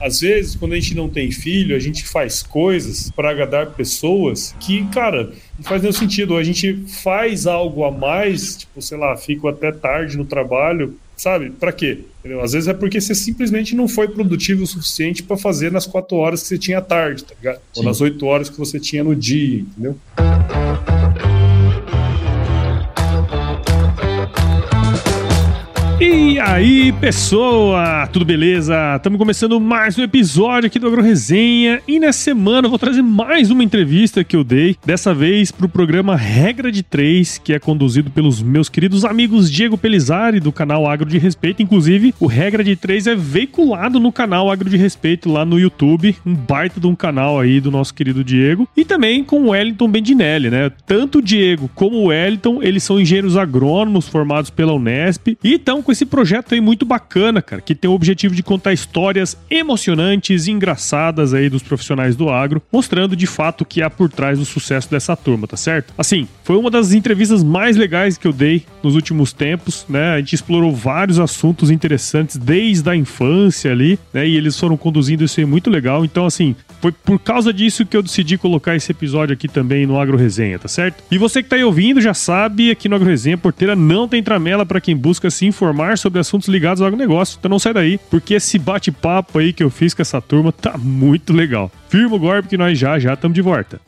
Às vezes, quando a gente não tem filho, a gente faz coisas para agradar pessoas que, cara, não faz nenhum sentido. A gente faz algo a mais, tipo, sei lá, fico até tarde no trabalho, sabe? Para quê? Entendeu? Às vezes é porque você simplesmente não foi produtivo o suficiente para fazer nas quatro horas que você tinha à tarde, tá ligado? Ou nas oito horas que você tinha no dia, entendeu? E aí, pessoa, tudo beleza? Estamos começando mais um episódio aqui do Agro Resenha e nessa semana eu vou trazer mais uma entrevista que eu dei, dessa vez para o programa Regra de Três, que é conduzido pelos meus queridos amigos Diego Pelizari do canal Agro de Respeito. Inclusive, o Regra de Três é veiculado no canal Agro de Respeito lá no YouTube, um baita de um canal aí do nosso querido Diego, e também com o Wellington Bendinelli, né? Tanto o Diego como o Wellington, eles são engenheiros agrônomos formados pela Unesp e estão com esse projeto aí muito bacana, cara, que tem o objetivo de contar histórias emocionantes e engraçadas aí dos profissionais do agro, mostrando de fato o que há por trás do sucesso dessa turma, tá certo? Assim, foi uma das entrevistas mais legais que eu dei nos últimos tempos, né? A gente explorou vários assuntos interessantes desde a infância ali, né? E eles foram conduzindo isso aí muito legal. Então, assim, foi por causa disso que eu decidi colocar esse episódio aqui também no Agro Resenha, tá certo? E você que tá aí ouvindo já sabe, aqui no Agro Resenha, Porteira não tem tramela para quem busca se informar informar sobre assuntos ligados ao negócio. Então não sai daí, porque esse bate-papo aí que eu fiz com essa turma tá muito legal. Firma o golpe que nós já já estamos de volta.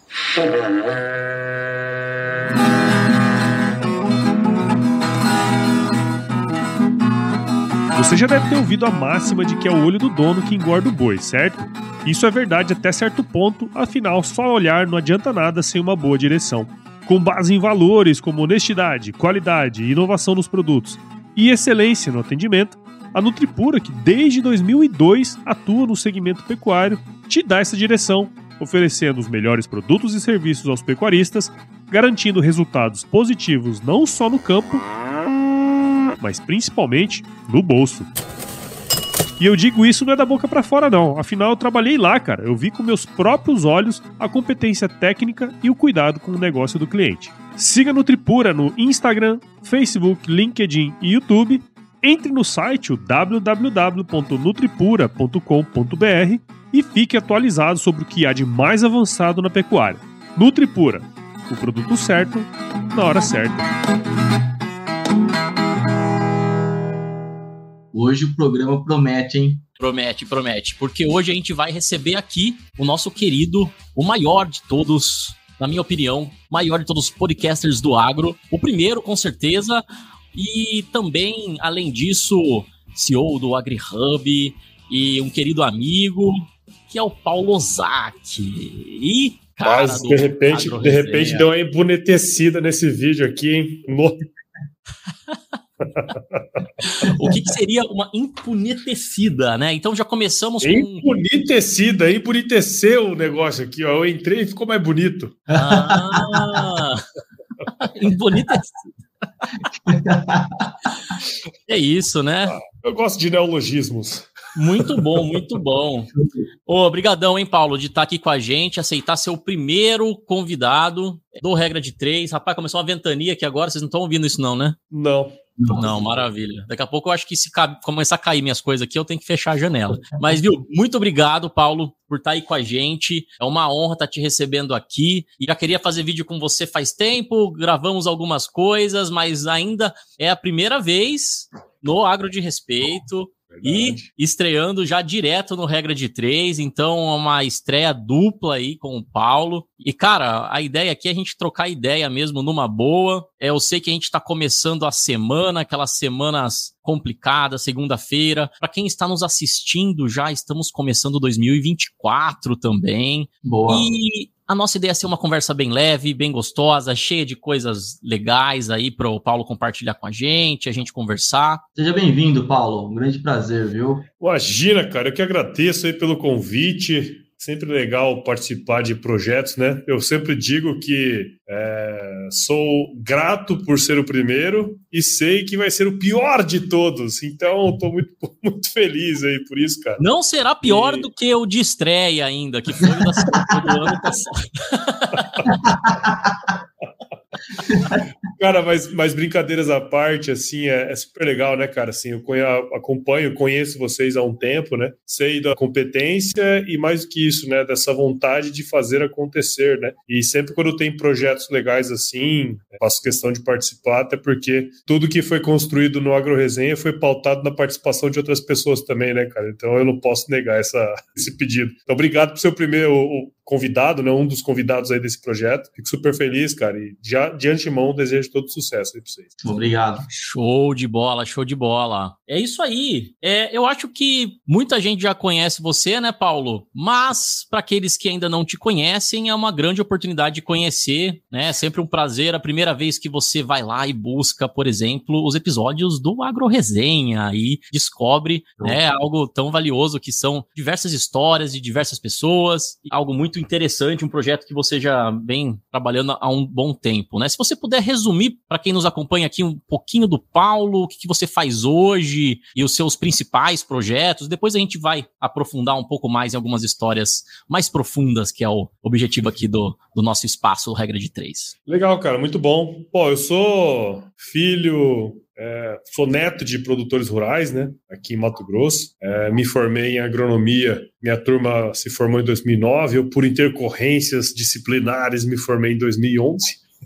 Você já deve ter ouvido a máxima de que é o olho do dono que engorda o boi, certo? Isso é verdade até certo ponto, afinal, só olhar não adianta nada sem uma boa direção. Com base em valores como honestidade, qualidade e inovação nos produtos, e excelência no atendimento, a Nutripura, que desde 2002 atua no segmento pecuário, te dá essa direção, oferecendo os melhores produtos e serviços aos pecuaristas, garantindo resultados positivos não só no campo, mas principalmente no bolso. E eu digo isso não é da boca para fora não, afinal eu trabalhei lá, cara. Eu vi com meus próprios olhos a competência técnica e o cuidado com o negócio do cliente. Siga Nutripura no Instagram, Facebook, LinkedIn e YouTube. Entre no site www.nutripura.com.br e fique atualizado sobre o que há de mais avançado na pecuária. Nutripura, o produto certo na hora certa. Hoje o programa promete, hein? Promete, promete. Porque hoje a gente vai receber aqui o nosso querido, o maior de todos, na minha opinião, maior de todos os podcasters do agro. O primeiro, com certeza. E também, além disso, CEO do AgriHub e um querido amigo, que é o Paulo Ozaki. E cara Mas, de repente, de repente deu uma embonitecida nesse vídeo aqui, hein? o que, que, seria uma impunetecida, né? Então já começamos com. Impunitecida, impuniteceu o negócio aqui, ó. Eu entrei e ficou mais bonito. Ah! impunitecida. é isso, né? Ah, eu gosto de neologismos. Muito bom, muito bom. Obrigadão, hein, Paulo, de estar aqui com a gente, aceitar ser o primeiro convidado do Regra de Três. Rapaz, começou uma ventania aqui agora, vocês não estão ouvindo isso não, né? Não. Não, maravilha. Daqui a pouco eu acho que se começar a cair minhas coisas aqui, eu tenho que fechar a janela. Mas, viu, muito obrigado, Paulo, por estar aí com a gente. É uma honra estar te recebendo aqui. E já queria fazer vídeo com você faz tempo, gravamos algumas coisas, mas ainda é a primeira vez no Agro de Respeito. E estreando já direto no Regra de Três, então uma estreia dupla aí com o Paulo. E, cara, a ideia aqui é a gente trocar ideia mesmo numa boa. É, eu sei que a gente está começando a semana, aquelas semanas complicadas, segunda-feira. Para quem está nos assistindo, já estamos começando 2024 também. Boa. E a nossa ideia é ser uma conversa bem leve, bem gostosa, cheia de coisas legais aí para o Paulo compartilhar com a gente, a gente conversar. Seja bem-vindo, Paulo. Um grande prazer, viu? Imagina, cara, eu que agradeço aí pelo convite. Sempre legal participar de projetos, né? Eu sempre digo que é, sou grato por ser o primeiro e sei que vai ser o pior de todos. Então, estou muito, muito feliz aí por isso, cara. Não será pior e... do que o de estreia ainda, que foi o da do ano passado. cara, mas, mas brincadeiras à parte, assim, é, é, super legal, né, cara? Assim, eu acompanho, conheço vocês há um tempo, né? Sei da competência e mais do que isso, né? Dessa vontade de fazer acontecer, né? E sempre quando tem projetos legais assim, faço questão de participar, até porque tudo que foi construído no Agro Resenha foi pautado na participação de outras pessoas também, né, cara? Então eu não posso negar essa, esse pedido. Então, obrigado por ser o primeiro, convidado, né, um dos convidados aí desse projeto. Fico super feliz, cara, e de, de antemão desejo todo sucesso aí pra vocês. Obrigado. Show de bola, show de bola. É isso aí. É, eu acho que muita gente já conhece você, né, Paulo? Mas para aqueles que ainda não te conhecem, é uma grande oportunidade de conhecer, né? É sempre um prazer. A primeira vez que você vai lá e busca, por exemplo, os episódios do Agro Resenha e descobre, né, algo tão valioso que são diversas histórias de diversas pessoas, algo muito interessante, um projeto que você já vem trabalhando há um bom tempo, né? Se você puder resumir para quem nos acompanha aqui um pouquinho do Paulo, o que, que você faz hoje e os seus principais projetos, depois a gente vai aprofundar um pouco mais em algumas histórias mais profundas, que é o objetivo aqui do, do nosso espaço Regra de Três. Legal, cara, muito bom. Pô, eu sou filho é, sou neto de produtores rurais, né, aqui em Mato Grosso. É, me formei em agronomia. Minha turma se formou em 2009. Eu, por intercorrências disciplinares, me formei em 2011.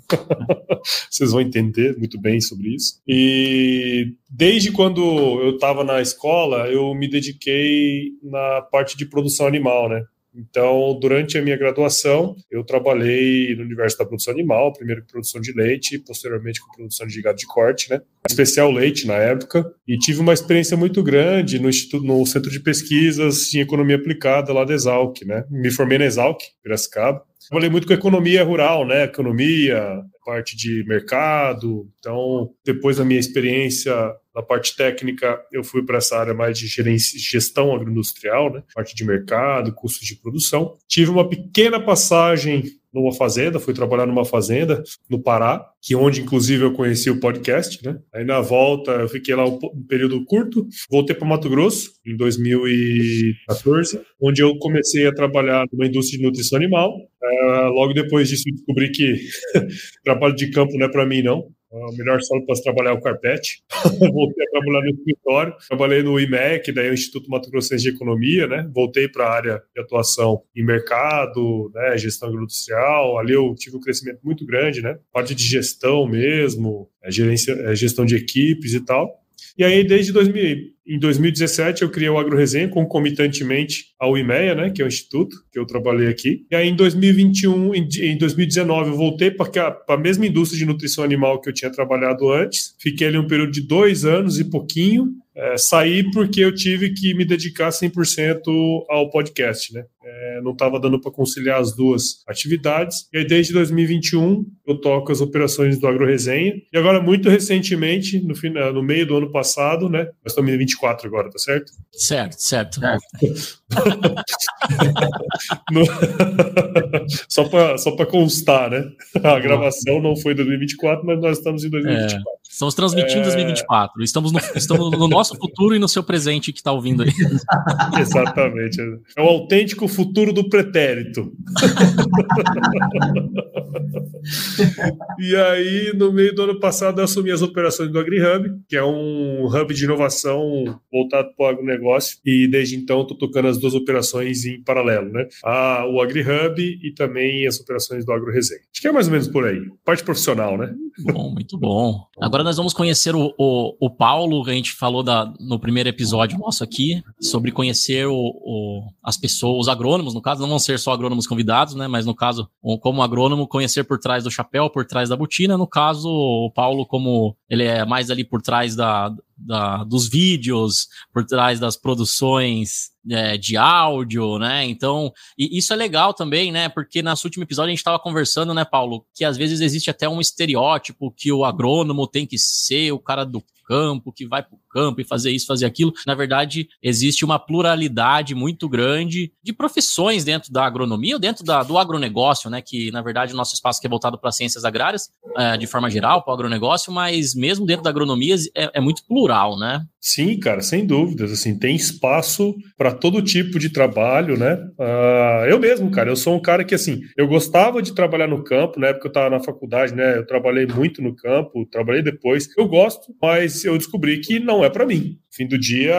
Vocês vão entender muito bem sobre isso. E desde quando eu estava na escola, eu me dediquei na parte de produção animal, né? Então, durante a minha graduação, eu trabalhei no universo da produção animal, primeiro com produção de leite, posteriormente com produção de gado de corte, né? Especial leite na época, e tive uma experiência muito grande no instituto, no centro de pesquisas em economia aplicada lá da Exalc, né? Me formei na Exalc, Piracicaba. Trabalhei muito com economia rural, né? Economia, parte de mercado. Então, depois da minha experiência na parte técnica, eu fui para essa área mais de gerência, gestão agroindustrial, né? Parte de mercado, custos de produção. Tive uma pequena passagem numa fazenda, fui trabalhar numa fazenda no Pará, que onde inclusive eu conheci o podcast, né? Aí na volta eu fiquei lá um, período curto, voltei para Mato Grosso em 2014, onde eu comecei a trabalhar numa indústria de nutrição animal. Uh, logo depois disso descobri que trabalho de campo não é para mim não. O melhor solo para trabalhar é o carpete. Voltei a trabalhar no escritório. Trabalhei no IMEC, daí o Instituto Mato Grossense de Economia, né? Voltei para a área de atuação em mercado, né? Gestão agroindustrial. Ali eu tive um crescimento muito grande, né? Parte de gestão mesmo, é, gerência, é, gestão de equipes e tal. E aí, desde 2000, em 2017, eu criei o Agro Resenha concomitantemente ao IMEA, né, que é o instituto que eu trabalhei aqui. E aí, em 2021, em, 2019, eu voltei para a mesma indústria de nutrição animal que eu tinha trabalhado antes. Fiquei ali um período de dois anos e pouquinho. É, saí porque eu tive que me dedicar 100% ao podcast, né? É, não estava dando para conciliar as duas atividades. E aí, desde 2021, eu toco as operações do Agro Resenha. E agora, muito recentemente, no, final, no meio do ano passado, né? Nós estamos em 24 agora, tá certo? Certo, certo. no... só para só constar, né? A gravação não foi 2024, mas nós estamos em 2024. É, estamos transmitindo é... 2024. Estamos no, estamos no nosso futuro e no seu presente que está ouvindo aí. Exatamente. É o autêntico futuro do pretérito. e aí, no meio do ano passado, eu assumi as operações do AgriHub, que é um hub de inovação voltado para o agronegócio, e desde então estou tocando as duas operações em paralelo, né? A, o AgriHub e também as operações do AgroResenha. Acho que é mais ou menos por aí. Parte profissional, né? Muito bom, muito bom. Agora nós vamos conhecer o, o, o Paulo, que a gente falou da, no primeiro episódio nosso aqui, sobre conhecer o, o, as pessoas, os agrônomos, no caso, não vão ser só agrônomos convidados, né? Mas no caso, como agrônomo, conhecer por trás do chapéu, por trás da botina. No caso, o Paulo, como ele é mais ali por trás da, da, dos vídeos, por trás das produções é, de áudio, né? Então, e isso é legal também, né? Porque nosso último episódio a gente estava conversando, né, Paulo, que às vezes existe até um estereótipo que o agrônomo tem que ser o cara do campo, que vai para o campo e fazer isso, fazer aquilo. Na verdade, existe uma pluralidade muito grande de profissões dentro da agronomia ou dentro da, do agronegócio, né? Que na verdade o nosso espaço que é voltado para ciências agrárias, é, de forma geral, para o agronegócio, mas mesmo dentro da agronomia é, é muito plural, né? Sim, cara, sem dúvidas. Assim, tem espaço para todo tipo de trabalho, né? Uh, eu mesmo, cara, eu sou um cara que assim, eu gostava de trabalhar no campo, na época eu estava na faculdade, né? Eu trabalhei muito no campo, trabalhei depois. Eu gosto, mas eu descobri que não é para mim. Fim do dia,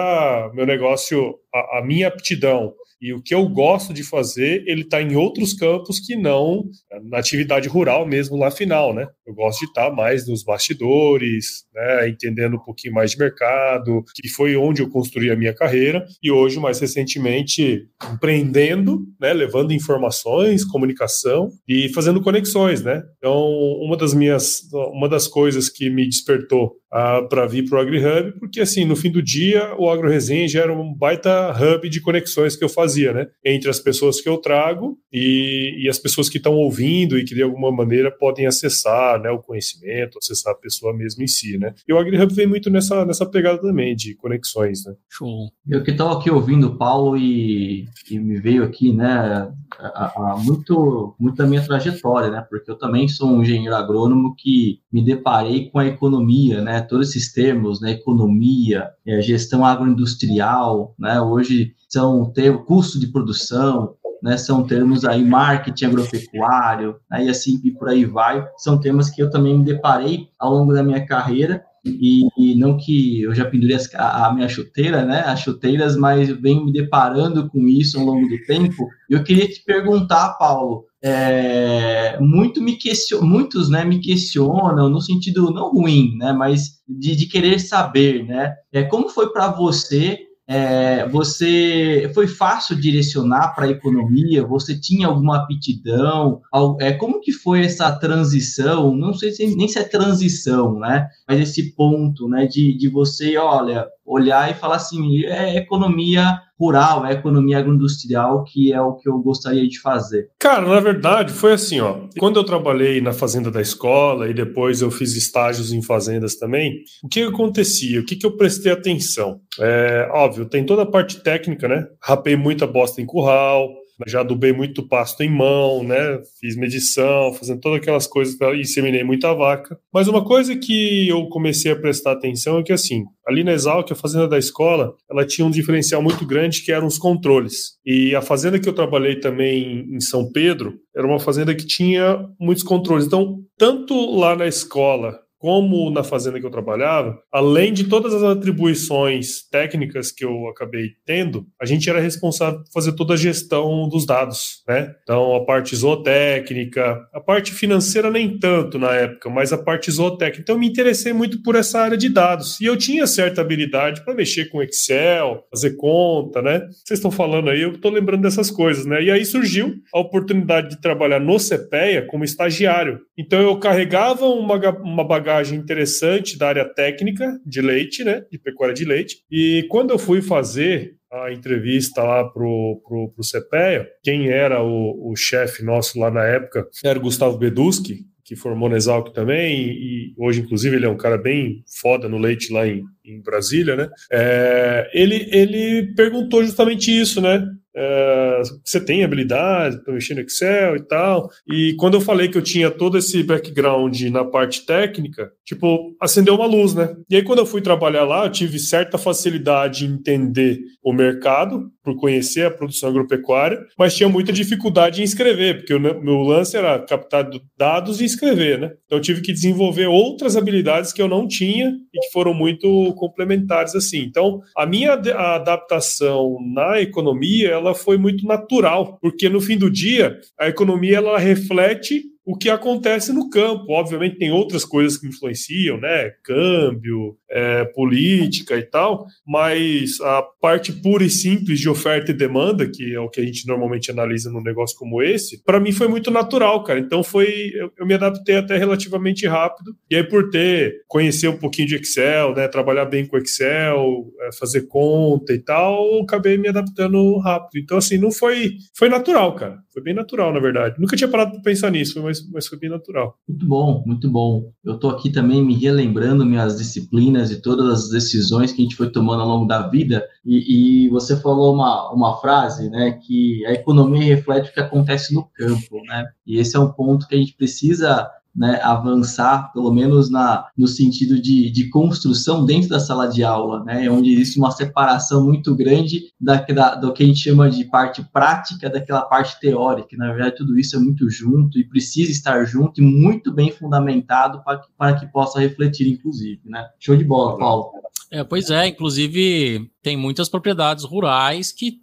meu negócio, a, a minha aptidão e o que eu gosto de fazer, ele está em outros campos que não na atividade rural mesmo lá final, né? Eu gosto de estar tá mais nos bastidores, né? Entendendo um pouquinho mais de mercado, que foi onde eu construí a minha carreira e hoje mais recentemente empreendendo, né? Levando informações, comunicação e fazendo conexões, né? Então uma das minhas, uma das coisas que me despertou uh, para vir para o AgriHub, porque assim, no fim do dia, o AgroResenha já era um baita hub de conexões que eu fazia, né? Entre as pessoas que eu trago e, e as pessoas que estão ouvindo e que de alguma maneira podem acessar né, o conhecimento, acessar a pessoa mesmo em si, né? E o AgriHub vem muito nessa, nessa pegada também de conexões, né? Show. Eu que estava aqui ouvindo o Paulo e, e me veio aqui, né, a, a, muito, muito da minha trajetória, né? Porque eu também sou um engenheiro agrônomo que me deparei com a economia, né? Todos esses termos, né? Economia, é, gestão agroindustrial, né? Hoje são termos, custo de produção, né? São termos aí marketing agropecuário, né, e assim e por aí vai. São temas que eu também me deparei ao longo da minha carreira e, e, não que eu já pendurei as, a, a, minha chuteira, né, as chuteiras, mas venho me deparando com isso ao longo do tempo. Eu queria te perguntar, Paulo, é, muito me question, muitos né, me questionam no sentido não ruim, né, mas de, de querer saber, né, é, como foi para você é, você foi fácil direcionar para a economia? Você tinha alguma aptidão? É, como que foi essa transição? Não sei se, nem se é transição, né? Mas esse ponto, né, de, de você, olha, olhar e falar assim, é economia rural, é economia agroindustrial, que é o que eu gostaria de fazer. Cara, na verdade, foi assim, ó. Quando eu trabalhei na fazenda da escola e depois eu fiz estágios em fazendas também, o que acontecia? O que, que eu prestei atenção? É, óbvio, tem toda a parte técnica, né? Rapei muita bosta em curral, já adubei muito pasto em mão, né? Fiz medição, fazendo todas aquelas coisas e inseminei muita vaca. Mas uma coisa que eu comecei a prestar atenção é que assim, ali na Exalc, a fazenda da escola, ela tinha um diferencial muito grande que eram os controles. E a fazenda que eu trabalhei também em São Pedro era uma fazenda que tinha muitos controles. Então, tanto lá na escola como na fazenda que eu trabalhava, além de todas as atribuições técnicas que eu acabei tendo, a gente era responsável por fazer toda a gestão dos dados, né? Então, a parte zootécnica, a parte financeira nem tanto na época, mas a parte zootécnica. Então, eu me interessei muito por essa área de dados. E eu tinha certa habilidade para mexer com Excel, fazer conta, né? Vocês estão falando aí, eu estou lembrando dessas coisas, né? E aí surgiu a oportunidade de trabalhar no CPEA como estagiário. Então, eu carregava uma, uma bagagem bagagem interessante da área técnica de leite, né, de pecuária de leite. E quando eu fui fazer a entrevista lá pro, pro, pro CPEA, quem era o, o chefe nosso lá na época era o Gustavo Beduski, que formou na Exalc também, e hoje, inclusive, ele é um cara bem foda no leite lá em, em Brasília, né? É, ele, ele perguntou justamente isso, né? É, você tem habilidade para mexer no Excel e tal. E quando eu falei que eu tinha todo esse background na parte técnica, tipo, acendeu uma luz, né? E aí, quando eu fui trabalhar lá, eu tive certa facilidade em entender o mercado, por conhecer a produção agropecuária, mas tinha muita dificuldade em escrever, porque o meu lance era captar dados e escrever, né? Então, eu tive que desenvolver outras habilidades que eu não tinha e que foram muito complementares assim. Então, a minha adaptação na economia, ela foi muito natural, porque no fim do dia, a economia ela reflete o que acontece no campo. Obviamente tem outras coisas que influenciam, né? Câmbio, é, política e tal, mas a parte pura e simples de oferta e demanda, que é o que a gente normalmente analisa num negócio como esse, para mim foi muito natural, cara. Então foi, eu, eu, me adaptei até relativamente rápido. E aí por ter conhecer um pouquinho de Excel, né? Trabalhar bem com Excel, é, fazer conta e tal, acabei me adaptando rápido. Então assim, não foi, foi natural, cara. Foi bem natural, na verdade. Nunca tinha parado para pensar nisso, mas, mas foi bem natural. Muito bom, muito bom. Eu estou aqui também me relembrando minhas disciplinas e todas as decisões que a gente foi tomando ao longo da vida. E, e você falou uma, uma frase, né, que a economia reflete o que acontece no campo, né? E esse é um ponto que a gente precisa né, avançar, pelo menos na, no sentido de, de construção dentro da sala de aula, né, onde existe uma separação muito grande da, da, do que a gente chama de parte prática daquela parte teórica. Na verdade, tudo isso é muito junto e precisa estar junto e muito bem fundamentado para que, para que possa refletir, inclusive. Né? Show de bola, Paulo. É, pois é, inclusive tem muitas propriedades rurais que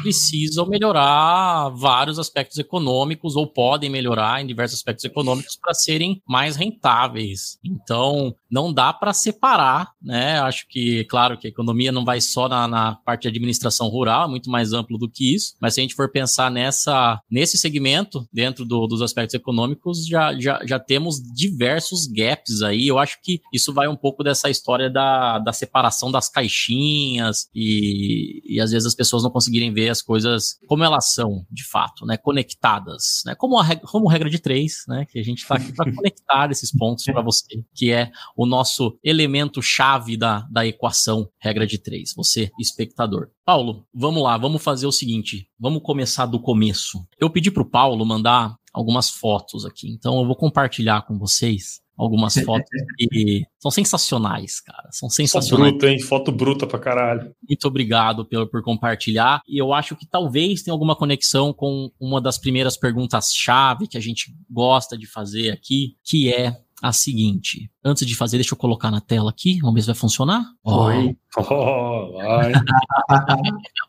precisam melhorar vários aspectos econômicos ou podem melhorar em diversos aspectos econômicos para serem mais rentáveis. Então, não dá para separar, né? Acho que, claro, que a economia não vai só na, na, parte de administração rural, é muito mais amplo do que isso, mas se a gente for pensar nessa, nesse segmento, dentro do, dos aspectos econômicos, já, já, já temos diversos gaps aí. Eu acho que isso vai um pouco dessa história da, da separação das caixinhas e, e às vezes as pessoas não conseguirem ver as coisas como elas são, de fato, né? Conectadas, né? Como, a regra, como regra de três, né? Que a gente está aqui para conectar esses pontos para você, que é o nosso elemento chave da, da equação regra de três, você, espectador. Paulo, vamos lá, vamos fazer o seguinte, vamos começar do começo. Eu pedi para o Paulo mandar algumas fotos aqui, então eu vou compartilhar com vocês algumas fotos que são sensacionais, cara. São sensacionais. Foto bruta, hein? Foto bruta pra caralho. Muito obrigado por, por compartilhar. E eu acho que talvez tenha alguma conexão com uma das primeiras perguntas-chave que a gente gosta de fazer aqui, que é a seguinte. Antes de fazer, deixa eu colocar na tela aqui. Vamos ver se vai funcionar. Oi. Oh, vai.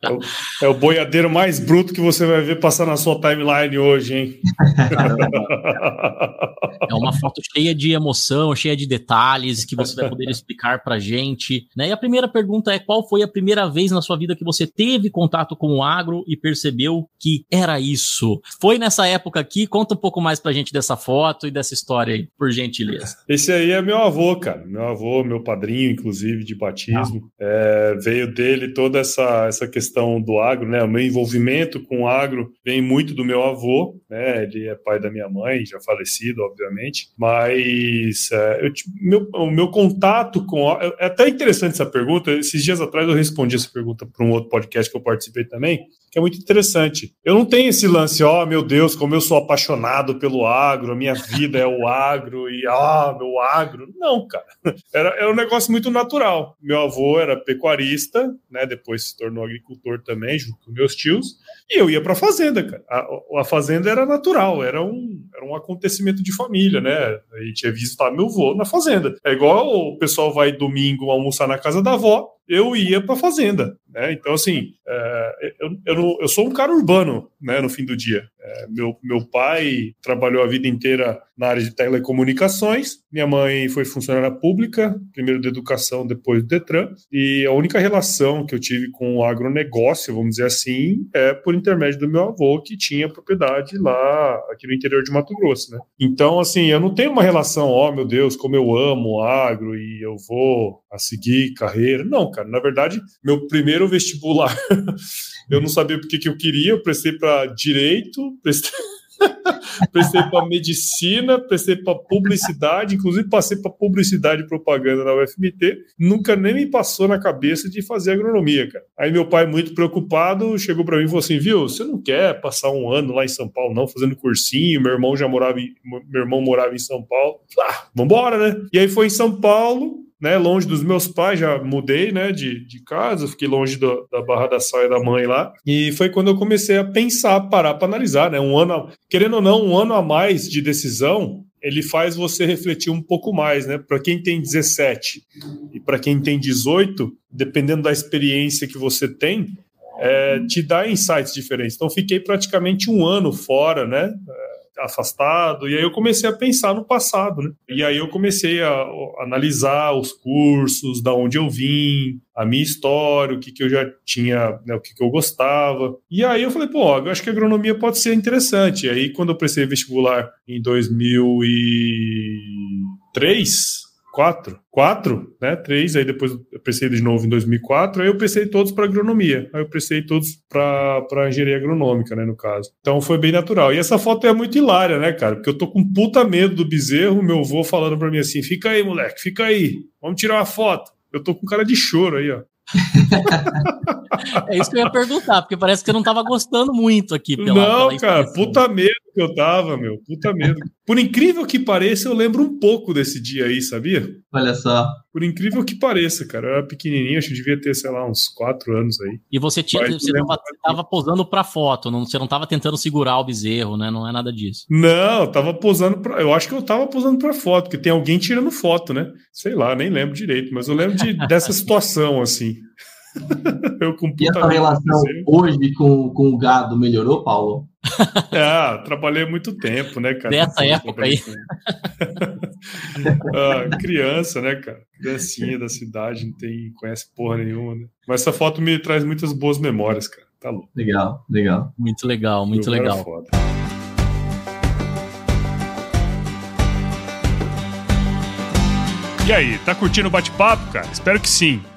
é, o, é, o, boiadeiro mais bruto que você vai ver passar na sua timeline hoje, hein? é uma foto cheia de emoção, cheia de detalhes que você vai poder explicar pra gente. Né? E a primeira pergunta é: qual foi a primeira vez na sua vida que você teve contato com o agro e percebeu que era isso? Foi nessa época aqui? Conta um pouco mais pra gente dessa foto e dessa história aí, por gentileza. Esse aí é meu avô, cara. Meu avô, meu padrinho, inclusive, de batismo. Ah. É, veio dele toda essa, essa questão do agro, né? O meu envolvimento com o agro vem muito do meu avô, né? Ele é pai da minha mãe, já falecido, obviamente. Mas é, eu, meu, o meu contato com. É até interessante essa pergunta. Esses dias atrás eu respondi essa pergunta para um outro podcast que eu participei também que é muito interessante. Eu não tenho esse lance, ó, oh, meu Deus, como eu sou apaixonado pelo agro, a minha vida é o agro e ah, meu agro. Não, cara. Era, era um negócio muito natural. Meu avô era pecuarista, né? Depois se tornou agricultor também, junto com meus tios, e eu ia para a fazenda, cara. A, a, fazenda era natural, era um, era um acontecimento de família, né? A gente ia visitar meu avô na fazenda. É igual o pessoal vai domingo almoçar na casa da avó, eu ia para a fazenda. Né? Então, assim, é, eu, eu, não, eu, sou um cara urbano né, no fim do dia. É, meu, meu pai trabalhou a vida inteira na área de telecomunicações, minha mãe foi funcionária pública, primeiro de educação, depois do Detran, e a única relação que eu tive com o agronegócio, vamos dizer assim, é por intermédio do meu avô, que tinha propriedade lá, aqui no interior de Mato Grosso. Né? Então, assim, eu não tenho uma relação, ó, oh, meu Deus, como eu amo o agro e eu vou a seguir carreira. Não, cara, na verdade, meu primeiro vestibular, eu não sabia porque que eu queria, eu prestei para direito, prestei prestei para medicina, prestei para publicidade, inclusive passei para publicidade e propaganda na UFMT. Nunca nem me passou na cabeça de fazer agronomia, cara. Aí meu pai, muito preocupado, chegou para mim e falou assim: viu, você não quer passar um ano lá em São Paulo, não, fazendo cursinho? Meu irmão já morava em, meu irmão morava em São Paulo. Ah, vambora, né? E aí foi em São Paulo, né, longe dos meus pais, já mudei, né, de, de casa, fiquei longe do, da Barra da Saia da mãe lá, e foi quando eu comecei a pensar, parar para analisar, né, um ano, querendo ou não, um ano a mais de decisão, ele faz você refletir um pouco mais, né, para quem tem 17 e para quem tem 18, dependendo da experiência que você tem, é, te dá insights diferentes. Então, fiquei praticamente um ano fora, né, afastado, e aí eu comecei a pensar no passado, né? E aí eu comecei a, analisar os cursos, da onde eu vim, a minha história, o que, que eu já tinha, né, o que, que eu gostava. E aí eu falei, pô, eu acho que a agronomia pode ser interessante. E aí, quando eu prestei vestibular em 2003, quatro, quatro, né? Três, aí depois eu prestei de novo em 2004, aí eu prestei todos para agronomia, aí eu prestei todos para engenharia agronômica, né, no caso. Então foi bem natural. E essa foto é muito hilária, né, cara? Porque eu tô com puta medo do bezerro, meu avô falando para mim assim: fica aí, moleque, fica aí, vamos tirar uma foto. Eu tô com cara de choro aí, ó. é isso que eu ia perguntar, porque parece que eu não tava gostando muito aqui. Pela, não, pela cara, puta medo que eu tava, meu, puta medo. Por incrível que pareça, eu lembro um pouco desse dia aí, sabia? Olha só. Por incrível que pareça, cara, eu era pequenininho, acho que devia ter, sei lá, uns quatro anos aí. E você tinha, você tava, tava, posando pra foto, não, você não tava tentando segurar o bezerro, né? Não é nada disso. Não, eu tava posando pra. Eu acho que eu tava posando pra foto, porque tem alguém tirando foto, né? Sei lá, nem lembro direito, mas eu lembro de, dessa situação, assim. eu com E essa relação hoje com, com o gado melhorou, Paulo? É, trabalhei muito tempo, né, cara? Dessa época aí. ah, criança, né, cara? Criancinha da cidade, não tem, conhece porra nenhuma, né? Mas essa foto me traz muitas boas memórias, cara. Tá louco. Legal, legal. Muito legal, muito Meu legal. Foda. E aí, tá curtindo o bate-papo, cara? Espero que sim.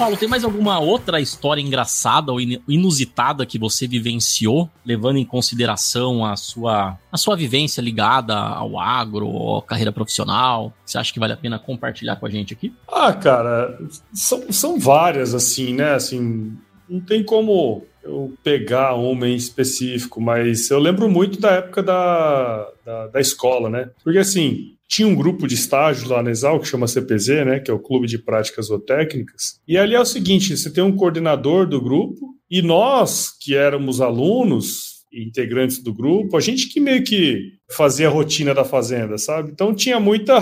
Paulo, tem mais alguma outra história engraçada ou inusitada que você vivenciou, levando em consideração a sua, a sua vivência ligada ao agro ou carreira profissional? Você acha que vale a pena compartilhar com a gente aqui? Ah, cara, são, são várias, assim, né? Assim, não tem como eu pegar uma em específico, mas eu lembro muito da época da, da, da escola, né? Porque, assim, tinha um grupo de estágio lá na Exal que chama CPZ, né, que é o Clube de Práticas Zootécnicas. E ali é o seguinte, você tem um coordenador do grupo e nós, que éramos alunos e integrantes do grupo, a gente que meio que fazia a rotina da fazenda, sabe? Então tinha muita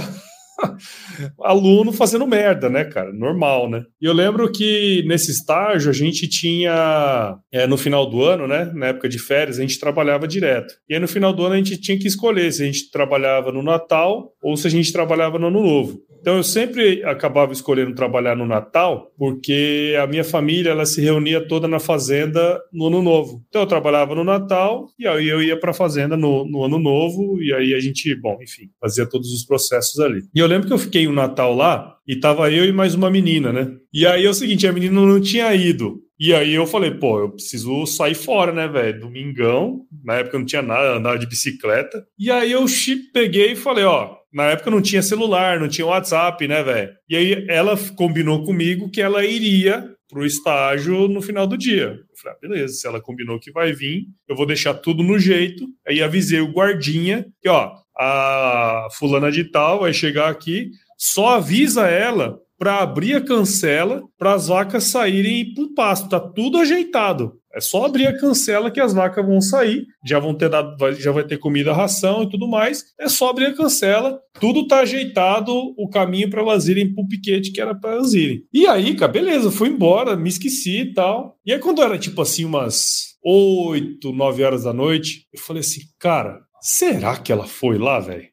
aluno fazendo merda, né, cara? Normal, né? E eu lembro que nesse estágio a gente tinha, é, no final do ano, né, na época de férias, a gente trabalhava direto. E aí no final do ano a gente tinha que escolher se a gente trabalhava no Natal ou se a gente trabalhava no Ano Novo. Então eu sempre acabava escolhendo trabalhar no Natal, porque a minha família ela se reunia toda na fazenda no Ano Novo. Então eu trabalhava no Natal e aí eu ia para a fazenda no, no, Ano Novo e aí a gente, bom, enfim, fazia todos os processos ali. E eu lembro que eu fiquei um Natal lá e tava eu e mais uma menina, né? E aí é o seguinte, a menina não tinha ido. E aí eu falei, pô, eu preciso sair fora, né, velho? Domingão, na época não tinha nada, andava de bicicleta. E aí eu peguei e falei, ó, na época não tinha celular, não tinha WhatsApp, né, velho? E aí ela combinou comigo que ela iria pro estágio no final do dia. Eu falei, ah, beleza, se ela combinou que vai vir, eu vou deixar tudo no jeito. Aí avisei o guardinha que, ó, a fulana de tal vai chegar aqui, só avisa ela para abrir a cancela para as vacas saírem para o pasto. Tá tudo ajeitado. É só abrir a cancela que as vacas vão sair, já vão ter dado, já vai ter comida, ração e tudo mais. É só abrir a cancela, tudo tá ajeitado, o caminho para elas irem pro piquete que era para elas irem. E aí, cara, beleza, fui embora, me esqueci e tal. E aí quando era tipo assim umas 8, 9 horas da noite, eu falei assim, cara, Será que ela foi lá, velho?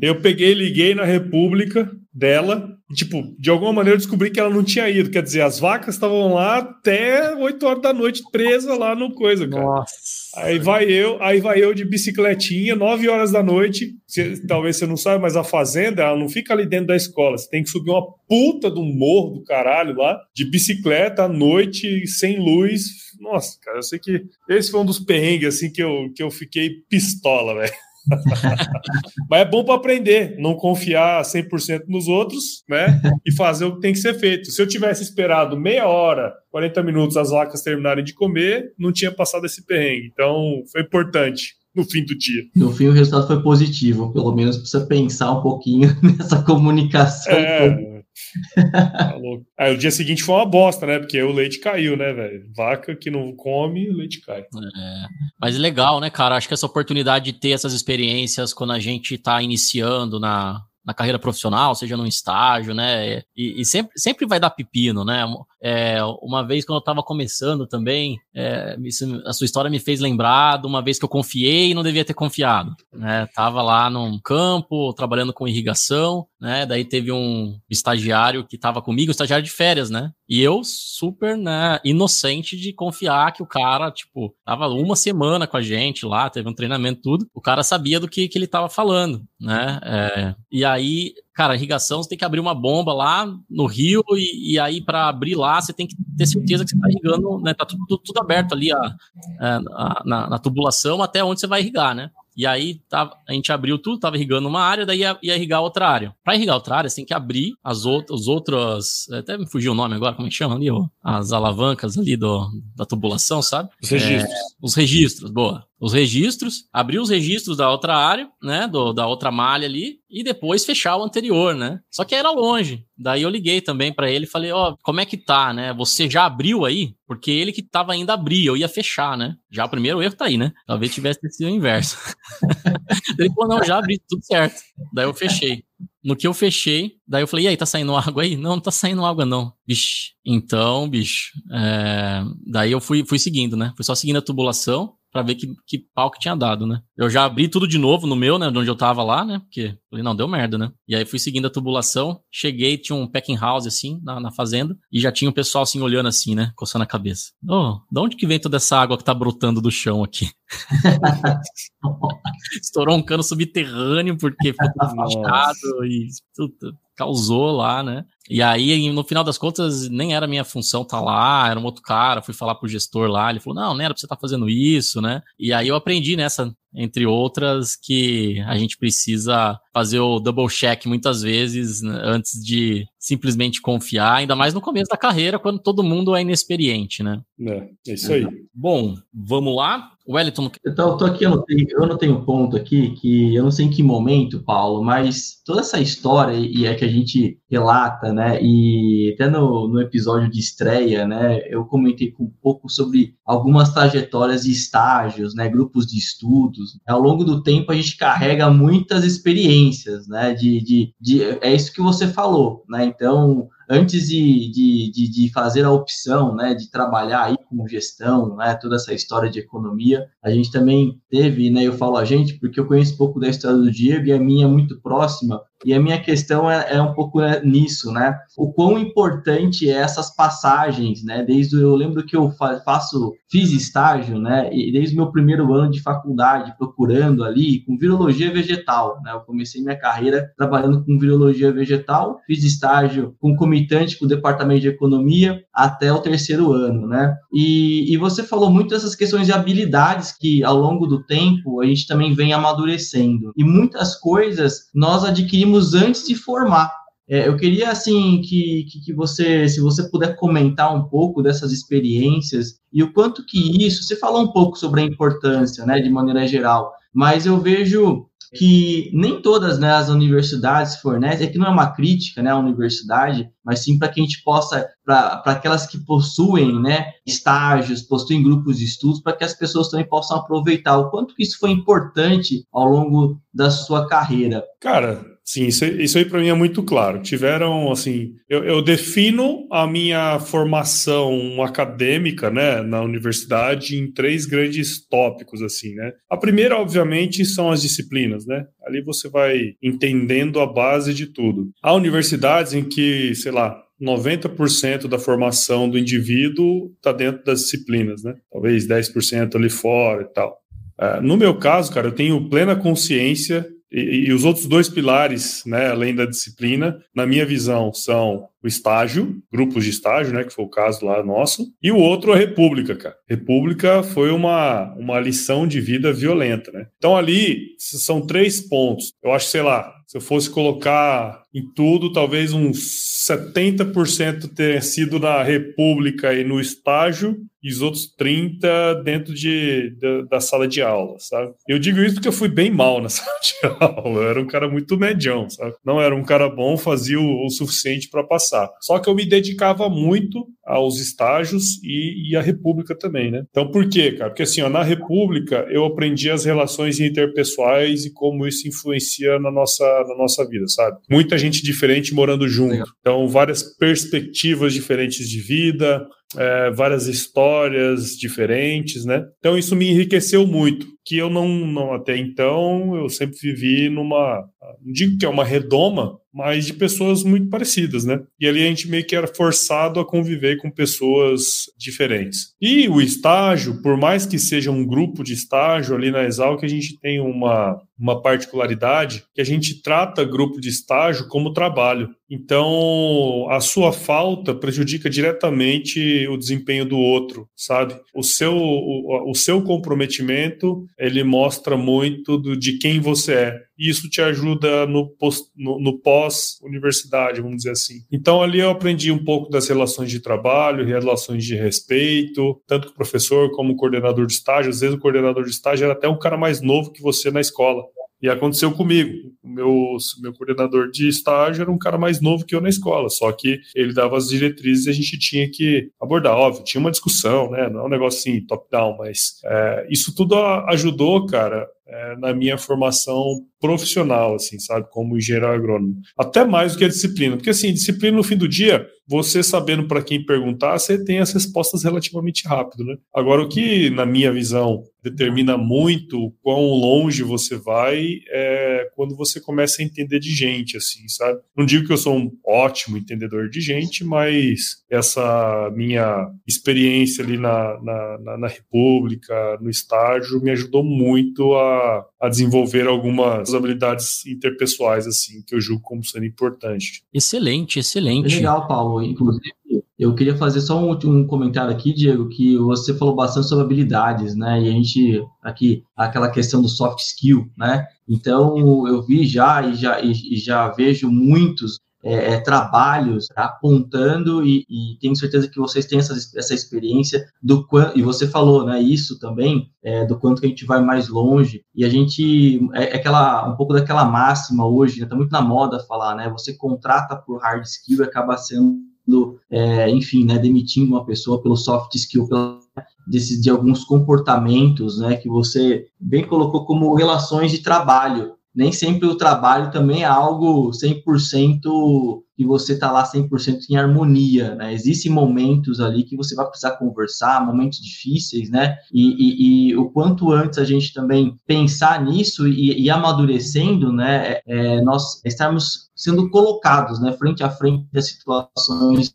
eu peguei, liguei na República, dela. E, tipo, de alguma maneira eu descobri que ela não tinha ido. Quer dizer, as vacas estavam lá até 8 horas da noite, presa lá no coisa, cara. Nossa. Aí vai eu, aí vai eu de bicicletinha, 9 horas da noite. Cê, talvez você não saiba, mas a fazenda, ela não fica ali dentro da escola. Você tem que subir uma puta do morro do caralho lá, de bicicleta à noite, sem luz. Nossa, cara, eu sei que esse foi um dos perrengues assim que eu, que eu fiquei pistola, velho. Mas é bom para aprender, não confiar 100% nos outros, né? E fazer o que tem que ser feito. Se eu tivesse esperado meia hora, 40 minutos as vacas terminarem de comer, não tinha passado esse perrengue. Então, foi importante no fim do dia. No fim, o resultado foi positivo, pelo menos precisa pensar um pouquinho nessa comunicação. É, Tá Aí o dia seguinte foi uma bosta, né? Porque o leite caiu, né, velho? Vaca que não come, o leite cai. É. Mas legal, né, cara? Acho que essa oportunidade de ter essas experiências quando a gente tá iniciando na, na carreira profissional, seja num estágio, né? E, e, sempre, sempre vai dar pepino, né? É, uma vez quando eu estava começando também, é, a sua história me fez lembrar de uma vez que eu confiei e não devia ter confiado. Né? Tava lá num campo, trabalhando com irrigação, né? Daí teve um estagiário que estava comigo, estagiário de férias, né? E eu super, né, inocente de confiar que o cara, tipo, tava uma semana com a gente lá, teve um treinamento tudo, o cara sabia do que, que ele tava falando, né? É, e aí cara, irrigação, você tem que abrir uma bomba lá no rio e, e aí para abrir lá você tem que ter certeza que você está irrigando, né? Tá tudo, tudo aberto ali a, a, a na, na, tubulação até onde você vai irrigar, né? E aí tá, a gente abriu tudo, tava irrigando uma área, daí ia, ia irrigar outra área. Para irrigar outra área, você tem que abrir as outras, os outros, até me fugiu o nome agora, como é que chama ali, ó, as alavancas ali do, da tubulação, sabe? Os registros. É, os registros, boa os registros, abrir os registros da outra área, né, do, da outra malha ali, e depois fechar o anterior, né? Só que era longe. Daí eu liguei também para ele e falei, ó, oh, como é que tá, né? Você já abriu aí? Porque ele que tava ainda abrir, eu ia fechar, né? Já o primeiro erro tá aí, né? Talvez tivesse sido o inverso. ele falou, não, já abri, tudo certo. Daí eu fechei. No que eu fechei, daí eu falei, e aí, tá saindo água aí? Não, não tá saindo água, não. Vixe. Então, bicho, é... daí eu fui, fui seguindo, né? Fui só seguindo a tubulação para ver que, que pau que tinha dado, né? Eu já abri tudo de novo no meu, né? De onde eu tava lá, né? Porque falei, não, deu merda, né? E aí fui seguindo a tubulação, cheguei, tinha um packing house assim, na, na fazenda, e já tinha o pessoal assim olhando assim, né? Coçando a cabeça. Oh, de onde que vem toda essa água que tá brotando do chão aqui? Estourou um cano subterrâneo porque foi fechado e tudo, causou lá, né? E aí, no final das contas, nem era minha função estar tá lá, era um outro cara, fui falar pro gestor lá, ele falou, não, não era pra você estar tá fazendo isso, né? E aí eu aprendi nessa, entre outras, que a gente precisa fazer o double check muitas vezes né, antes de simplesmente confiar, ainda mais no começo da carreira, quando todo mundo é inexperiente, né? É, é isso aí. Bom, vamos lá. Wellington. Então, eu tô aqui, eu anotei, eu anotei um ponto aqui que eu não sei em que momento, Paulo, mas toda essa história e é que a gente relata, né? E até no, no episódio de estreia, né? Eu comentei um pouco sobre algumas trajetórias e estágios, né? Grupos de estudos. Ao longo do tempo a gente carrega muitas experiências, né? De, de, de é isso que você falou, né? Então antes de, de, de, de, fazer a opção, né, de trabalhar aí com gestão, né, toda essa história de economia, a gente também teve, né, eu falo a gente porque eu conheço pouco da história do Diego e a minha é muito próxima, e a minha questão é, é um pouco né, nisso, né? O quão importante é essas passagens, né? Desde eu lembro que eu faço, fiz estágio, né? E desde o meu primeiro ano de faculdade, procurando ali com virologia vegetal, né? Eu comecei minha carreira trabalhando com virologia vegetal, fiz estágio com comitante com o departamento de economia até o terceiro ano, né? E, e você falou muito dessas questões de habilidades que ao longo do tempo a gente também vem amadurecendo. E muitas coisas nós adquirimos antes de formar. É, eu queria assim que, que, que, você, se você puder comentar um pouco dessas experiências e o quanto que isso. Você falou um pouco sobre a importância, né, de maneira geral, mas eu vejo que nem todas né, as universidades fornecem, aqui não é uma crítica né, à universidade, mas sim para que a gente possa, para aquelas que possuem né, estágios, possuem grupos de estudos, para que as pessoas também possam aproveitar o quanto que isso foi importante ao longo da sua carreira. Cara, Sim, isso, isso aí para mim é muito claro. Tiveram, assim, eu, eu, defino a minha formação acadêmica, né, na universidade em três grandes tópicos, assim, né. A primeira, obviamente, são as disciplinas, né. Ali você vai entendendo a base de tudo. Há universidades em que, sei lá, 90% da formação do indivíduo está dentro das disciplinas, né? Talvez 10% ali fora e tal. Uh, no meu caso, cara, eu tenho plena consciência e, e, os outros dois pilares, né, além da disciplina, na minha visão, são o estágio, grupos de estágio, né, que foi o caso lá nosso, e o outro a República, cara. República foi uma, uma lição de vida violenta, né? Então ali são três pontos. Eu acho, sei lá, se eu fosse colocar em tudo, talvez uns 70% tenha sido na República e no estágio, e os outros 30 dentro de, de, da sala de aula, sabe? Eu digo isso porque eu fui bem mal na sala de aula. Eu era um cara muito medião, sabe? Não era um cara bom, fazia o, o suficiente para passar. Só que eu me dedicava muito aos estágios e, e à República também, né? Então, por quê, cara? Porque assim, ó, na República eu aprendi as relações interpessoais e como isso influencia na nossa, na nossa vida, sabe? Muita gente diferente morando junto. Legal. Então, várias perspectivas diferentes de vida, é, várias histórias diferentes, né? Então isso me enriqueceu muito, que eu não, não até então eu sempre vivi numa, não digo que é uma redoma, mas de pessoas muito parecidas, né? E ali a gente meio que era forçado a conviver com pessoas diferentes. E o estágio, por mais que seja um grupo de estágio ali na Exalc, a gente tem uma, uma particularidade que a gente trata grupo de estágio como trabalho. Então, a sua falta prejudica diretamente o desempenho do outro, sabe? O seu, o, o seu comprometimento, ele mostra muito do, de quem você é. E isso te ajuda no, no, no pós-universidade, vamos dizer assim. Então, ali eu aprendi um pouco das relações de trabalho, relações de respeito, tanto o professor como o coordenador de estágio. Às vezes, o coordenador de estágio era até um cara mais novo que você na escola. E aconteceu comigo. O meu, meu coordenador de estágio era um cara mais novo que eu na escola, só que ele dava as diretrizes e a gente tinha que abordar. Óbvio, tinha uma discussão, né? Não é um negócio assim, top-down, mas é, isso tudo ajudou, cara, é, na minha formação profissional, assim, sabe, como engenheiro agrônomo. Até mais do que a disciplina, porque assim, disciplina no fim do dia, você sabendo para quem perguntar, você tem as respostas relativamente rápido, né? Agora, o que, na minha visão, determina muito quão longe você vai é quando você começa a entender de gente, assim, sabe? Não digo que eu sou um ótimo entendedor de gente, mas essa minha experiência ali na, na, na, na República, no estágio, me ajudou muito a, a desenvolver algumas habilidades interpessoais, assim, que eu julgo como sendo importante. Excelente, excelente. Legal, Paulo. Inclusive, eu queria fazer só um, um comentário aqui, Diego, que você falou bastante sobre habilidades, né? E a gente, aqui, aquela questão do soft skill, né? Então, eu vi já e já, e, e já vejo muitos é, é, trabalhos apontando e, e, tenho certeza que vocês têm essa, essa experiência do quanto, e você falou, né, isso também, é, do quanto que a gente vai mais longe, e a gente, é, é aquela, um pouco daquela máxima hoje, né, muito na moda falar, né, você contrata por hard skill e acaba sendo, é, enfim, né, demitindo uma pessoa pelo soft skill, pela desse, de alguns comportamentos, né, que você bem colocou como relações de trabalho, nem sempre o trabalho também é algo 100% que você está lá 100% em harmonia, né? Existem momentos ali que você vai precisar conversar, momentos difíceis, né? E, e, e o quanto antes a gente também pensar nisso e, e amadurecendo, né? É, é nós estarmos sendo colocados, né? Frente a frente das situações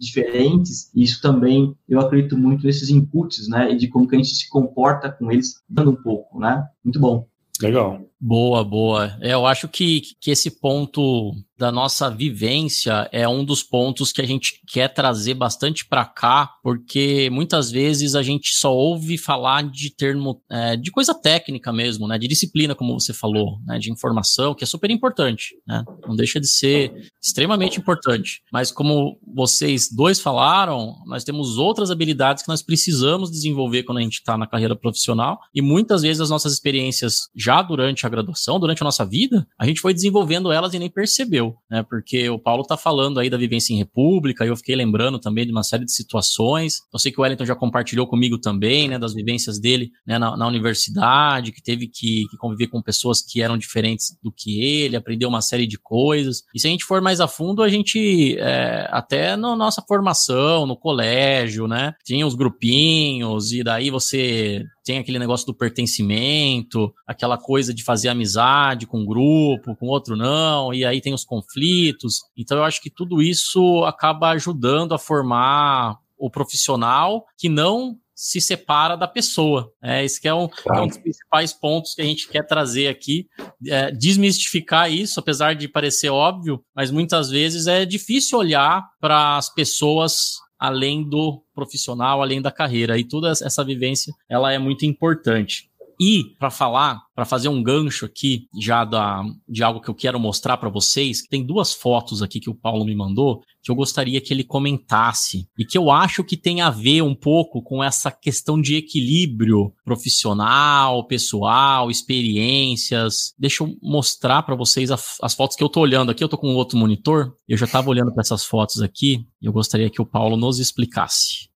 diferentes. Isso também, eu acredito muito nesses inputs, né? E de como que a gente se comporta com eles, dando um pouco, né? Muito bom. Legal. Boa, boa. É, eu acho que, que esse ponto da nossa vivência é um dos pontos que a gente quer trazer bastante para cá, porque muitas vezes a gente só ouve falar de termo, é, de coisa técnica mesmo, né, de disciplina, como você falou, né, de informação, que é super importante, né, não deixa de ser extremamente importante. Mas como vocês dois falaram, nós temos outras habilidades que nós precisamos desenvolver quando a gente está na carreira profissional, e muitas vezes as nossas experiências já durante a graduação, durante a nossa vida, a gente foi desenvolvendo elas e nem percebeu, né? Porque o Paulo tá falando aí da vivência em república, e eu fiquei lembrando também de uma série de situações. Eu sei que o Wellington já compartilhou comigo também, né, das vivências dele né, na, na universidade, que teve que, que, conviver com pessoas que eram diferentes do que ele, aprendeu uma série de coisas. E se a gente for mais a fundo, a gente, é, até na nossa formação, no colégio, né, tinha os grupinhos, e daí você tem aquele negócio do pertencimento, aquela coisa de fazer amizade com um grupo, com outro não, e aí tem os conflitos. Então eu acho que tudo isso acaba ajudando a formar o profissional que não se separa da pessoa. É, esse que é um, claro. é um dos principais pontos que a gente quer trazer aqui, é, desmistificar isso, apesar de parecer óbvio, mas muitas vezes é difícil olhar para as pessoas além do profissional, além da carreira. E toda essa vivência, ela é muito importante. E para falar, para fazer um gancho aqui já da, de algo que eu quero mostrar para vocês, tem duas fotos aqui que o Paulo me mandou que eu gostaria que ele comentasse e que eu acho que tem a ver um pouco com essa questão de equilíbrio profissional, pessoal, experiências. Deixa eu mostrar para vocês a, as fotos que eu tô olhando aqui. Eu tô com outro monitor. Eu já estava olhando para essas fotos aqui e eu gostaria que o Paulo nos explicasse.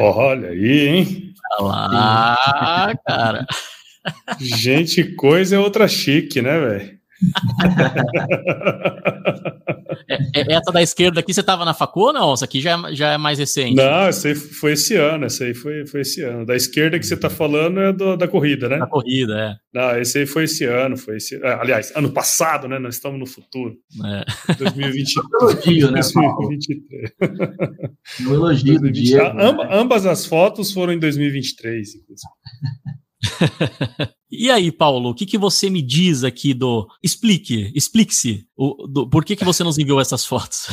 Olha aí, hein? Olha lá, cara. Gente, coisa é outra chique, né, velho? É, é, essa da esquerda aqui, você estava na facu ou não? Essa aqui já é, já é mais recente. Não, essa aí foi esse ano, essa aí foi, foi esse ano. Da esquerda que você está falando é do, da corrida, né? Da corrida, é. Não, esse aí foi esse ano, foi esse. É, aliás, ano passado, né? Nós estamos no futuro. É. 2023. elogio, né, 2023. Um elogio do dia. Amb, ambas as fotos foram em 2023, inclusive. e aí, Paulo, o que, que você me diz aqui do. Explique, explique-se. Por que, que você nos enviou essas fotos?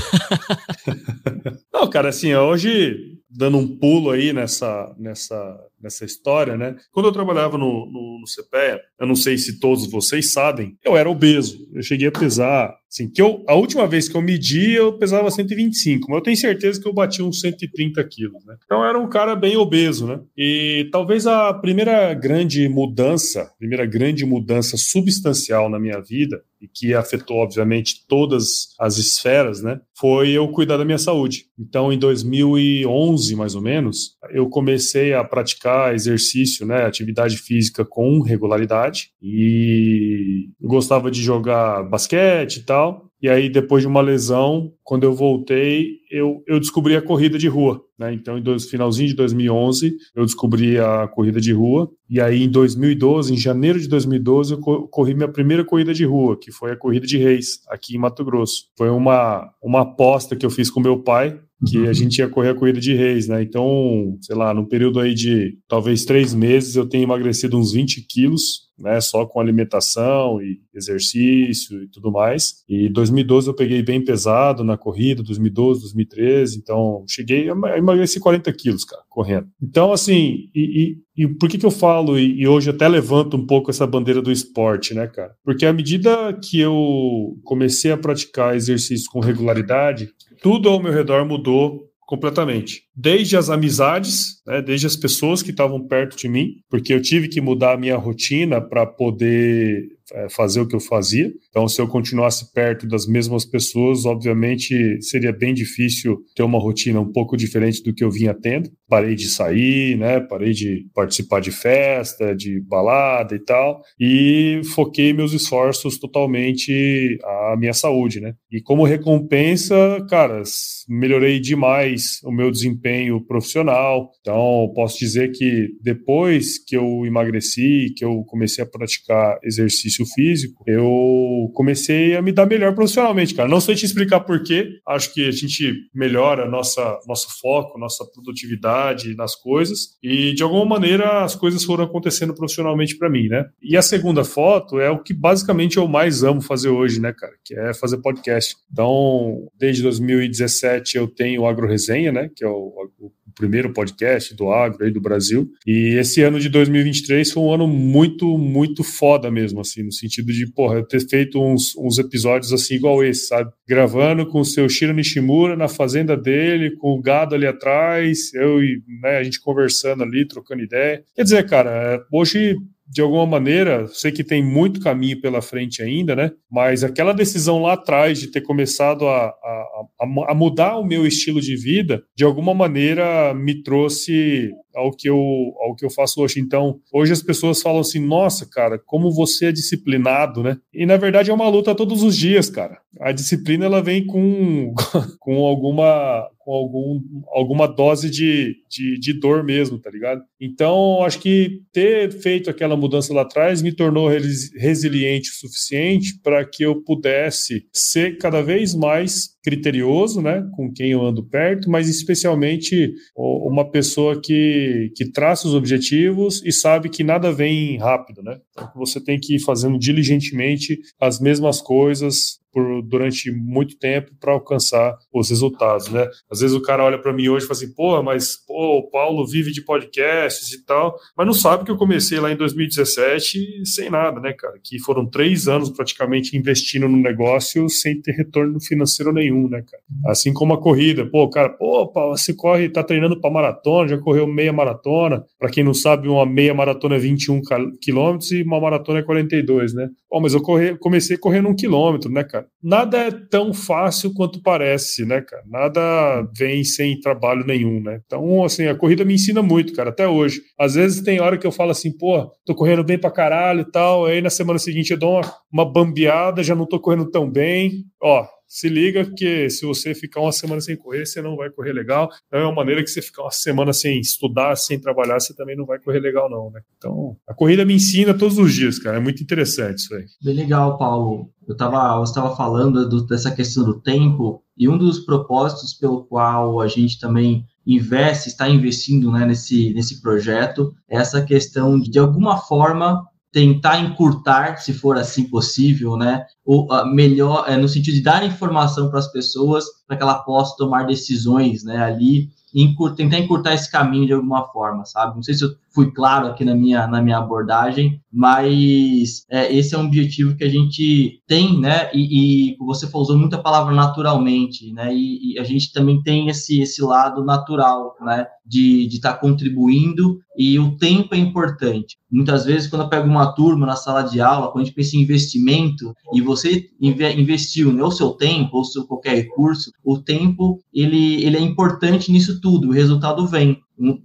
Não, cara, assim, hoje, dando um pulo aí nessa, nessa, nessa história, né? Quando eu trabalhava no, no, no CPE, eu não sei se todos vocês sabem, eu era obeso. Eu cheguei a pesar, assim, que eu, a última vez que eu medi, eu pesava 125, mas eu tenho certeza que eu bati uns 130 quilos, né? Então era um cara bem obeso, né? E talvez a primeira grande mudança, primeira grande mudança substancial na minha vida, e que afetou, obviamente, todas as esferas, né? Foi eu cuidar da minha saúde. Então, em 2011, mais ou menos, eu comecei a praticar exercício, né? Atividade física com regularidade e gostava de jogar basquete e tal. E aí, depois de uma lesão, quando eu voltei, eu, eu descobri a corrida de rua. Né? Então, dois, finalzinho de 2011, eu descobri a corrida de rua. E aí, em 2012, em janeiro de 2012, eu corri minha primeira corrida de rua, que foi a Corrida de Reis, aqui em Mato Grosso. Foi uma, uma aposta que eu fiz com meu pai, que a gente ia correr a corrida de reis, né? Então, sei lá, no período aí de talvez três meses eu tenho emagrecido uns 20 quilos, né? Só com alimentação e exercício e tudo mais. E 2012 eu peguei bem pesado na corrida, 2012, 2013, então cheguei, emagreci 40 quilos, cara, correndo. Então, assim, e, e, e por que que eu falo, e, e hoje até levanto um pouco essa bandeira do esporte, né, cara? Porque à medida que eu comecei a praticar exercício com regularidade, tudo ao meu redor mudou completamente. Desde as amizades, né, desde as pessoas que estavam perto de mim, porque eu tive que mudar a minha rotina para poder fazer o que eu fazia. Então, se eu continuasse perto das mesmas pessoas, obviamente seria bem difícil ter uma rotina um pouco diferente do que eu vinha tendo. Parei de sair, né? Parei de participar de festa, de balada e tal, e foquei meus esforços totalmente à minha saúde, né? E como recompensa, cara, melhorei demais o meu desempenho profissional. Então, posso dizer que depois que eu emagreci, que eu comecei a praticar exercício exercício físico, eu comecei a me dar melhor profissionalmente, cara. Não sei te explicar por quê. Acho que a gente melhora nossa nosso foco, nossa produtividade nas coisas e de alguma maneira as coisas foram acontecendo profissionalmente para mim, né? E a segunda foto é o que basicamente eu mais amo fazer hoje, né, cara? Que é fazer podcast. Então, desde 2017 eu tenho o Agro Resenha, né? Que é o, o primeiro podcast do agro aí do Brasil. E esse ano de 2023 foi um ano muito, muito foda mesmo, assim, no sentido de, porra, eu ter feito uns, uns episódios assim igual esse, sabe? Gravando com o seu Shiro Nishimura na fazenda dele, com o gado ali atrás, eu e né, a gente conversando ali, trocando ideia. Quer dizer, cara, hoje de alguma maneira, sei que tem muito caminho pela frente ainda, né? Mas aquela decisão lá atrás de ter começado a, a, a, mudar o meu estilo de vida, de alguma maneira me trouxe ao que eu ao que eu faço hoje. Então, hoje as pessoas falam assim: "Nossa, cara, como você é disciplinado", né? E na verdade é uma luta todos os dias, cara. A disciplina ela vem com com alguma com algum, alguma dose de, de, de, dor mesmo, tá ligado? Então, acho que ter feito aquela mudança lá atrás me tornou resiliente o suficiente para que eu pudesse ser cada vez mais criterioso, né, com quem eu ando perto, mas especialmente uma pessoa que, que traça os objetivos e sabe que nada vem rápido, né? Então, você tem que ir fazendo diligentemente as mesmas coisas por, durante muito tempo para alcançar os resultados, né? Às vezes o cara olha para mim hoje e fala assim, pô, mas pô, o Paulo vive de podcasts e tal, mas não sabe que eu comecei lá em 2017 sem nada, né, cara? Que foram três anos praticamente investindo no negócio sem ter retorno financeiro nenhum, né, cara? Assim como a corrida, pô, cara, pô, Paulo, você corre, tá treinando para maratona, já correu meia maratona. Para quem não sabe, uma meia maratona é 21 quilômetros e uma maratona é 42, né? Pô, mas eu comecei correndo um quilômetro, né, cara? Nada é tão fácil quanto parece, né, cara? Nada vem sem trabalho nenhum, né? Então, assim, a corrida me ensina muito, cara, até hoje. Às vezes tem hora que eu falo assim, pô, tô correndo bem pra caralho e tal, aí na semana seguinte eu dou uma, uma bambeada, já não tô correndo tão bem. Ó, se liga que se você ficar uma semana sem correr, você não vai correr legal. Então é uma maneira que você ficar uma semana sem estudar, sem trabalhar, você também não vai correr legal, não, né? Então, a corrida me ensina todos os dias, cara. É muito interessante isso aí. Bem legal, Paulo. Eu tava, você estava falando do, dessa questão do tempo, e um dos propósitos pelo qual a gente também investe, está investindo né, nesse, nesse projeto, é essa questão de, de alguma forma, tentar encurtar, se for assim possível, né, o melhor, é, no sentido de dar informação para as pessoas para que ela possa tomar decisões, né, ali, encur, tentar encurtar esse caminho de alguma forma, sabe? Não sei se eu fui claro aqui na minha, na minha abordagem, mas é, esse é um objetivo que a gente tem, né? E, e você usou muita palavra naturalmente, né? E, e, a gente também tem esse, esse lado natural, né? De estar tá contribuindo e o tempo é importante. Muitas vezes, quando eu pego uma turma na sala de aula, quando a gente pensa em investimento e você investiu né, o seu tempo ou seu qualquer recurso, o tempo ele, ele é importante nisso tudo, o resultado vem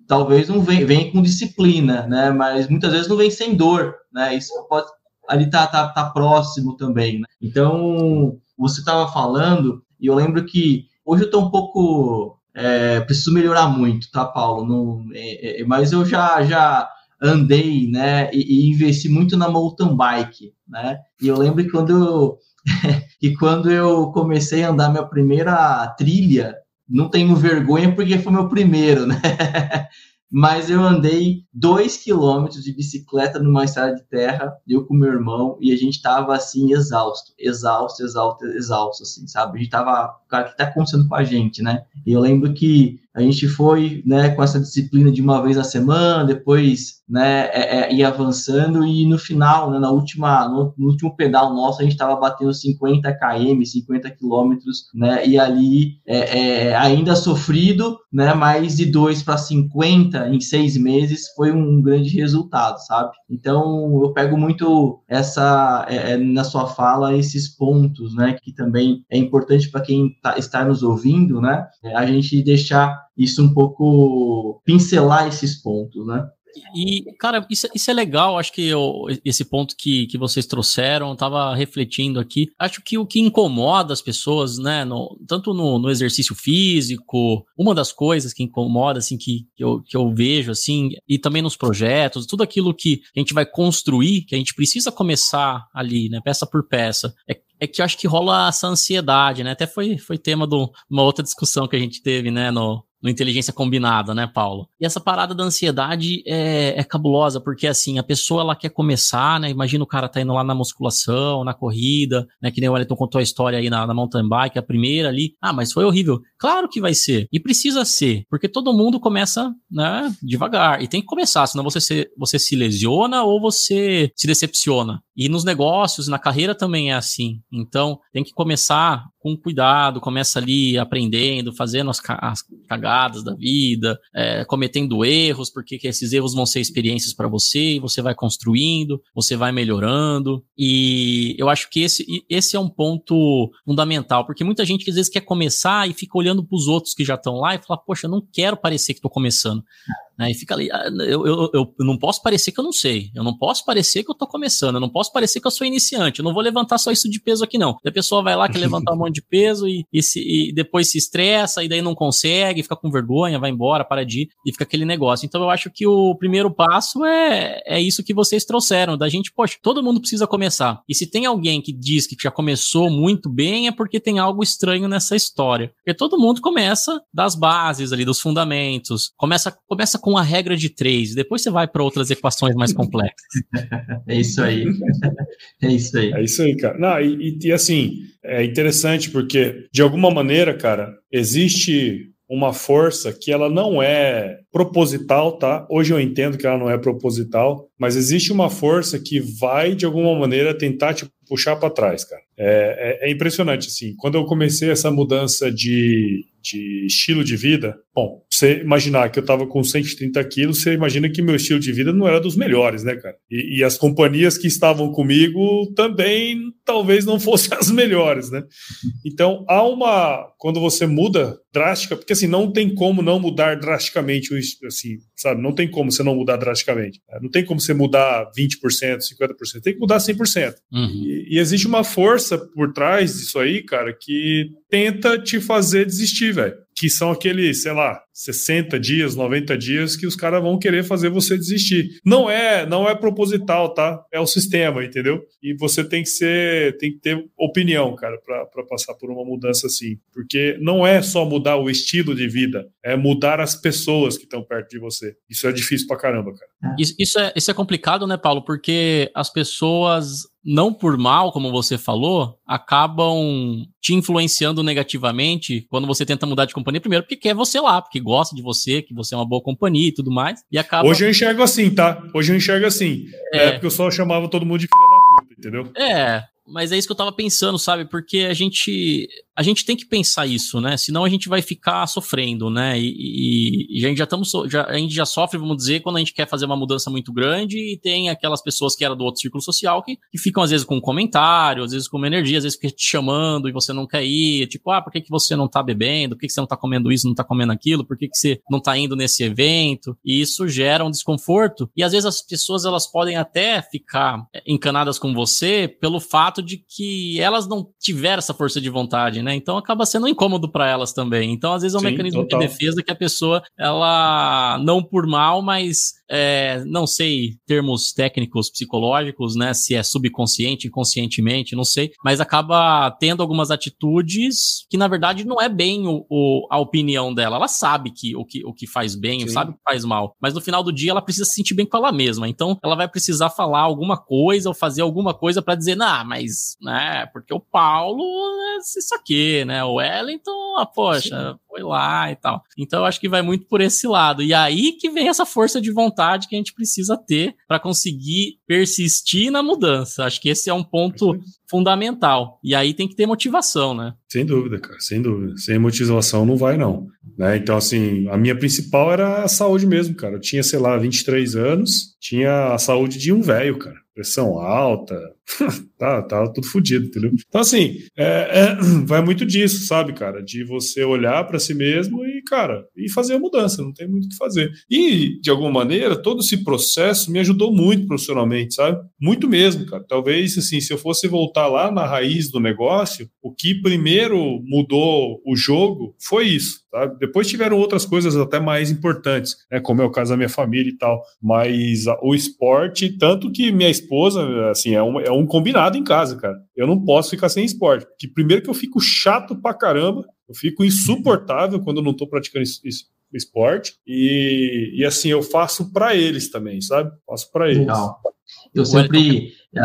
talvez não venha, venha com disciplina, né? Mas muitas vezes não vem sem dor, né? Isso pode ali tá, tá, tá próximo também. Né? Então você estava falando e eu lembro que hoje eu estou um pouco é, preciso melhorar muito, tá, Paulo? Não, é, é, mas eu já já andei, né? E, e, investi muito na mountain bike, né? E eu lembro que quando eu que quando eu comecei a andar minha primeira trilha não tenho vergonha porque foi meu primeiro, né? Mas eu andei dois quilômetros de bicicleta numa estrada de terra, eu com meu irmão, e a gente tava assim, exausto, exausto, exausto, exausto, assim, sabe? A gente tava, cara, o que tá acontecendo com a gente, né? E eu lembro que a gente foi, né, com essa disciplina de uma vez a semana, depois, né, é, é, ir avançando e no final, né, na última, no, no último pedal nosso, a gente estava batendo 50 km, 50 quilômetros, né, e ali é, é, ainda sofrido, né, mais de 2 para 50 em seis meses foi um grande resultado, sabe? Então, eu pego muito essa, é, é, na sua fala, esses pontos, né, que também é importante para quem tá, está nos ouvindo, né, a gente deixar isso um pouco pincelar esses pontos, né? E, cara, isso, isso é legal. Acho que eu, esse ponto que, que vocês trouxeram, eu tava refletindo aqui. Acho que o que incomoda as pessoas, né, no, tanto no, no, exercício físico, uma das coisas que incomoda, assim, que, que, eu, que eu vejo, assim, e também nos projetos, tudo aquilo que a gente vai construir, que a gente precisa começar ali, né, peça por peça, é é que eu acho que rola essa ansiedade, né? Até foi, foi tema de uma outra discussão que a gente teve, né, no, no inteligência combinada, né, Paulo? E essa parada da ansiedade é, é, cabulosa, porque assim, a pessoa ela quer começar, né? Imagina o cara tá indo lá na musculação, na corrida, né? Que nem o Wellington contou a história aí na, na mountain bike, a primeira ali. Ah, mas foi horrível. Claro que vai ser. E precisa ser, porque todo mundo começa, né, devagar. E tem que começar, senão você se, você se lesiona ou você se decepciona. E nos negócios, na carreira também é assim. Então, tem que começar com cuidado, começa ali aprendendo, fazendo as, as cagadas da vida, é, cometendo erros, porque esses erros vão ser experiências para você e você vai construindo, você vai melhorando. E eu acho que esse, esse é um ponto fundamental, porque muita gente às vezes quer começar e fica olhando para os outros que já estão lá e fala, poxa, eu não quero parecer que estou começando. Né? E fica ali, ah, eu, eu, eu, não posso parecer que eu não sei, eu não posso parecer que eu tô começando, eu não posso parecer que eu sou iniciante, eu não vou levantar só isso de peso aqui não. E a pessoa vai lá, quer levantar um monte de peso e, e, se, e, depois se estressa e daí não consegue, fica com vergonha, vai embora, para de ir e fica aquele negócio. Então eu acho que o primeiro passo é, é isso que vocês trouxeram, da gente, poxa, todo mundo precisa começar. E se tem alguém que diz que já começou muito bem, é porque tem algo estranho nessa história. Porque todo mundo começa das bases ali, dos fundamentos, começa, começa com com a regra de três, depois você vai para outras equações mais complexas. é isso aí. É isso aí. É isso aí, cara. Não, e, e assim, é interessante porque, de alguma maneira, cara, existe uma força que ela não é proposital, tá? Hoje eu entendo que ela não é proposital, mas existe uma força que vai, de alguma maneira, tentar te puxar para trás, cara. É, é, é, impressionante, assim. Quando eu comecei essa mudança de, de estilo de vida, bom, você imaginar que eu estava com 130 quilos, você imagina que meu estilo de vida não era dos melhores, né, cara? E, e, as companhias que estavam comigo também talvez não fossem as melhores, né? Então, há uma. Quando você muda drástica, porque assim, não tem como não mudar drasticamente, assim, sabe? Não tem como você não mudar drasticamente. Né? Não tem como você mudar 20%, 50%, tem que mudar 100%. Uhum. E, e existe uma força por trás disso aí, cara, que tenta te fazer desistir, velho que são aqueles, sei lá, 60 dias, 90 dias que os caras vão querer fazer você desistir. Não é, não é proposital, tá? É o sistema, entendeu? E você tem que ser, tem que ter opinião, cara, para passar por uma mudança assim, porque não é só mudar o estilo de vida, é mudar as pessoas que estão perto de você. Isso é difícil pra caramba, cara. Isso, isso, é, isso é complicado, né, Paulo? Porque as pessoas não por mal, como você falou, acabam te influenciando negativamente quando você tenta mudar de companhia, primeiro porque quer você lá, porque gosta de você, que você é uma boa companhia e tudo mais, e acaba... Hoje eu enxergo assim, tá? Hoje eu enxergo assim. É, é porque eu só chamava todo mundo de filha da puta, entendeu? É, mas é isso que eu tava pensando, sabe? Porque a gente a gente tem que pensar isso, né? Senão a gente vai ficar sofrendo, né? E, e, e a gente já estamos, já, a gente já sofre, vamos dizer, quando a gente quer fazer uma mudança muito grande e tem aquelas pessoas que eram do outro círculo social que, que ficam às vezes com um comentário, às vezes com uma energia, às vezes te chamando e você não quer ir, tipo, ah, por que, que você não tá bebendo? Por que, que você não tá comendo isso, não tá comendo aquilo? Por que, que você não tá indo nesse evento? E isso gera um desconforto. E às vezes as pessoas elas podem até ficar encanadas com você pelo fato de que elas não tiveram essa força de vontade, né? Né? Então acaba sendo incômodo para elas também. Então, às vezes, é um Sim, mecanismo total. de defesa que a pessoa, ela, não por mal, mas é, não sei termos técnicos psicológicos, né? Se é subconsciente, inconscientemente, não sei, mas acaba tendo algumas atitudes que, na verdade, não é bem o, o a opinião dela. Ela sabe que o que, o que faz bem, Sim. sabe o que faz mal, mas no final do dia ela precisa se sentir bem com ela mesma. Então, ela vai precisar falar alguma coisa ou fazer alguma coisa para dizer, nah, mas, né, porque o Paulo é isso aqui, né? O Wellington, ah, poxa, Sim. foi lá e tal. Então, eu acho que vai muito por esse lado. E aí que vem essa força de vontade vontade que a gente precisa ter para conseguir persistir na mudança. Acho que esse é um ponto fundamental. E aí tem que ter motivação, né? Sem dúvida, cara, sem dúvida. Sem motivação não vai, não. Né? Então, assim, a minha principal era a saúde mesmo, cara. Eu tinha, sei lá, 23 anos, tinha a saúde de um velho, cara. Pressão alta, tá, tá tudo fodido, entendeu? Então, assim, é, é, vai muito disso, sabe, cara? De você olhar para si mesmo e, cara, e fazer a mudança, não tem muito o que fazer. E, de alguma maneira, todo esse processo me ajudou muito profissionalmente, sabe? Muito mesmo, cara. Talvez, assim, se eu fosse voltar lá na raiz do negócio, o que primeiro mudou o jogo foi isso. Sabe? Depois tiveram outras coisas até mais importantes, né, como é o caso da minha família e tal. Mas o esporte, tanto que minha esposa, assim, é um, é um combinado em casa, cara. Eu não posso ficar sem esporte. Porque primeiro que eu fico chato pra caramba, eu fico insuportável quando eu não tô praticando isso, esporte e, e assim eu faço para eles também, sabe? Faço para eles. Legal. Eu sempre, é,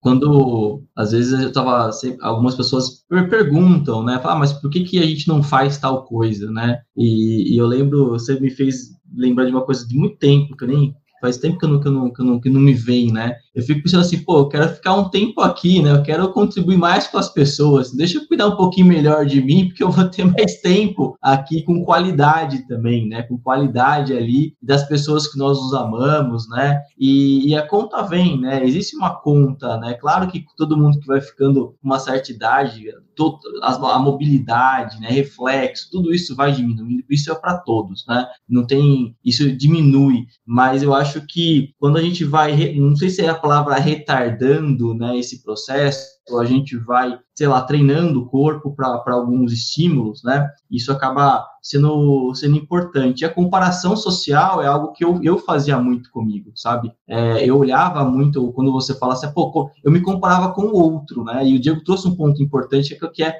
quando às vezes eu tava, algumas pessoas perguntam, né? Falam, ah, mas por que, que a gente não faz tal coisa, né? E, e, eu lembro, você me fez lembrar de uma coisa de muito tempo, que eu nem Faz tempo que eu não, que eu não, que eu não, que não me vem, né? Eu fico pensando assim, pô, eu quero ficar um tempo aqui, né? Eu quero contribuir mais com as pessoas. Deixa eu cuidar um pouquinho melhor de mim, porque eu vou ter mais tempo aqui com qualidade também, né? Com qualidade ali das pessoas que nós nos amamos, né? E, e a conta vem, né? Existe uma conta, né? Claro que todo mundo que vai ficando com uma certa idade, a, mobilidade, né? Reflexo, tudo isso vai diminuindo. Isso é para todos, né? Não tem, isso diminui. Mas eu acho que quando a gente vai, não sei se é a palavra retardando, né? Esse processo a gente vai, sei lá, treinando o corpo para alguns estímulos, né? Isso acaba sendo, sendo importante. E a comparação social é algo que eu, eu fazia muito comigo, sabe? É, eu olhava muito, quando você fala assim, pô, eu me comparava com o outro, né? E o Diego trouxe um ponto importante, que é,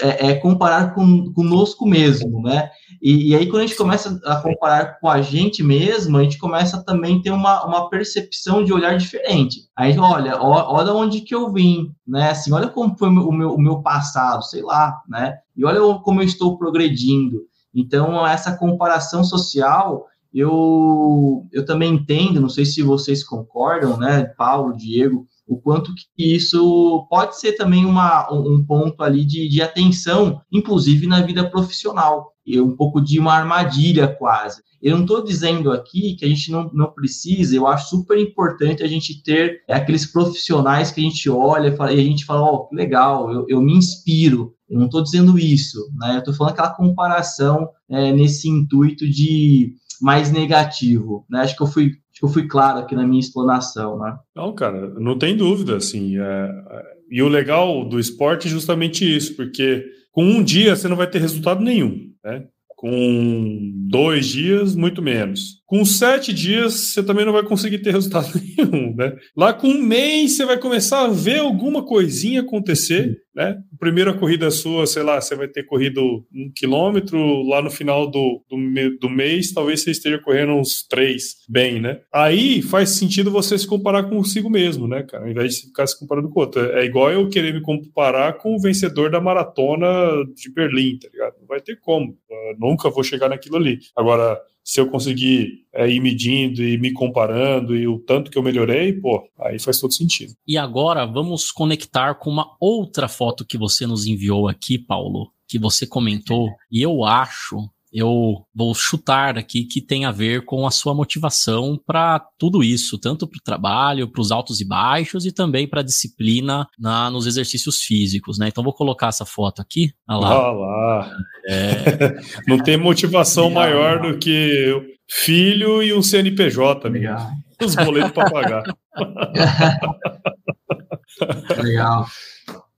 é, é comparar com, conosco mesmo, né? E, e, aí, quando a gente começa a comparar com a gente mesmo, a gente começa também a ter uma, uma percepção de olhar diferente. Aí, olha, olha onde que eu vim, né? Assim, olha como foi o meu, o meu passado, sei lá, né? E olha como eu estou progredindo. Então, essa comparação social, eu, eu também entendo, não sei se vocês concordam, né, Paulo, Diego, o quanto que isso pode ser também uma, um ponto ali de, de atenção, inclusive na vida profissional, e um pouco de uma armadilha quase. Eu não estou dizendo aqui que a gente não, não precisa, eu acho super importante a gente ter aqueles profissionais que a gente olha e a gente fala, ó, oh, que legal, eu, eu me inspiro. Eu não estou dizendo isso, né? Eu estou falando aquela comparação é, nesse intuito de mais negativo, né? Acho que eu fui acho que eu fui claro aqui na minha explanação, né? Não, cara, não tem dúvida, assim. É, é, e o legal do esporte é justamente isso, porque com um dia você não vai ter resultado nenhum, né? Com dois dias, muito menos. Com sete dias, você também não vai conseguir ter resultado nenhum, né? Lá com um mês, você vai começar a ver alguma coisinha acontecer, né? Primeira corrida sua, sei lá, você vai ter corrido um quilômetro, lá no final do, do, do mês, talvez você esteja correndo uns três, bem, né? Aí faz sentido você se comparar consigo mesmo, né, cara? Ao invés de ficar se comparando com o outro. É igual eu querer me comparar com o vencedor da maratona de Berlim, tá ligado? Não vai ter como. Eu nunca vou chegar naquilo ali. Agora, se eu conseguir é, ir medindo e me comparando e o tanto que eu melhorei, pô, aí faz todo sentido. E agora vamos conectar com uma outra foto que você nos enviou aqui, Paulo, que você comentou, e eu acho eu vou chutar aqui que tem a ver com a sua motivação para tudo isso, tanto para o trabalho, para os altos e baixos e também para a disciplina na, nos exercícios físicos, né? Então vou colocar essa foto aqui. Olha lá. Olha lá. É... Não tem motivação Legal. maior do que filho e um CNPJ, Legal. Os boletos para pagar. Legal.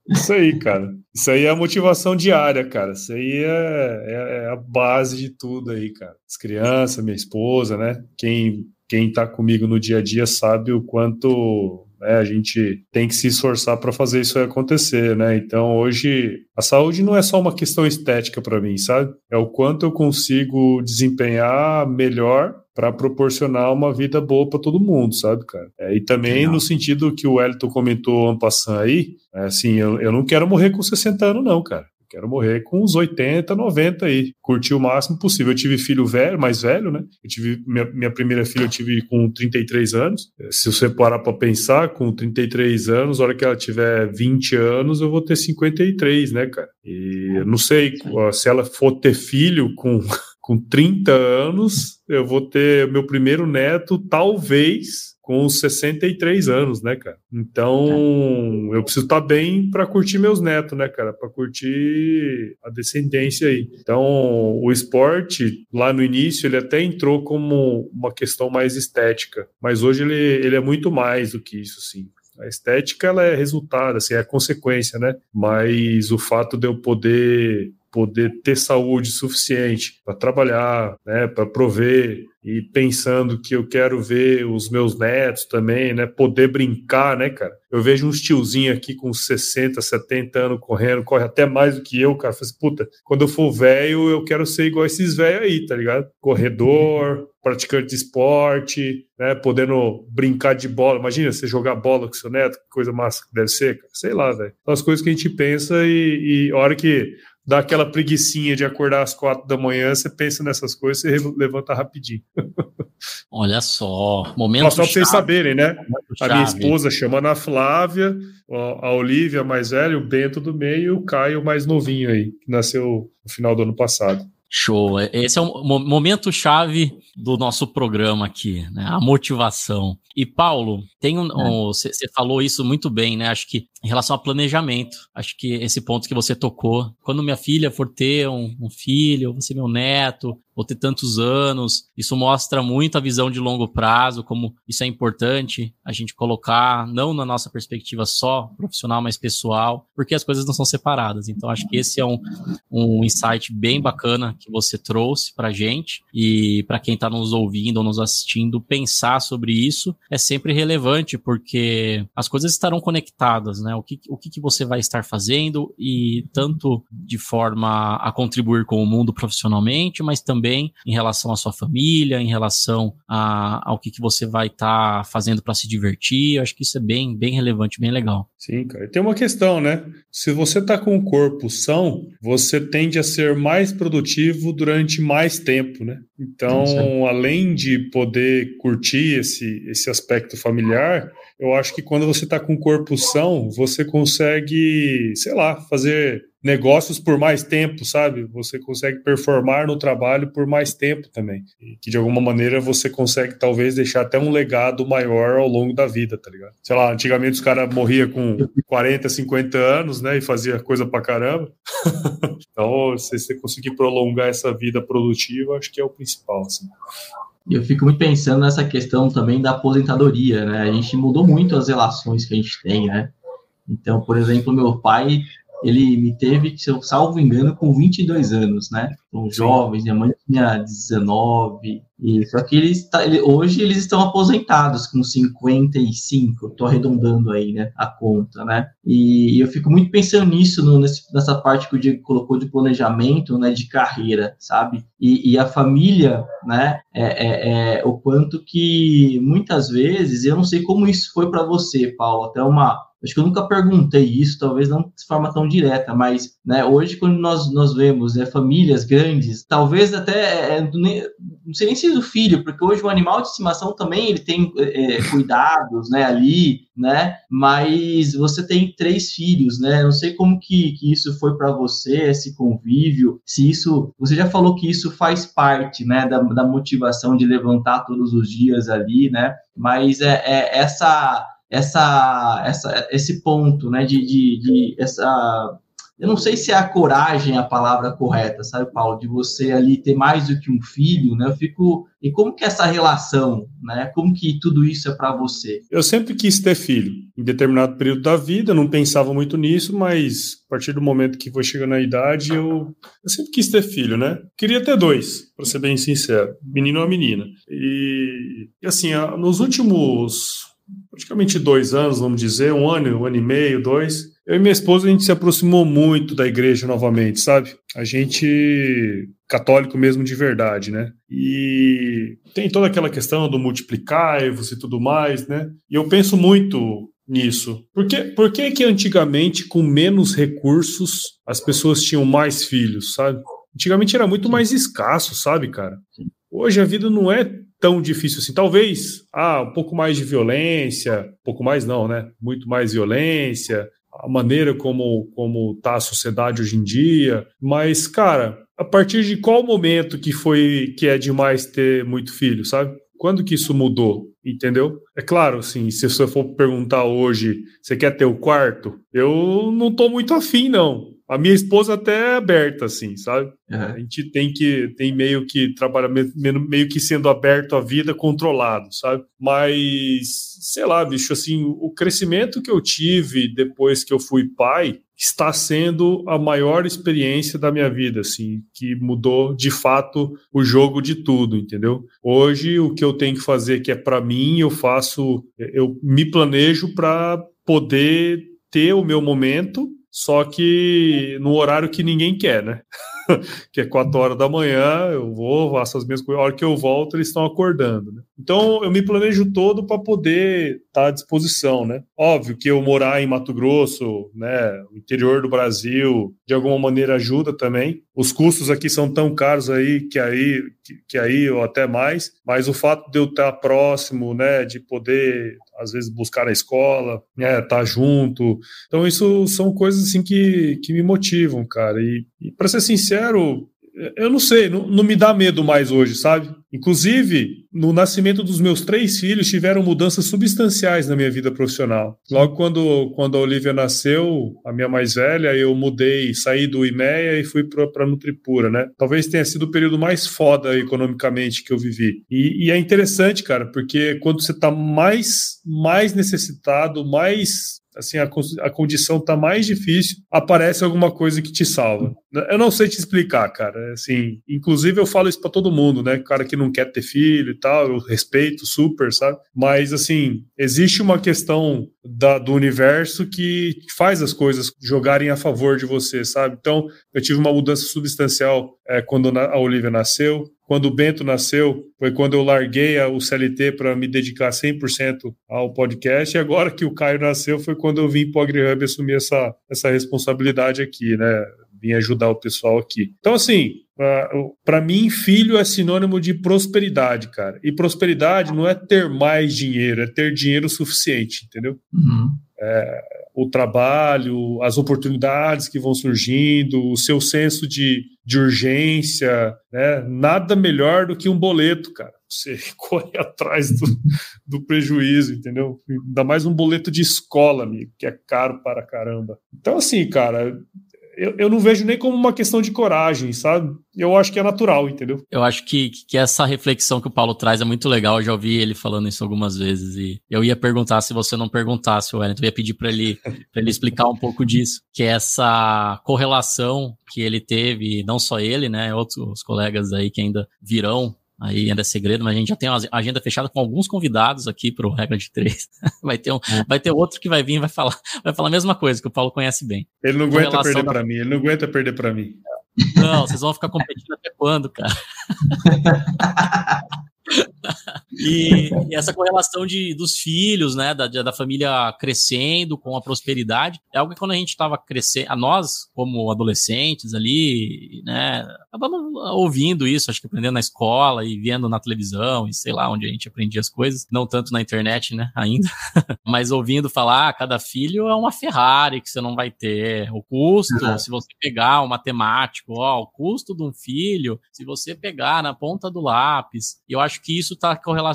Isso aí, cara. Isso aí é a motivação diária, cara. Isso aí é, é, é, a base de tudo aí, cara. As crianças, minha esposa, né? Quem, quem tá comigo no dia a dia sabe o quanto né, a gente tem que se esforçar para fazer isso acontecer, né? Então, hoje, a saúde não é só uma questão estética para mim, sabe? É o quanto eu consigo desempenhar melhor para proporcionar uma vida boa para todo mundo, sabe, cara? É, e também Legal. no sentido que o Wellington comentou ano passando aí, é, assim, eu, eu não quero morrer com 60 anos, não, cara. Eu quero morrer com uns 80, 90 aí. Curtir o máximo possível. Eu tive filho velho, mais velho, né? Eu tive minha, minha primeira filha eu tive com 33 anos. Se você parar para pensar, com 33 anos, na hora que ela tiver 20 anos, eu vou ter 53, né, cara? E eu não sei se ela for ter filho com com 30 anos, eu vou ter meu primeiro neto, talvez com 63 anos, né, cara? Então, eu preciso estar tá bem para curtir meus netos, né, cara? Para curtir a descendência aí. Então, o esporte, lá no início, ele até entrou como uma questão mais estética, mas hoje ele, ele é muito mais do que isso, sim. A estética ela é resultado, assim, é consequência, né? Mas o fato de eu poder poder ter saúde suficiente para trabalhar, né, para prover e pensando que eu quero ver os meus netos também, né, poder brincar, né, cara. Eu vejo uns tiozinhos aqui com 60, 70 anos correndo, corre até mais do que eu, cara. Falei assim, puta, quando eu for velho, eu quero ser igual esses velhos aí, tá ligado? Corredor, praticante de esporte, né, podendo brincar de bola. Imagina você jogar bola com seu neto, que coisa massa que deve ser, cara. Sei lá, velho. São as coisas que a gente pensa e, e a hora que dá aquela preguiçinha de acordar às quatro da manhã, você pensa nessas coisas, você levanta rapidinho. Olha só, momento Só para vocês saberem, né? A minha esposa chama Ana Flávia, a Olivia mais velha, o Bento do meio e o Caio mais novinho aí, que nasceu no final do ano passado. Show. Esse é o momento chave do nosso programa aqui, né? A motivação. E Paulo, tem um, você um, falou isso muito bem, né? Acho que em relação a planejamento, acho que esse ponto que você tocou, quando minha filha for ter um, um filho, você meu neto, vou ter tantos anos. Isso mostra muito a visão de longo prazo, como isso é importante a gente colocar, não na nossa perspectiva só profissional, mas pessoal, porque as coisas não são separadas. Então, acho que esse é um, um insight bem bacana que você trouxe para gente e para quem está nos ouvindo ou nos assistindo, pensar sobre isso é sempre relevante, porque as coisas estarão conectadas, né? O que, o que, que você vai estar fazendo e tanto de forma a contribuir com o mundo profissionalmente, mas também também em relação à sua família, em relação a, ao que, que você vai estar tá fazendo para se divertir. Eu acho que isso é bem, bem relevante, bem legal. Sim, cara. E tem uma questão, né? Se você está com o corpo são, você tende a ser mais produtivo durante mais tempo, né? Então, além de poder curtir esse, esse aspecto familiar, eu acho que quando você está com o corpo são, você consegue, sei lá, fazer negócios por mais tempo, sabe? Você consegue performar no trabalho por mais tempo também. E que de alguma maneira você consegue talvez deixar até um legado maior ao longo da vida, tá ligado? Sei lá, antigamente os caras morriam com 40, 50 anos, né? E fazia coisa pra caramba. então, se você conseguir prolongar essa vida produtiva, acho que é o principal, assim. Eu fico muito pensando nessa questão também da aposentadoria, né? A gente mudou muito as relações que a gente tem, né? Então, por exemplo, meu pai ele me teve, se eu salvo engano, com 22 anos, né? Então, jovens, minha mãe tinha 19, e, só que eles, tá, ele, hoje eles estão aposentados com 55, estou arredondando aí, né, a conta, né? E, e eu fico muito pensando nisso, no, nesse, nessa parte que o Diego colocou de planejamento, né, de carreira, sabe? E, e a família, né, é, é, é, o quanto que muitas vezes, eu não sei como isso foi para você, Paulo, até uma Acho que eu nunca perguntei isso, talvez não de forma tão direta, mas né, hoje, quando nós, nós vemos né, famílias grandes, talvez até, é, não sei nem se do filho, porque hoje o animal de estimação também ele tem é, é, cuidados né, ali, né? Mas você tem três filhos, né? Não sei como que, que isso foi para você, esse convívio, se isso. Você já falou que isso faz parte, né, da, da motivação de levantar todos os dias ali, né? Mas é, é essa essa, essa, esse ponto, né, de, de, de, essa, eu não sei se é a coragem a palavra correta, sabe, Paulo, de você ali ter mais do que um filho, né, eu fico, e como que é essa relação, né, como que tudo isso é para você? Eu sempre quis ter filho, em determinado período da vida, não pensava muito nisso, mas a partir do momento que foi chegando a idade, eu, eu sempre quis ter filho, né, queria ter dois, para ser bem sincero, menino ou menina, e assim, nos últimos praticamente dois anos, vamos dizer, um ano, um ano e meio, dois. Eu e minha esposa, a gente se aproximou muito da igreja novamente, sabe? A gente, católico mesmo de verdade, né? E tem toda aquela questão do multiplicar-vos e tudo mais, né? E eu penso muito nisso. Por que, por que que antigamente, com menos recursos, as pessoas tinham mais filhos, sabe? Antigamente era muito mais escasso, sabe, cara? Hoje a vida não é tão difícil assim. Talvez, ah, um pouco mais de violência, um pouco mais não, né? Muito mais violência, a maneira como como tá a sociedade hoje em dia, mas cara, a partir de qual momento que foi que é demais ter muito filho, sabe? Quando que isso mudou? Entendeu? É claro, assim, se você for perguntar hoje, você quer ter o quarto? Eu não tô muito afim, não. A minha esposa até é aberta, assim, sabe? Uhum. A gente tem que tem meio que trabalhar meio que sendo aberto à vida, controlado, sabe? Mas sei lá, bicho, assim, o crescimento que eu tive depois que eu fui pai está sendo a maior experiência da minha vida, assim, que mudou de fato o jogo de tudo, entendeu? Hoje o que eu tenho que fazer que é para mim, eu faço, eu me planejo para poder ter o meu momento só que no horário que ninguém quer, né? que é 4 horas da manhã, eu vou, faço as minhas coisas, a hora que eu volto, eles estão acordando, né? Então, eu me planejo todo para poder estar tá à disposição, né? Óbvio que eu morar em Mato Grosso, né, interior do Brasil, de alguma maneira ajuda também. Os custos aqui são tão caros aí que aí, que, que aí ou até mais, mas o fato de eu estar próximo, né, de poder às vezes buscar a escola, né, estar tá junto. Então isso são coisas assim que, que me motivam, cara. E, e para ser sincero, eu não sei, não, não, me dá medo mais hoje, sabe? Inclusive, no nascimento dos meus três filhos, tiveram mudanças substanciais na minha vida profissional. Logo quando, quando a Olivia nasceu, a minha mais velha, eu mudei, saí do IMEA e fui para a Nutripura, né? Talvez tenha sido o período mais foda economicamente que eu vivi. E, e é interessante, cara, porque quando você está mais, mais necessitado, mais assim, a, a condição tá mais difícil, aparece alguma coisa que te salva. Eu não sei te explicar, cara. Assim, inclusive eu falo isso para todo mundo, né? Cara que não quer ter filho e tal, eu respeito super, sabe? Mas assim, existe uma questão da, do universo que faz as coisas jogarem a favor de você, sabe? Então, eu tive uma mudança substancial é, quando a Olivia nasceu. Quando o Bento nasceu, foi quando eu larguei o CLT para me dedicar 100% ao podcast. E agora que o Caio nasceu, foi quando eu vim para o AgriHub assumir essa, essa responsabilidade aqui, né? Vim ajudar o pessoal aqui. Então, assim, para mim, filho é sinônimo de prosperidade, cara. E prosperidade não é ter mais dinheiro, é ter dinheiro suficiente, entendeu? Uhum. É, o trabalho, as oportunidades que vão surgindo, o seu senso de, de urgência, né? Nada melhor do que um boleto, cara. Você corre atrás do, do prejuízo, entendeu? Ainda mais um boleto de escola, amigo, que é caro para caramba. Então, assim, cara, eu, eu não vejo nem como uma questão de coragem, sabe? Eu acho que é natural, entendeu? Eu acho que, que essa reflexão que o Paulo traz é muito legal. Eu já ouvi ele falando isso algumas vezes. E eu ia perguntar se você não perguntasse, Wellington. Eu ia pedir para ele, ele explicar um pouco disso. Que é essa correlação que ele teve, não só ele, né? Outros colegas aí que ainda virão Aí ainda é segredo, mas a gente já tem uma agenda fechada com alguns convidados aqui para o Regra de Três. vai, ter um, é. vai ter outro que vai vir e vai falar, vai falar a mesma coisa, que o Paulo conhece bem. Ele não aguenta perder da... para mim, ele não aguenta perder para mim. Não, vocês vão ficar competindo até quando, cara? e, e, essa correlação de, dos filhos, né, da, da família crescendo com a prosperidade, é algo que quando a gente estava crescendo, a nós, como adolescentes ali, né, acabamos ouvindo isso, acho que aprendendo na escola e vendo na televisão e sei lá onde a gente aprendia as coisas, não tanto na internet, né, ainda, mas ouvindo falar, ah, cada filho é uma Ferrari que você não vai ter, o custo, uhum. se você pegar o matemático, ó, o custo de um filho, se você pegar na ponta do lápis, eu acho que isso está correlacionado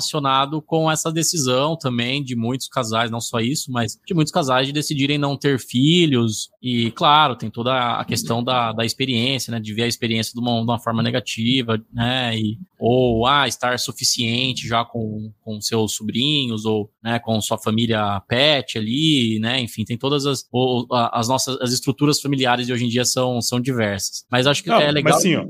com essa decisão também de muitos casais, não só isso, mas de muitos casais de decidirem não ter filhos. E, claro, tem toda a questão da, da experiência, né? De ver a experiência de uma, de uma forma negativa, né? E, ou, ah, estar suficiente já com, com seus sobrinhos, ou né, com sua família pet ali, né? Enfim, tem todas as, ou, as nossas as estruturas familiares de hoje em dia são, são diversas. Mas acho que não, é legal. Mas assim, ó,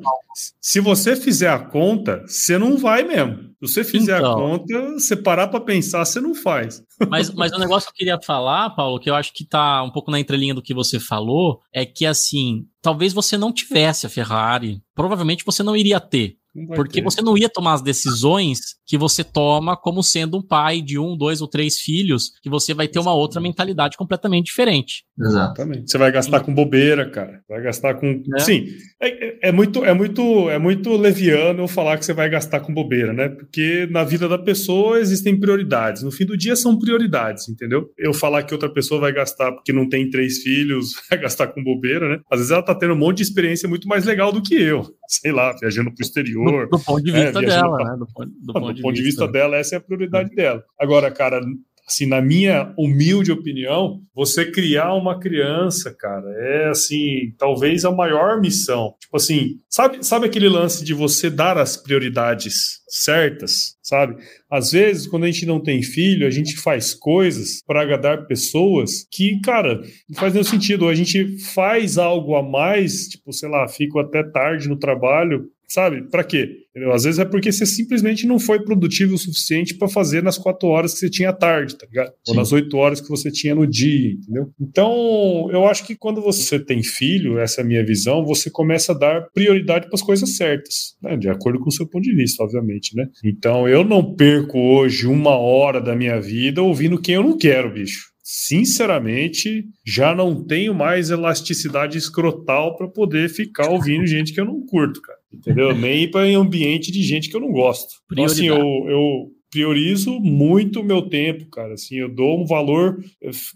se você fizer a conta, você não vai mesmo. Se você fizer então, a conta, você parar para pensar, você não faz. Mas, mas o negócio que eu queria falar, Paulo, que eu acho que tá um pouco na entrelinha do que você falou, é que assim, talvez você não tivesse a Ferrari, provavelmente você não iria ter. Porque ter. você não ia tomar as decisões que você toma como sendo um pai de um, dois ou três filhos, que você vai ter uma outra mentalidade completamente diferente. Exatamente. Você vai gastar com bobeira, cara. Vai gastar com. É. Sim, é, é, muito, é, muito, é muito leviano falar que você vai gastar com bobeira, né? Porque na vida da pessoa existem prioridades. No fim do dia são prioridades, entendeu? Eu falar que outra pessoa vai gastar porque não tem três filhos, vai gastar com bobeira, né? Às vezes ela tá tendo um monte de experiência muito mais legal do que eu. Sei lá, viajando pro exterior do, do ponto de vista é, dela, pra... né? Do, ponto, do, ponto, de, ponto de vista dela, essa é a prioridade dela. Agora, cara, assim, na minha humilde opinião, você criar uma criança, cara, é assim, talvez a maior missão. Tipo assim, sabe, sabe aquele lance de você dar as prioridades certas, sabe? Às vezes, quando a gente não tem filho, a gente faz coisas para agradar pessoas que, cara, não faz nenhum sentido. A gente faz algo a mais, tipo, sei lá, fico até tarde no trabalho sabe? Para quê? Entendeu? Às vezes é porque você simplesmente não foi produtivo o suficiente para fazer nas quatro horas que você tinha à tarde, tá ligado? Sim. Ou nas oito horas que você tinha no dia, entendeu? Então, eu acho que quando você tem filho, essa é a minha visão, você começa a dar prioridade para as coisas certas, né? De acordo com o seu ponto de vista, obviamente, né? Então, eu não perco hoje uma hora da minha vida ouvindo quem eu não quero, bicho sinceramente, já não tenho mais elasticidade escrotal para poder ficar ouvindo gente que eu não curto, cara. Entendeu? Nem para em ambiente de gente que eu não gosto. Então, assim, eu, eu priorizo muito o meu tempo, cara. Assim, eu dou um valor,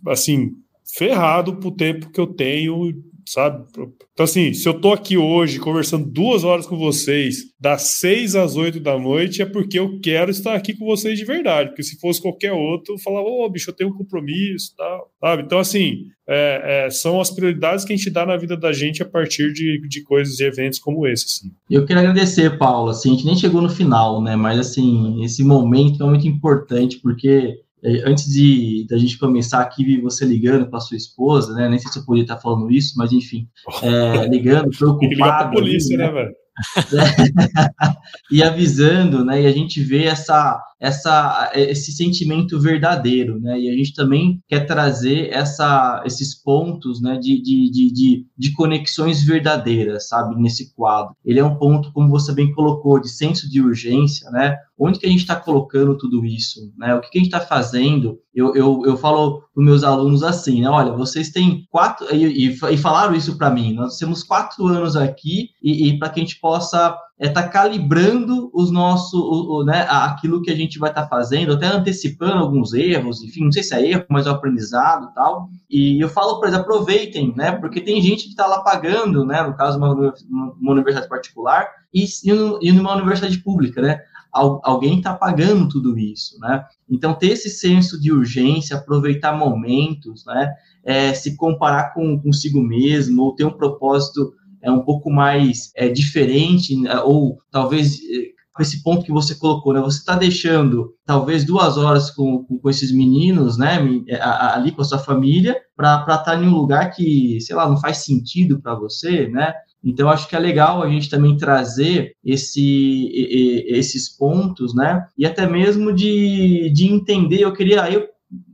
assim, ferrado pro tempo que eu tenho sabe? Então, assim, se eu tô aqui hoje conversando duas horas com vocês, das seis às oito da noite, é porque eu quero estar aqui com vocês de verdade. Porque se fosse qualquer outro, eu falava, ô, oh, bicho, eu tenho um compromisso tal, sabe? Então, assim, é, é, são as prioridades que a gente dá na vida da gente a partir de, de coisas e eventos como esse, assim. Eu quero agradecer, Paulo, assim, a gente nem chegou no final, né? Mas, assim, esse momento é muito importante, porque antes de da gente começar aqui, você ligando para sua esposa, né? Nem sei se eu podia estar falando isso, mas enfim, é, ligando, preocupado. Polícia, né, né velho? e avisando, né? E a gente vê essa, essa, esse sentimento verdadeiro, né? E a gente também quer trazer essa, esses pontos, né? De, de, de, de, conexões verdadeiras, sabe? Nesse quadro. Ele é um ponto, como você bem colocou, de senso de urgência, né? Onde que a gente está colocando tudo isso, né? O que, que a gente está fazendo? Eu, eu, eu falo para meus alunos assim, né? Olha, vocês têm quatro e, e, e falaram isso para mim. Nós temos quatro anos aqui e, e para que a gente possa é tá calibrando os nossos, o, o, né, aquilo que a gente vai estar tá fazendo, até antecipando alguns erros, enfim, não sei se é erro, mas é aprendizado e tal. E eu falo para eles, aproveitem, né, porque tem gente que está lá pagando, né, no caso, uma, uma universidade particular e, e numa universidade pública, né, alguém está pagando tudo isso, né? Então, ter esse senso de urgência, aproveitar momentos, né? É, se comparar com consigo mesmo, ou ter um propósito é um pouco mais é, diferente, né, ou talvez com é, esse ponto que você colocou, né? Você está deixando talvez duas horas com, com, com, esses meninos, né? É, ali com a sua família, para estar tá em um lugar que, sei lá, não faz sentido para você, né? Então, acho que é legal a gente também trazer esse, esses pontos, né? E até mesmo de, de entender. Eu queria eu,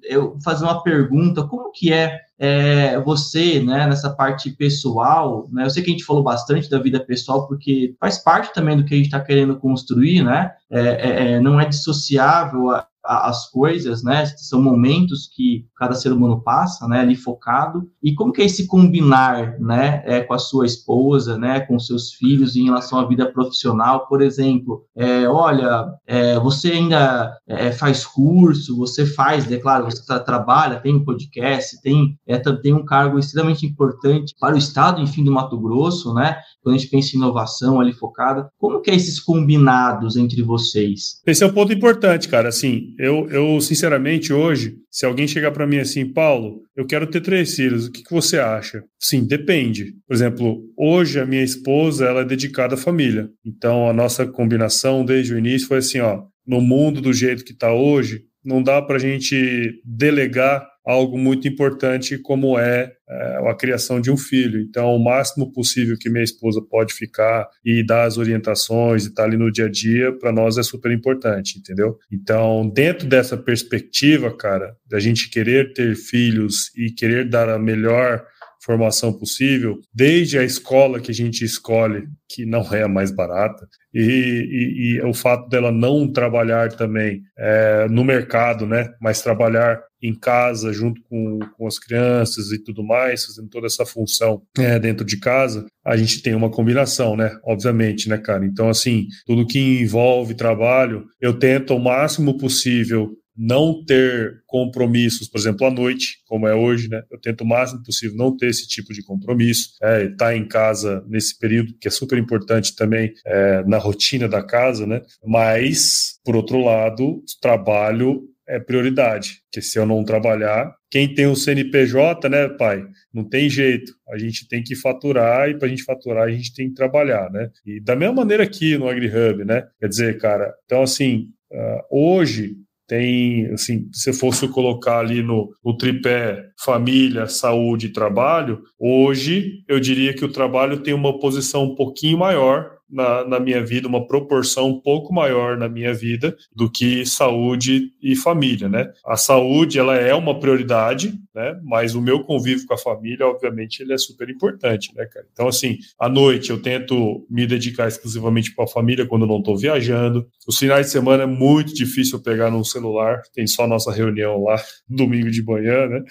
eu fazer uma pergunta: como que é é, você, né, nessa parte pessoal, né, eu sei que a gente falou bastante da vida pessoal, porque faz parte também do que a gente está querendo construir, né, é, é, é não é dissociável a, as coisas, né? São momentos que cada ser humano passa, né? Ali focado. E como que é esse combinar, né? É, com a sua esposa, né? Com seus filhos em relação à vida profissional, por exemplo. É, olha, é, você ainda é, faz curso, você faz, é claro, você tra trabalha, tem um podcast, tem, é, tem um cargo extremamente importante para o Estado, enfim, do Mato Grosso, né? Quando a gente pensa em inovação ali focada. Como que é esses combinados entre vocês? Esse é um ponto importante, cara. Assim, eu, eu sinceramente, hoje, se alguém chegar para mim assim, Paulo, eu quero ter três filhos, o que, que você acha? Sim, depende. Por exemplo, hoje a minha esposa, ela é dedicada à família. Então, a nossa combinação desde o início foi assim, ó, no mundo do jeito que está hoje, não dá para a gente delegar algo muito importante como é, é, a criação de um filho. Então, o máximo possível que minha esposa pode ficar e dar as orientações e estar tá ali no dia a dia, para nós é super importante, entendeu? Então, dentro dessa perspectiva, cara, da gente querer ter filhos e querer dar a melhor formação possível, desde a escola que a gente escolhe, que não é a mais barata, e, e, e o fato dela não trabalhar também é, no mercado, né, mas trabalhar em casa junto com, com as crianças e tudo mais, fazendo toda essa função é, dentro de casa, a gente tem uma combinação, né? Obviamente, né, cara? Então, assim, tudo que envolve trabalho, eu tento ao máximo possível não ter compromissos, por exemplo, à noite, como é hoje, né? Eu tento o máximo possível não ter esse tipo de compromisso, é, estar tá em casa nesse período, que é super importante também é, na rotina da casa, né? Mas, por outro lado, trabalho é prioridade, que se eu não trabalhar, quem tem o CNPJ, né, pai, não tem jeito. A gente tem que faturar e para a gente faturar a gente tem que trabalhar, né? E da mesma maneira aqui no AgriHub, né? Quer dizer, cara, então assim, uh, hoje tem, assim, se fosse colocar ali no, no tripé família, saúde e trabalho, hoje eu diria que o trabalho tem uma posição um pouquinho maior na, na minha vida, uma proporção um pouco maior na minha vida do que saúde e família, né? A saúde, ela é uma prioridade, né? Mas o meu convívio com a família, obviamente, ele é super importante, né, cara? Então, assim, à noite eu tento me dedicar exclusivamente para a família quando não estou viajando. Os finais de semana é muito difícil eu pegar no celular, tem só nossa reunião lá, domingo de manhã, né?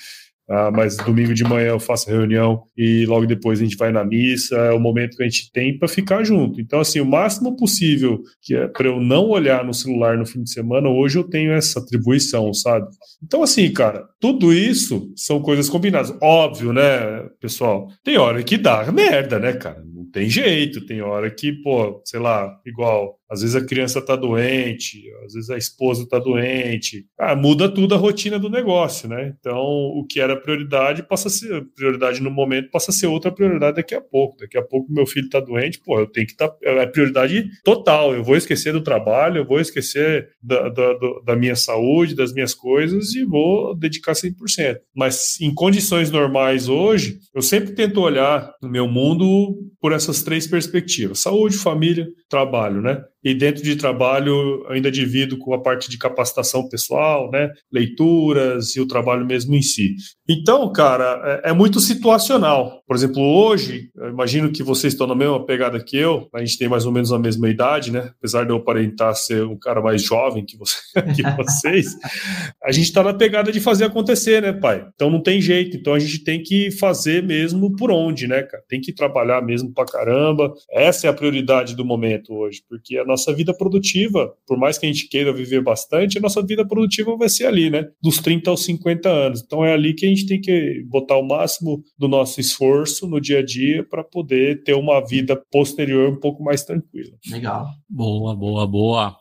Ah, mas domingo de manhã eu faço reunião e logo depois a gente vai na missa, é o momento que a gente tem para ficar junto. Então, assim, o máximo possível que é para eu não olhar no celular no fim de semana, hoje eu tenho essa atribuição, sabe? Então, assim, cara, tudo isso são coisas combinadas. Óbvio, né, pessoal? Tem hora que dá merda, né, cara? Não tem jeito, tem hora que, pô, sei lá, igual às vezes a criança está doente, às vezes a esposa está doente. Ah, muda tudo a rotina do negócio, né? Então, o que era prioridade passa a ser prioridade no momento, passa a ser outra prioridade daqui a pouco. Daqui a pouco meu filho está doente, pô, eu tenho que estar. Tá, é prioridade total. Eu vou esquecer do trabalho, eu vou esquecer da, da, da minha saúde, das minhas coisas e vou dedicar 100%. Mas em condições normais hoje, eu sempre tento olhar no meu mundo por essas três perspectivas: saúde, família, trabalho, né? E dentro de trabalho ainda divido com a parte de capacitação pessoal, né, leituras e o trabalho mesmo em si. Então, cara, é, é muito situacional. Por exemplo, hoje, imagino que vocês estão na mesma pegada que eu, a gente tem mais ou menos a mesma idade, né, apesar de eu aparentar ser um cara mais jovem que, você, que vocês, a gente está na pegada de fazer acontecer, né, pai? Então não tem jeito, então a gente tem que fazer mesmo por onde, né, cara? Tem que trabalhar mesmo pra caramba. Essa é a prioridade do momento hoje, porque a nossa vida produtiva, por mais que a gente queira viver bastante, a nossa vida produtiva vai ser ali, né? Dos 30 aos 50 anos. Então é ali que a gente tem que botar o máximo do nosso esforço no dia a dia para poder ter uma vida posterior um pouco mais tranquila. Legal. Boa, boa, boa.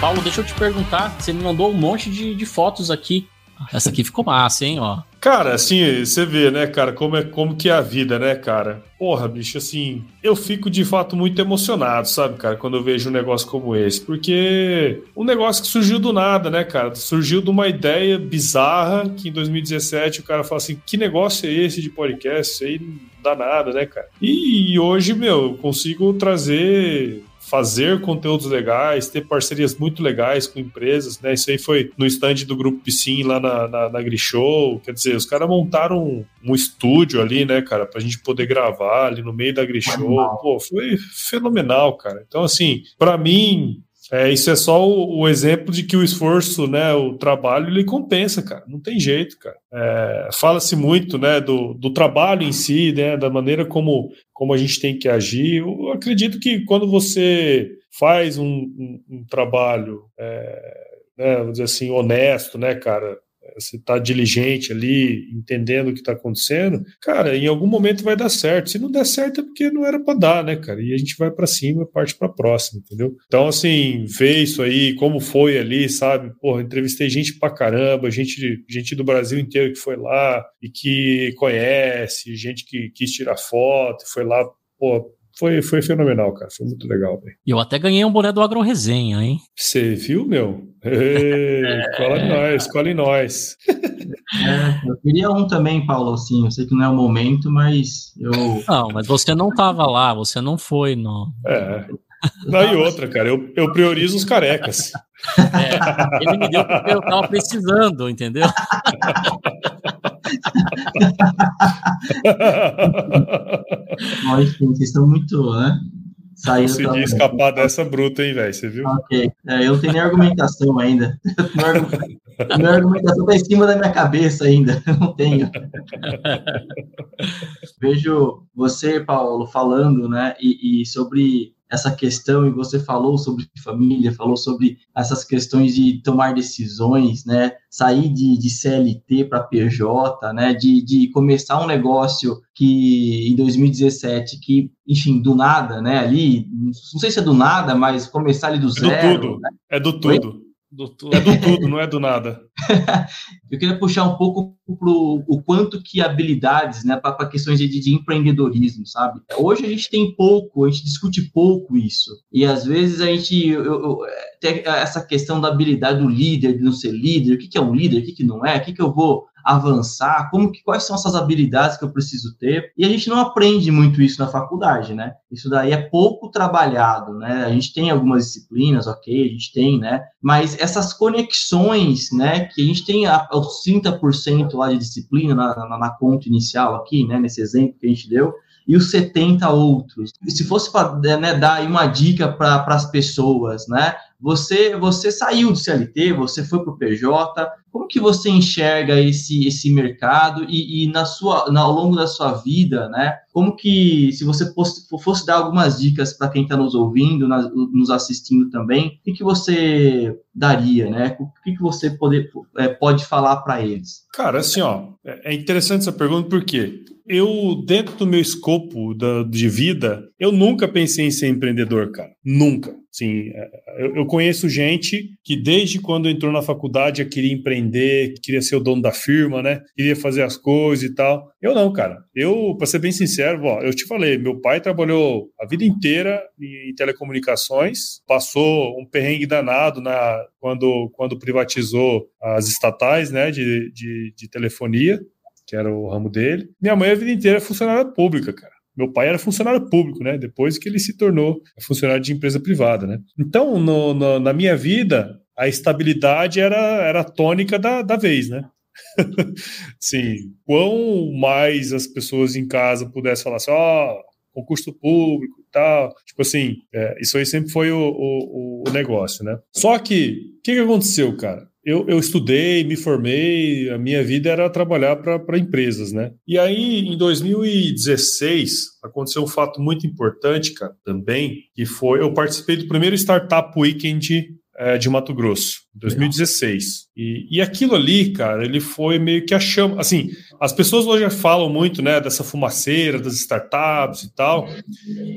Paulo, deixa eu te perguntar, você me mandou um monte de, de fotos aqui essa aqui ficou massa, hein, ó. Cara, assim, você vê, né, cara, como é como que é a vida, né, cara? Porra, bicho, assim, eu fico de fato muito emocionado, sabe, cara, quando eu vejo um negócio como esse, porque um negócio que surgiu do nada, né, cara? Surgiu de uma ideia bizarra que em 2017 o cara fala assim: "Que negócio é esse de podcast? Isso aí não dá nada, né, cara?" E hoje, meu, eu consigo trazer fazer conteúdos legais, ter parcerias muito legais com empresas, né? Isso aí foi no stand do Grupo Piscin lá na, na, na Grishow. Quer dizer, os caras montaram um, um, estúdio ali, né, cara, pra gente poder gravar ali no meio da Grishow. Pô, foi fenomenal, cara. Então, assim, para mim, é, isso é só o, o, exemplo de que o esforço, né, o trabalho, ele compensa, cara. Não tem jeito, cara. É, Fala-se muito, né, do, do trabalho em si, né, da maneira como, como a gente tem que agir. Eu acredito que quando você faz um, um, um trabalho, é, né, vamos dizer assim, honesto, né, cara, você está diligente ali, entendendo o que está acontecendo, cara, em algum momento vai dar certo. Se não der certo é porque não era para dar, né, cara? E a gente vai para cima, parte para próxima, entendeu? Então, assim, ver isso aí, como foi ali, sabe? Porra, entrevistei gente pra caramba, gente, gente do Brasil inteiro que foi lá e que conhece, gente que quis tirar foto, foi lá, pô, foi, foi fenomenal, cara. Foi muito legal. E eu até ganhei um boné do Agro Resenha, hein? Você viu, meu? Ei, cola em nós, cola em nós. É, eu queria um também, Paulo, assim. Eu sei que não é o momento, mas eu. Não, mas você não tava lá, você não foi, não. É. Não, e outra, cara, eu, eu priorizo os carecas. É, ele me deu porque eu tava precisando, entendeu? Mas, vocês estão muito, né? Saiu Consegui escapar dessa bruta, hein, velho? Você viu? Ok. É, eu não tenho nem argumentação ainda. Minha argumentação está em cima da minha cabeça ainda. Não tenho. Vejo você, Paulo, falando, né, e, e sobre essa questão, e você falou sobre família, falou sobre essas questões de tomar decisões, né? Sair de, de CLT para PJ, né? De, de começar um negócio que em 2017, que, enfim, do nada, né? Ali, não sei se é do nada, mas começar ali do zero. É do tudo. Né? É do tudo. Do, é do tudo, não é do nada. eu queria puxar um pouco para o quanto que habilidades, né, para questões de, de, empreendedorismo, sabe? Hoje a gente tem pouco, a gente discute pouco isso. E às vezes a gente eu, eu, tem essa questão da habilidade do líder, de não ser líder, o que, que é um líder, o que, que não é, o que, que eu vou avançar, como que quais são essas habilidades que eu preciso ter? E a gente não aprende muito isso na faculdade, né? Isso daí é pouco trabalhado, né? A gente tem algumas disciplinas, ok, a gente tem, né? Mas essas conexões, né, que a gente tem os 30% lá de disciplina na, na, na conta inicial aqui, né, nesse exemplo que a gente deu, e os 70 outros. E se fosse para né, dar uma dica para as pessoas, né? Você, você saiu do CLT, você foi para o PJ, como que você enxerga esse, esse mercado e, e na sua, na, ao longo da sua vida, né? Como que, se você fosse, fosse dar algumas dicas para quem está nos ouvindo, na, nos assistindo também, o que, que você daria, né? O que, que você pode, é, pode falar para eles? Cara, assim, ó, é, é interessante essa pergunta porque eu, dentro do meu escopo da, de vida, eu nunca pensei em ser empreendedor, cara. Nunca. Sim, é, eu, eu, conheço gente que desde quando entrou na faculdade já queria empreender, queria ser o dono da firma, né? Queria fazer as coisas e tal. Eu não, cara. Eu, para ser bem sincero, ó, eu te falei, meu pai trabalhou a vida inteira em telecomunicações, passou um perrengue danado na quando, quando privatizou as estatais, né, de, de, de telefonia que era o ramo dele. Minha mãe a vida inteira é funcionária pública, cara. Meu pai era funcionário público, né? Depois que ele se tornou funcionário de empresa privada, né? Então, no, no, na minha vida, a estabilidade era, era a tônica da, da vez, né? Sim, quão mais as pessoas em casa pudessem falar assim, ó, oh, concurso público e tal, tipo assim, é, isso aí sempre foi o, o, o negócio, né? Só que, o que, que aconteceu, cara? Eu, eu estudei, me formei, a minha vida era trabalhar para empresas, né? E aí, em 2016, aconteceu um fato muito importante, cara, também, que foi, eu participei do primeiro Startup Weekend é, de Mato Grosso, 2016. E, e aquilo ali, cara, ele foi meio que a chama. Assim, as pessoas hoje falam muito, né, dessa fumaceira, das startups e tal,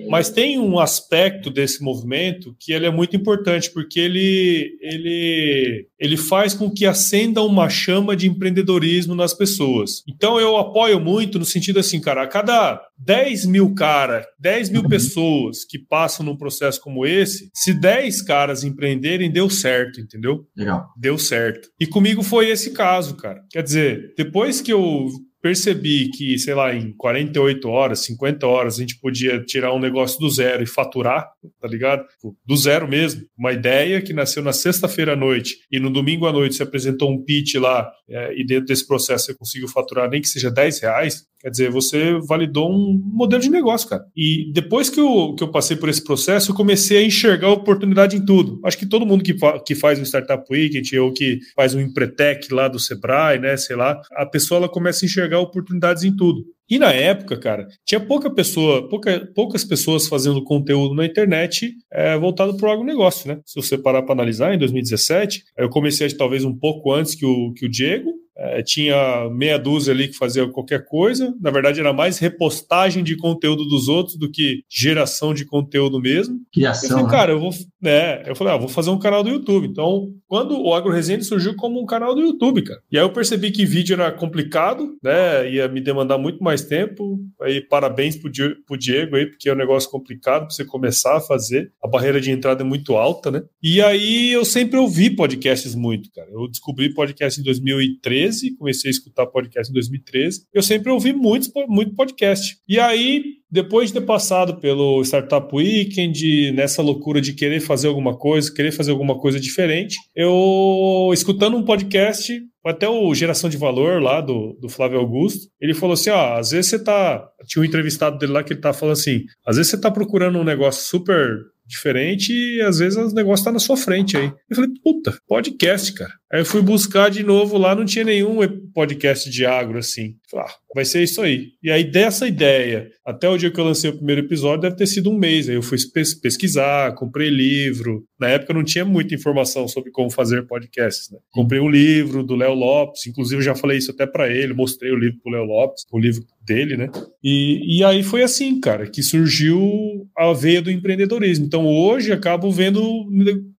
mas tem um aspecto desse movimento que ele é muito importante, porque ele, ele, ele faz com que acenda uma chama de empreendedorismo nas pessoas. Então eu apoio muito no sentido assim, cara, a cada 10 mil cara, 10 mil pessoas que passam num processo como esse, se 10 caras empreenderem, deu certo, entendeu? Legal. Deu certo. E comigo foi esse caso, cara. Quer dizer, depois que eu percebi que, sei lá, em 48 horas, 50 horas, a gente podia tirar um negócio do zero e faturar, tá ligado? Do zero mesmo. Uma ideia que nasceu na sexta-feira à noite e no domingo à noite se apresentou um pitch lá é, e dentro desse processo você conseguiu faturar nem que seja 10 reais. Quer dizer, você validou um modelo de negócio, cara. E depois que eu, que eu passei por esse processo, eu comecei a enxergar oportunidade em tudo. Acho que todo mundo que, fa que faz um Startup Weekend ou que faz um Empretec lá do Sebrae, né, sei lá, a pessoa ela começa a enxergar oportunidades em tudo. E na época, cara, tinha pouca pessoa, pouca, poucas pessoas fazendo conteúdo na internet é, voltado para o agronegócio, né? Se você parar para analisar, em 2017, eu comecei talvez um pouco antes que o, que o Diego, é, tinha meia dúzia ali que fazia qualquer coisa. Na verdade, era mais repostagem de conteúdo dos outros do que geração de conteúdo mesmo. Criação. Eu falei, né? cara, eu vou. né eu falei, ah, vou fazer um canal do YouTube. Então, quando o Agro Resenha surgiu como um canal do YouTube, cara. E aí eu percebi que vídeo era complicado, né? Ia me demandar muito mais tempo. Aí, parabéns pro, pro Diego aí, porque é um negócio complicado para você começar a fazer. A barreira de entrada é muito alta, né? E aí eu sempre ouvi podcasts muito, cara. Eu descobri podcast em 2013 2013, comecei a escutar podcast em 2013. Eu sempre ouvi muito, muito podcast. E aí, depois de ter passado pelo Startup Weekend, nessa loucura de querer fazer alguma coisa, querer fazer alguma coisa diferente, eu, escutando um podcast, até o Geração de Valor lá do, do Flávio Augusto, ele falou assim: ó, às vezes você tá. Tinha um entrevistado dele lá que ele tá falando assim: às vezes você tá procurando um negócio super diferente e às vezes os negócios estão tá na sua frente aí. Eu falei, puta, podcast, cara. Aí eu fui buscar de novo lá, não tinha nenhum podcast de agro assim. Falei, ah, vai ser isso aí. E aí dessa ideia, até o dia que eu lancei o primeiro episódio, deve ter sido um mês. Aí eu fui pesquisar, comprei livro. Na época não tinha muita informação sobre como fazer podcasts. Né? Comprei um livro do Léo Lopes, inclusive já falei isso até para ele, mostrei o livro pro Léo Lopes, o livro dele, né? E, e aí foi assim, cara, que surgiu a veia do empreendedorismo. Então hoje acabo vendo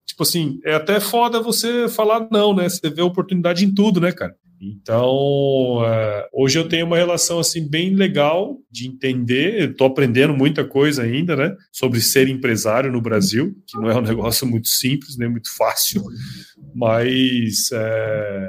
tipo assim, é até foda você falar não, né? Você vê oportunidade em tudo, né, cara? Então, é, hoje eu tenho uma relação assim bem legal de entender. Estou aprendendo muita coisa ainda, né, sobre ser empresário no Brasil, que não é um negócio muito simples nem muito fácil, mas é,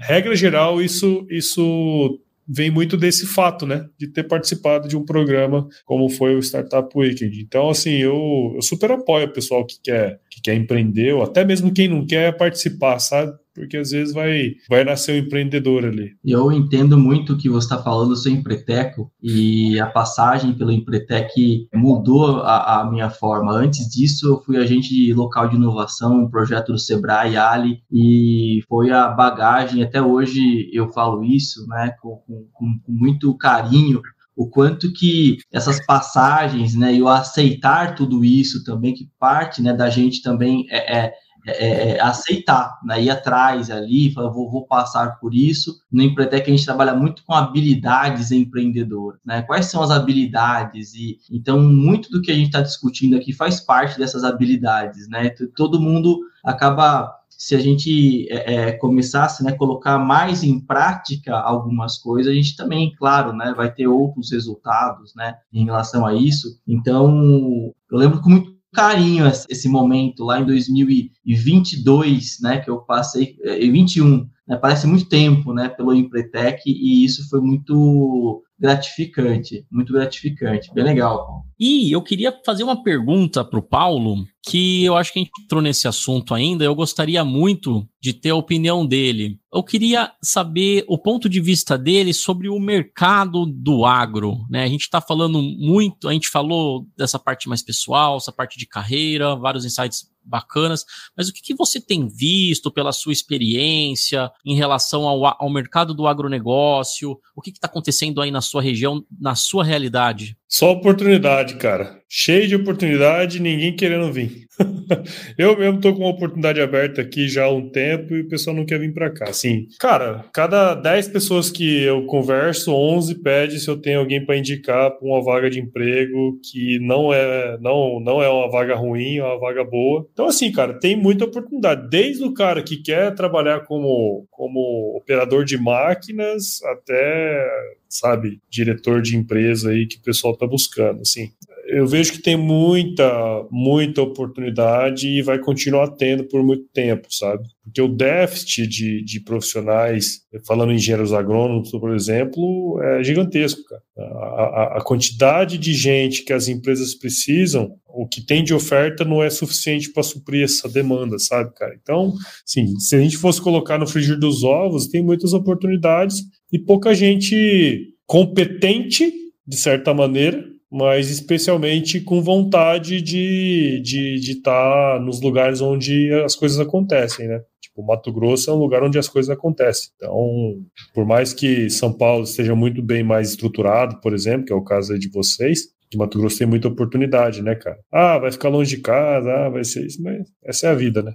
regra geral isso isso vem muito desse fato, né, de ter participado de um programa como foi o Startup Weekend. Então, assim, eu, eu super apoio o pessoal que quer, que quer empreender, ou até mesmo quem não quer participar, sabe? porque às vezes vai, vai nascer um empreendedor ali. Eu entendo muito o que você está falando, sou empreteco e a passagem pelo empretec mudou a, a, minha forma. Antes disso, eu fui agente local de inovação, um projeto do Sebrae Ali, e foi a bagagem, até hoje eu falo isso, né, com, com, com muito carinho, o quanto que essas passagens, né, e o aceitar tudo isso também, que parte, né, da gente também é, é é, é, é, aceitar, né? ir atrás ali, falar, vou, vou passar por isso. No Empretec a gente trabalha muito com habilidades empreendedoras, né? Quais são as habilidades? E então muito do que a gente está discutindo aqui faz parte dessas habilidades, né? Todo mundo acaba se a gente é, é, começasse né, colocar mais em prática algumas coisas, a gente também, claro, né, vai ter outros resultados né, em relação a isso. Então, eu lembro com muito carinho esse momento lá em 2022, né, que eu passei, em 21, né, parece muito tempo, né, pelo Empretec, e isso foi muito gratificante, muito gratificante, bem legal. E eu queria fazer uma pergunta para o Paulo, que eu acho que a gente entrou nesse assunto ainda, eu gostaria muito de ter a opinião dele. Eu queria saber o ponto de vista dele sobre o mercado do agro, né? A gente está falando muito, a gente falou dessa parte mais pessoal, essa parte de carreira, vários insights bacanas, mas o que, que você tem visto pela sua experiência em relação ao, ao mercado do agronegócio? O que está acontecendo aí na sua região, na sua realidade? Só oportunidade, cara. Cheio de oportunidade, ninguém querendo vir. eu mesmo tô com uma oportunidade aberta aqui já há um tempo e o pessoal não quer vir para cá. Assim, cara, cada 10 pessoas que eu converso, 11 pede se eu tenho alguém para indicar para uma vaga de emprego que não é não não é uma vaga ruim, é uma vaga boa. Então assim, cara, tem muita oportunidade, desde o cara que quer trabalhar como como operador de máquinas até sabe, diretor de empresa aí que o pessoal está buscando, assim. Eu vejo que tem muita, muita oportunidade e vai continuar tendo por muito tempo, sabe? Porque o déficit de, de profissionais, falando em engenheiros agrônomos, por exemplo, é gigantesco, cara. A, a, a quantidade de gente que as empresas precisam o que tem de oferta não é suficiente para suprir essa demanda, sabe, cara? Então, sim, se a gente fosse colocar no frigir dos ovos, tem muitas oportunidades e pouca gente competente, de certa maneira, mas especialmente com vontade de estar de, de tá nos lugares onde as coisas acontecem, né? Tipo, Mato Grosso é um lugar onde as coisas acontecem. Então, por mais que São Paulo esteja muito bem mais estruturado, por exemplo, que é o caso de vocês, de Mato Grosso tem muita oportunidade, né, cara? Ah, vai ficar longe de casa, ah, vai ser isso, mas essa é a vida, né?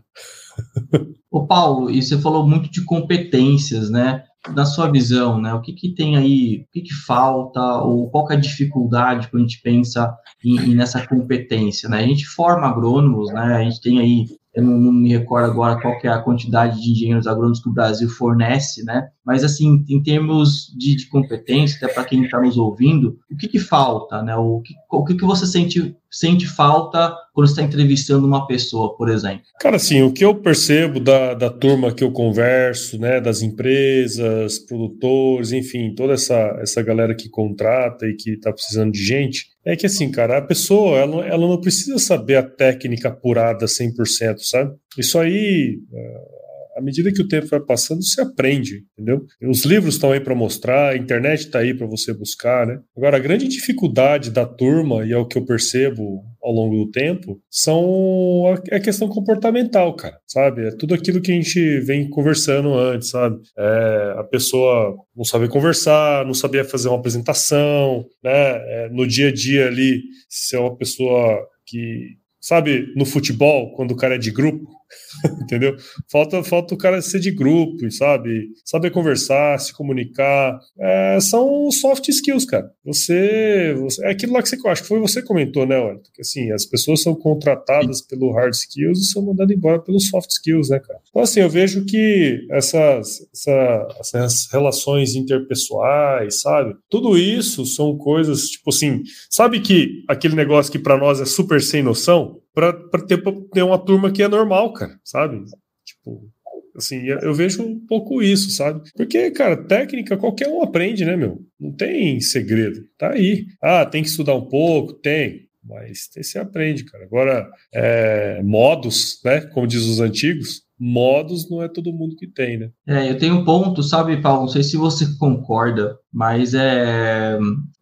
Ô Paulo, e você falou muito de competências, né? Na sua visão, né? O que, que tem aí, o que, que falta, ou qual é a dificuldade quando a gente pensa em, em, nessa competência, né? A gente forma agrônomos, né? A gente tem aí eu não, não, me recordo agora qual é a quantidade de engenheiros agrônomos que o Brasil fornece, né? Mas, assim, em termos de, de competência, até para quem está nos ouvindo, o que, que falta, né? O que, o que, que você sente, sente falta quando está entrevistando uma pessoa, por exemplo? Cara, assim, o que eu percebo da, da turma que eu converso, né? Das empresas, produtores, enfim, toda essa, essa galera que contrata e que está precisando de gente, é que assim, cara, a pessoa, ela, ela não precisa saber a técnica apurada 100%, sabe? Isso aí, é, à medida que o tempo vai passando, você aprende, entendeu? Os livros estão aí para mostrar, a internet está aí para você buscar, né? Agora, a grande dificuldade da turma, e é o que eu percebo ao longo do tempo, são a, é questão comportamental, cara, sabe? É tudo aquilo que a gente vem conversando antes, sabe? É, a pessoa não saber conversar, não sabia fazer uma apresentação, né? É, no dia a dia ali, se é uma pessoa que, sabe, no futebol, quando o cara é de grupo, Entendeu? Falta, falta o cara ser de grupo, sabe? Saber conversar, se comunicar. É, são soft skills, cara. Você, você, É aquilo lá que você acho que foi você que comentou, né, Olha? Que assim, as pessoas são contratadas pelo hard skills e são mandadas embora pelos soft skills, né, cara? Então, assim, eu vejo que essas, essa, essas relações interpessoais, sabe? Tudo isso são coisas, tipo assim, sabe que aquele negócio que para nós é super sem noção? Para ter, ter uma turma que é normal, cara, sabe? Tipo, assim, eu vejo um pouco isso, sabe? Porque, cara, técnica qualquer um aprende, né, meu? Não tem segredo, tá aí. Ah, tem que estudar um pouco, tem. Mas você aprende, cara. Agora, é, modos, né? Como diz os antigos, modos não é todo mundo que tem, né? É, eu tenho um ponto, sabe, Paulo? Não sei se você concorda, mas é,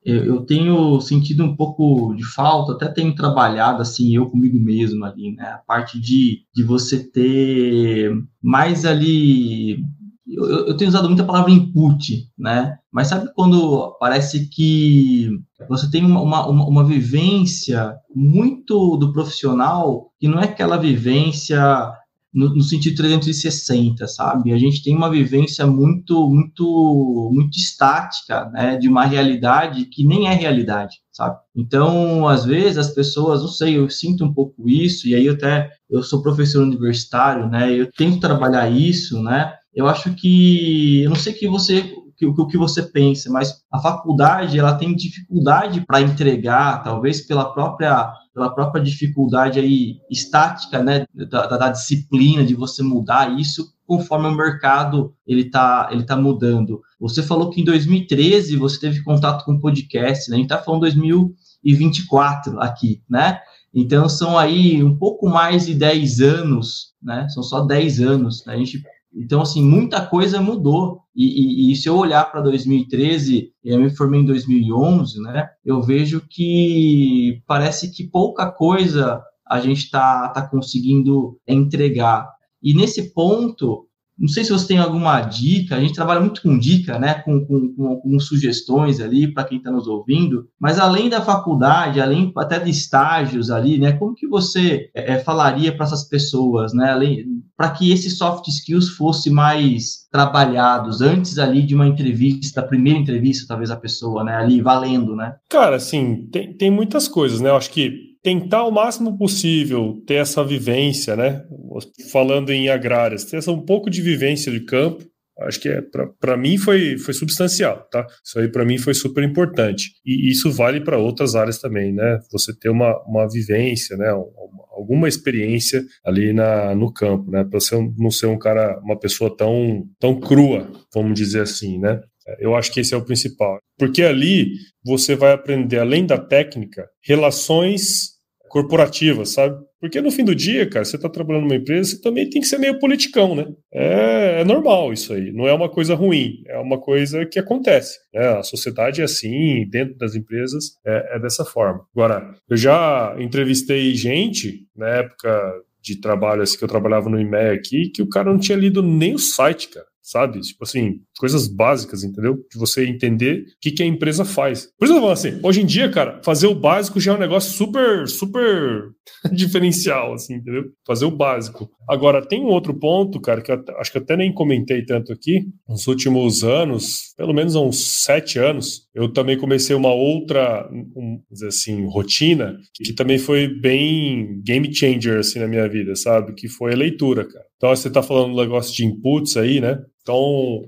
eu, tenho sentido um pouco de falta, até tenho trabalhado assim, eu comigo mesmo ali, né? A parte de, de você ter mais ali. Eu, eu tenho usado muita palavra input, né? Mas sabe quando parece que você tem uma, uma, uma vivência muito do profissional que não é aquela vivência no, no, sentido 360, sabe? A gente tem uma vivência muito, muito, muito estática, né? De uma realidade que nem é realidade, sabe? Então, às vezes as pessoas, não sei, eu sinto um pouco isso e aí eu até eu sou professor universitário, né? Eu tento trabalhar isso, né? Eu acho que eu não sei que você o que você pensa, mas a faculdade ela tem dificuldade para entregar, talvez pela própria pela própria dificuldade aí estática, né, da, da, disciplina de você mudar isso conforme o mercado ele está ele tá mudando. Você falou que em 2013 você teve contato com podcast, né? A gente está falando 2024 aqui, né? Então são aí um pouco mais de 10 anos, né? São só 10 anos. Né? A gente então, assim, muita coisa mudou. E, e, e se eu olhar para 2013, eu me formei em 2011, né? Eu vejo que parece que pouca coisa a gente está tá conseguindo entregar. E nesse ponto, não sei se você tem alguma dica, a gente trabalha muito com dica, né? Com, com, com, com sugestões ali para quem está nos ouvindo, mas além da faculdade, além até de estágios ali, né? Como que você é, falaria para essas pessoas, né? Para que esses soft skills fossem mais trabalhados antes ali de uma entrevista, da primeira entrevista, talvez a pessoa, né? Ali valendo, né? Cara, assim, tem, tem muitas coisas, né? Eu acho que tentar o máximo possível ter essa vivência, né? Falando em agrárias, ter essa um pouco de vivência de campo. Acho que é para mim foi, foi substancial, tá? Isso aí para mim foi super importante. E isso vale para outras áreas também, né? Você ter uma, uma vivência, né? alguma experiência ali na, no campo, né? Para você não ser um cara, uma pessoa tão, tão crua, vamos dizer assim, né? Eu acho que esse é o principal. Porque ali você vai aprender, além da técnica, relações corporativas, sabe? Porque no fim do dia, cara, você está trabalhando numa empresa, você também tem que ser meio politicão, né? É, é, normal isso aí, não é uma coisa ruim, é uma coisa que acontece. Né? A sociedade é assim, dentro das empresas é, é dessa forma. Agora, eu já entrevistei gente na época de trabalho, assim, que eu trabalhava no IMEA aqui, que o cara não tinha lido nem o site, cara sabe? Tipo assim, coisas básicas, entendeu? De você entender o que, que a empresa faz. Por isso eu falo assim, hoje em dia, cara, fazer o básico já é um negócio super, super diferencial, assim, entendeu? Fazer o básico. Agora, tem um outro ponto, cara, que eu acho que até nem comentei tanto aqui. Nos últimos anos, pelo menos há uns sete anos, eu também comecei uma outra, um, assim, rotina, que também foi bem game changer, assim, na minha vida, sabe? Que foi a leitura, cara. Então, você está falando do negócio de inputs aí, né? Então,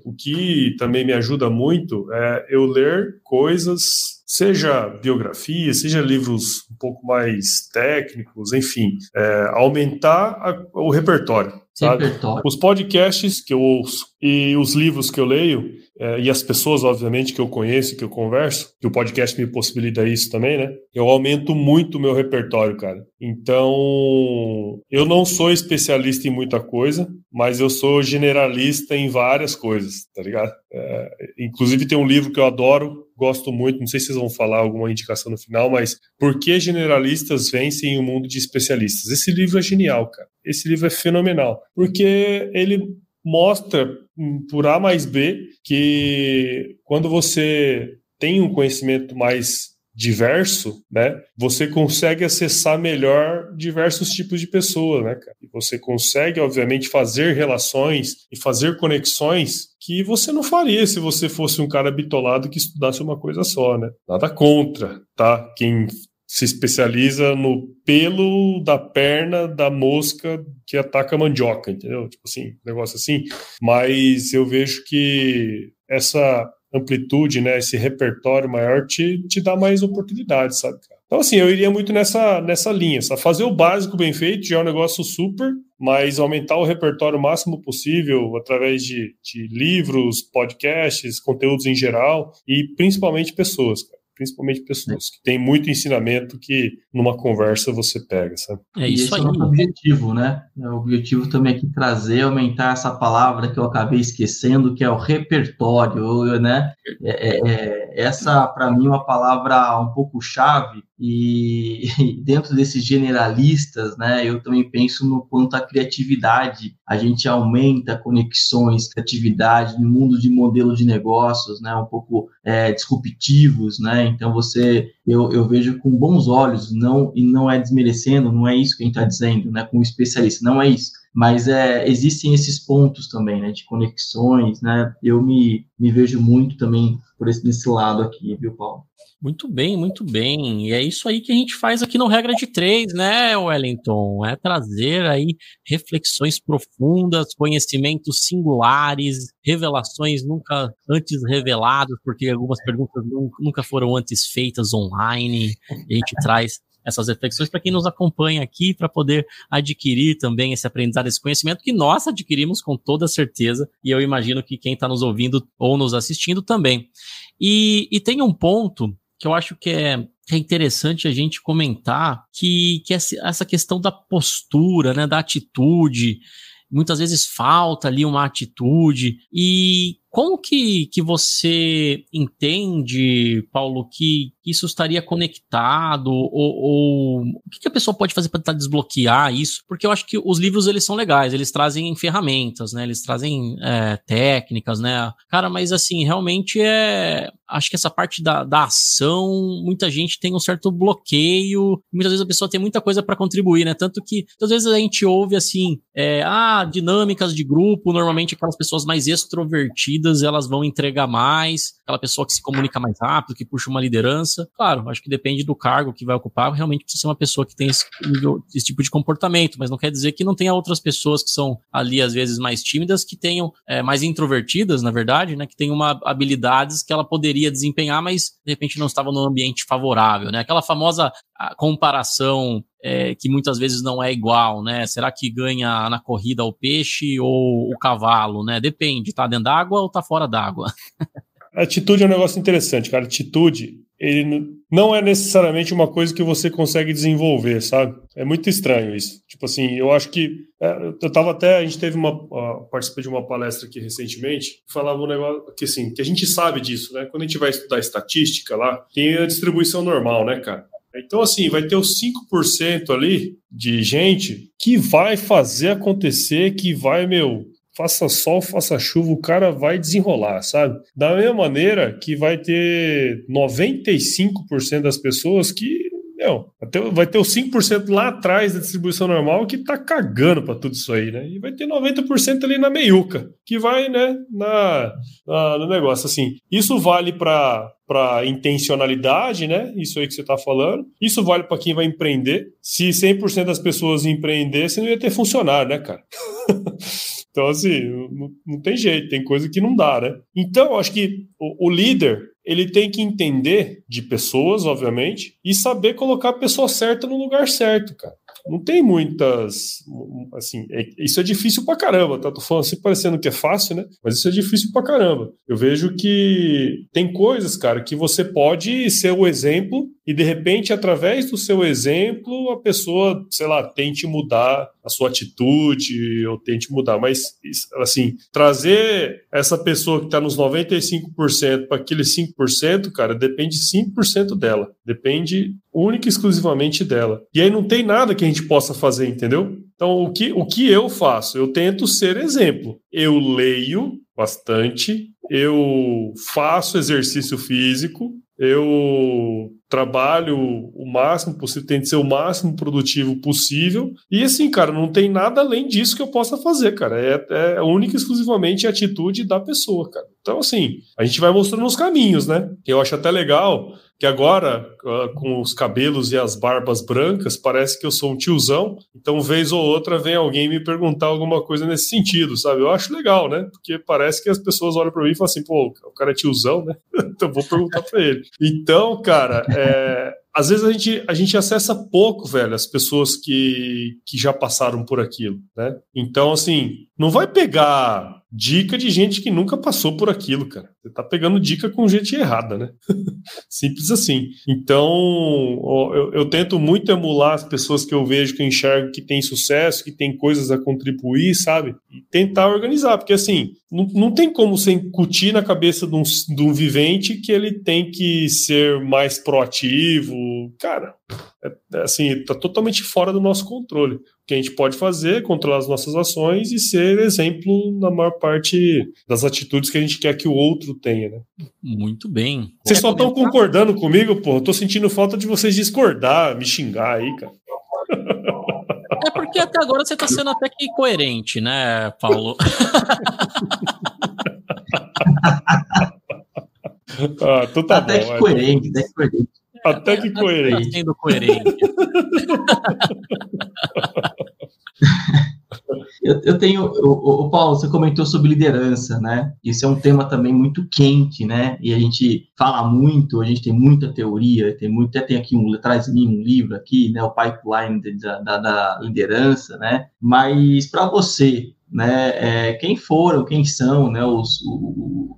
o que também me ajuda muito é eu ler coisas, seja biografia, seja livros pouco mais técnicos, enfim, é, aumentar a, o repertório. Sabe? repertório. Os podcasts que eu ouço e os livros que eu leio, é, e as pessoas, obviamente, que eu conheço, que eu converso, que o podcast me possibilita isso também, né? Eu aumento muito o meu repertório, cara. Então, eu não sou especialista em muita coisa, mas eu sou generalista em várias coisas, tá ligado? É, inclusive, tem um livro que eu adoro, gosto muito, não sei se vocês vão falar alguma indicação no final, mas Por que generalistas vencem o mundo de especialistas? Esse livro é genial, cara. Esse livro é fenomenal, porque ele mostra por A mais B que quando você tem um conhecimento mais diverso, né, você consegue acessar melhor diversos tipos de pessoas, né, cara? E você consegue, obviamente, fazer relações e fazer conexões que você não faria se você fosse um cara bitolado que estudasse uma coisa só, né? Nada contra, tá? Quem se especializa no pelo da perna da mosca que ataca a mandioca, entendeu? Tipo assim, negócio assim. Mas eu vejo que essa amplitude, né, esse repertório maior te, te dá mais oportunidades, sabe, cara? Então, assim, eu iria muito nessa, nessa linha. Sabe? Fazer o básico bem feito já é um negócio super, mas aumentar o repertório o máximo possível através de, de livros, podcasts, conteúdos em geral e principalmente pessoas, cara principalmente pessoas que têm muito ensinamento que numa conversa você pega, sabe? É isso aí. É o objetivo, né? É o objetivo também aqui trazer, aumentar essa palavra que eu acabei esquecendo, que é o repertório, né? É, é, é essa, para mim, é uma palavra um pouco chave e dentro desses generalistas, né, eu também penso no quanto a criatividade, a gente aumenta conexões, criatividade no mundo de modelo de negócios, né, um pouco é, disruptivos, né, então você, eu, eu vejo com bons olhos, não e não é desmerecendo, não é isso que a gente está dizendo, né, com especialista, não é isso, mas é, existem esses pontos também, né, de conexões, né, eu me, me vejo muito também por esse, nesse lado aqui, viu, Paulo? Muito bem, muito bem. E é isso aí que a gente faz aqui no Regra de Três, né, Wellington? É trazer aí reflexões profundas, conhecimentos singulares, revelações nunca antes reveladas, porque algumas perguntas nunca foram antes feitas online. a gente traz essas reflexões para quem nos acompanha aqui, para poder adquirir também esse aprendizado, esse conhecimento que nós adquirimos com toda certeza, e eu imagino que quem está nos ouvindo ou nos assistindo também. E, e tem um ponto que eu acho que é, é interessante a gente comentar, que, que essa questão da postura, né, da atitude. Muitas vezes falta ali uma atitude. E como que, que você entende, Paulo, que isso estaria conectado? Ou, ou o que, que, a pessoa pode fazer para tentar desbloquear isso? Porque eu acho que os livros eles são legais, eles trazem ferramentas, né? Eles trazem é, técnicas, né? Cara, mas assim, realmente é. Acho que essa parte da, da ação, muita gente tem um certo bloqueio. Muitas vezes a pessoa tem muita coisa para contribuir, né? Tanto que, às vezes a gente ouve assim, é, ah, dinâmicas de grupo, normalmente aquelas pessoas mais extrovertidas elas vão entregar mais, aquela pessoa que se comunica mais rápido, que puxa uma liderança. Claro, acho que depende do cargo que vai ocupar, realmente precisa ser uma pessoa que tem esse, esse tipo de comportamento, mas não quer dizer que não tenha outras pessoas que são ali, às vezes, mais tímidas, que tenham, é, mais introvertidas, na verdade, né, que tenham uma, habilidades que ela poderia desempenhar, mas de repente não estava num ambiente favorável, né? Aquela famosa comparação é, que muitas vezes não é igual, né? Será que ganha na corrida o peixe ou o cavalo, né? Depende, tá dentro d'água ou tá fora d'água. Atitude é um negócio interessante, cara. Atitude, ele não é necessariamente uma coisa que você consegue desenvolver, sabe? É muito estranho isso. Tipo assim, eu acho que é, eu tava até a gente teve uma participei de uma palestra aqui recentemente, falava um negócio que assim, que a gente sabe disso, né? Quando a gente vai estudar estatística lá, tem a distribuição normal, né, cara? Então, assim, vai ter os 5% ali de gente que vai fazer acontecer, que vai, meu, faça sol, faça chuva, o cara vai desenrolar, sabe? Da mesma maneira que vai ter 95% das pessoas que meu, vai ter os 5% lá atrás da distribuição normal que tá cagando para tudo isso aí, né? E vai ter 90% ali na meiuca, que vai, né, na, na no negócio. Assim, isso vale para para intencionalidade, né? Isso aí que você está falando. Isso vale para quem vai empreender. Se 100% das pessoas empreendessem, não ia ter funcionário, né, cara? então, assim, não, não, tem jeito, tem coisa que não dá, né? Então, acho que o, o líder, ele tem que entender de pessoas, obviamente, e saber colocar a pessoa certa no lugar certo, cara. Não tem muitas. Assim, é, isso é difícil pra caramba, tá? Tô falando assim parecendo que é fácil, né? Mas isso é difícil pra caramba. Eu vejo que tem coisas, cara, que você pode ser o exemplo e de repente, através do seu exemplo, a pessoa, sei lá, tente mudar a sua atitude ou tente mudar. Mas, assim, trazer essa pessoa que está nos 95% para aquele 5%, cara, depende 5% dela. Depende única e exclusivamente dela. E aí não tem nada que a gente possa fazer, entendeu? Então, o que, o que eu faço? Eu tento ser exemplo. Eu leio bastante, eu faço exercício físico, eu trabalho o máximo possível, tento ser o máximo produtivo possível. E assim, cara, não tem nada além disso que eu possa fazer, cara. É, é única e exclusivamente a atitude da pessoa, cara. Então, assim, a gente vai mostrando os caminhos, né? Eu acho até legal que agora, ah, com os cabelos e as barbas brancas, parece que eu sou um tiozão. Então, vez ou outra, vem alguém me perguntar alguma coisa nesse sentido, sabe? Eu acho legal, né? Porque parece que as pessoas olham para mim e falam assim, pô, o cara é tiozão, né? então, vou perguntar para ele. Então, cara, é, às vezes a gente, a gente acessa pouco, velho, as pessoas que, que já passaram por aquilo, né? Então, assim, não vai pegar dica de gente que nunca passou por aquilo, cara. Você tá pegando dica com gente errada, né? Simples assim. Então, eu, eu, tento muito emular as pessoas que eu vejo, que eu enxergo que tem sucesso, que tem coisas a contribuir, sabe? E tentar organizar, porque assim, não, não tem como você incutir na cabeça de um, de um vivente que ele tem que ser mais proativo. Cara, é, é, assim, tá totalmente fora do nosso controle. O que a gente pode fazer é controlar as nossas ações e ser exemplo na maior parte das atitudes que a gente quer que o outro tenha, né? Muito bem. Vocês só estão concordando comigo, pô? Eu tô sentindo falta de vocês discordar, me xingar aí, cara. É porque até agora você tá sendo até que coerente, né, Paulo? ah, então tá até bom, que coerente, até que coerente. Até que coerente. Tá sendo coerente. eu, eu, tenho, o, o, Paulo, você comentou sobre liderança, né? Isso é um tema também muito quente, né? E a gente fala muito, a gente tem muita teoria, tem muito, até tem aqui um, traz de mim um livro aqui, né? O pipeline da, da, da liderança, né? Mas para você, né? É, quem foram, quem são, né? Os, o,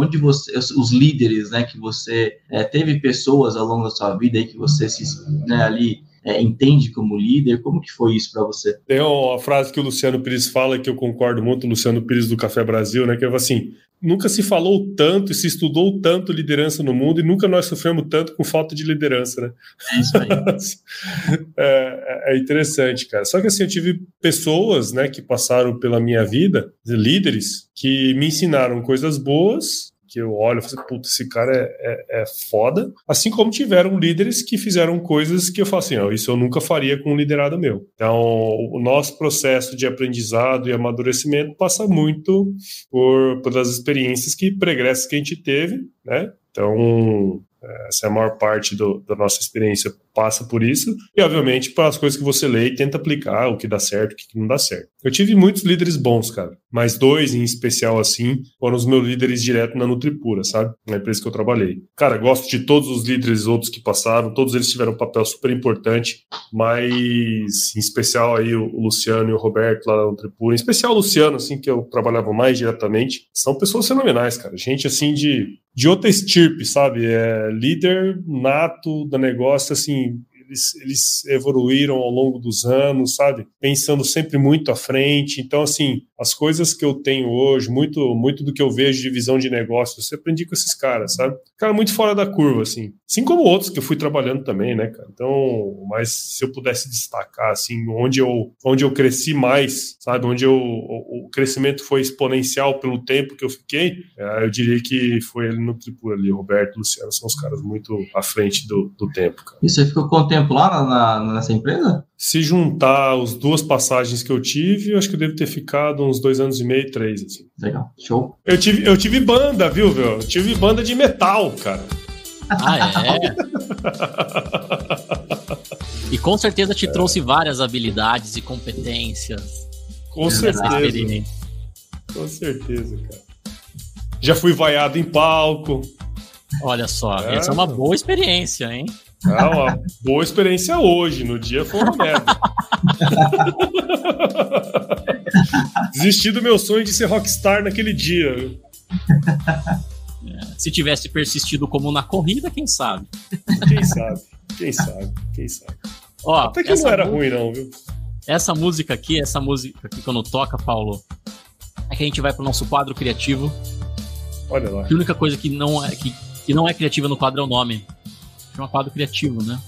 onde você, os líderes, né, que você é, teve pessoas ao longo da sua vida aí que você se, né, ali é, entende como líder? Como que foi isso para você? Tem uma frase que o Luciano Pires fala que eu concordo muito, o Luciano Pires do Café Brasil, né, que é assim, nunca se falou tanto e se estudou tanto liderança no mundo e nunca nós sofremos tanto com falta de liderança, né? É isso aí. é, é, interessante, cara. Só que assim, eu tive pessoas, né, que passaram pela minha vida, líderes, que me ensinaram coisas boas que eu olho e falo assim, puta, esse cara é, é, é, foda. Assim como tiveram líderes que fizeram coisas que eu falo assim, ó, isso eu nunca faria com um liderado meu. Então, o nosso processo de aprendizado e amadurecimento passa muito por, por as experiências que pregressos que a gente teve, né? Então, essa é a maior parte do, da nossa experiência passa por isso, e obviamente para as coisas que você lê e tenta aplicar, o que dá certo, o que não dá certo. Eu tive muitos líderes bons, cara, mas dois em especial assim foram os meus líderes direto na Nutripura, sabe? Na empresa que eu trabalhei. Cara, gosto de todos os líderes outros que passaram, todos eles tiveram um papel super importante, mas em especial aí o Luciano e o Roberto lá na Nutripura, em especial o Luciano, assim, que eu trabalhava mais diretamente, são pessoas fenomenais, cara. Gente assim de de outra estirpe, sabe? É líder nato do negócio, assim, eles, eles evoluíram ao longo dos anos, sabe? Pensando sempre muito à frente. Então, assim, as coisas que eu tenho hoje, muito, muito do que eu vejo de visão de negócio, eu aprendi com esses caras, sabe? Cara, muito fora da curva, assim. Assim como outros que eu fui trabalhando também, né, cara? Então, mas se eu pudesse destacar, assim, onde eu, onde eu cresci mais, sabe? Onde eu, o, o crescimento foi exponencial pelo tempo que eu fiquei, é, eu diria que foi ali no Tripura ali. Roberto Luciano são os caras muito à frente do, do tempo, cara. E você ficou na, na, nessa empresa? Se juntar as duas passagens que eu tive, eu acho que eu devo ter ficado uns dois anos e meio, três, assim. Legal, show. Eu tive, eu tive banda, viu, viu? Eu tive banda de metal, cara. Ah, é? e com certeza te é. trouxe várias habilidades e competências. Com certeza. Com certeza, cara. Já fui vaiado em palco. Olha só, é. essa é uma boa experiência, hein? É uma boa experiência hoje, no dia foi uma merda. Desisti do meu sonho de ser rockstar naquele dia. É, se tivesse persistido como na corrida, quem sabe? Quem sabe? Quem sabe? Quem sabe? Ó, Até que não era ruim, não, viu? Essa música aqui, essa música aqui quando toca, Paulo, é que a gente vai pro nosso quadro criativo. Olha lá. A única coisa que não é, que, que não é criativa no quadro é o nome chama quadro criativo, né?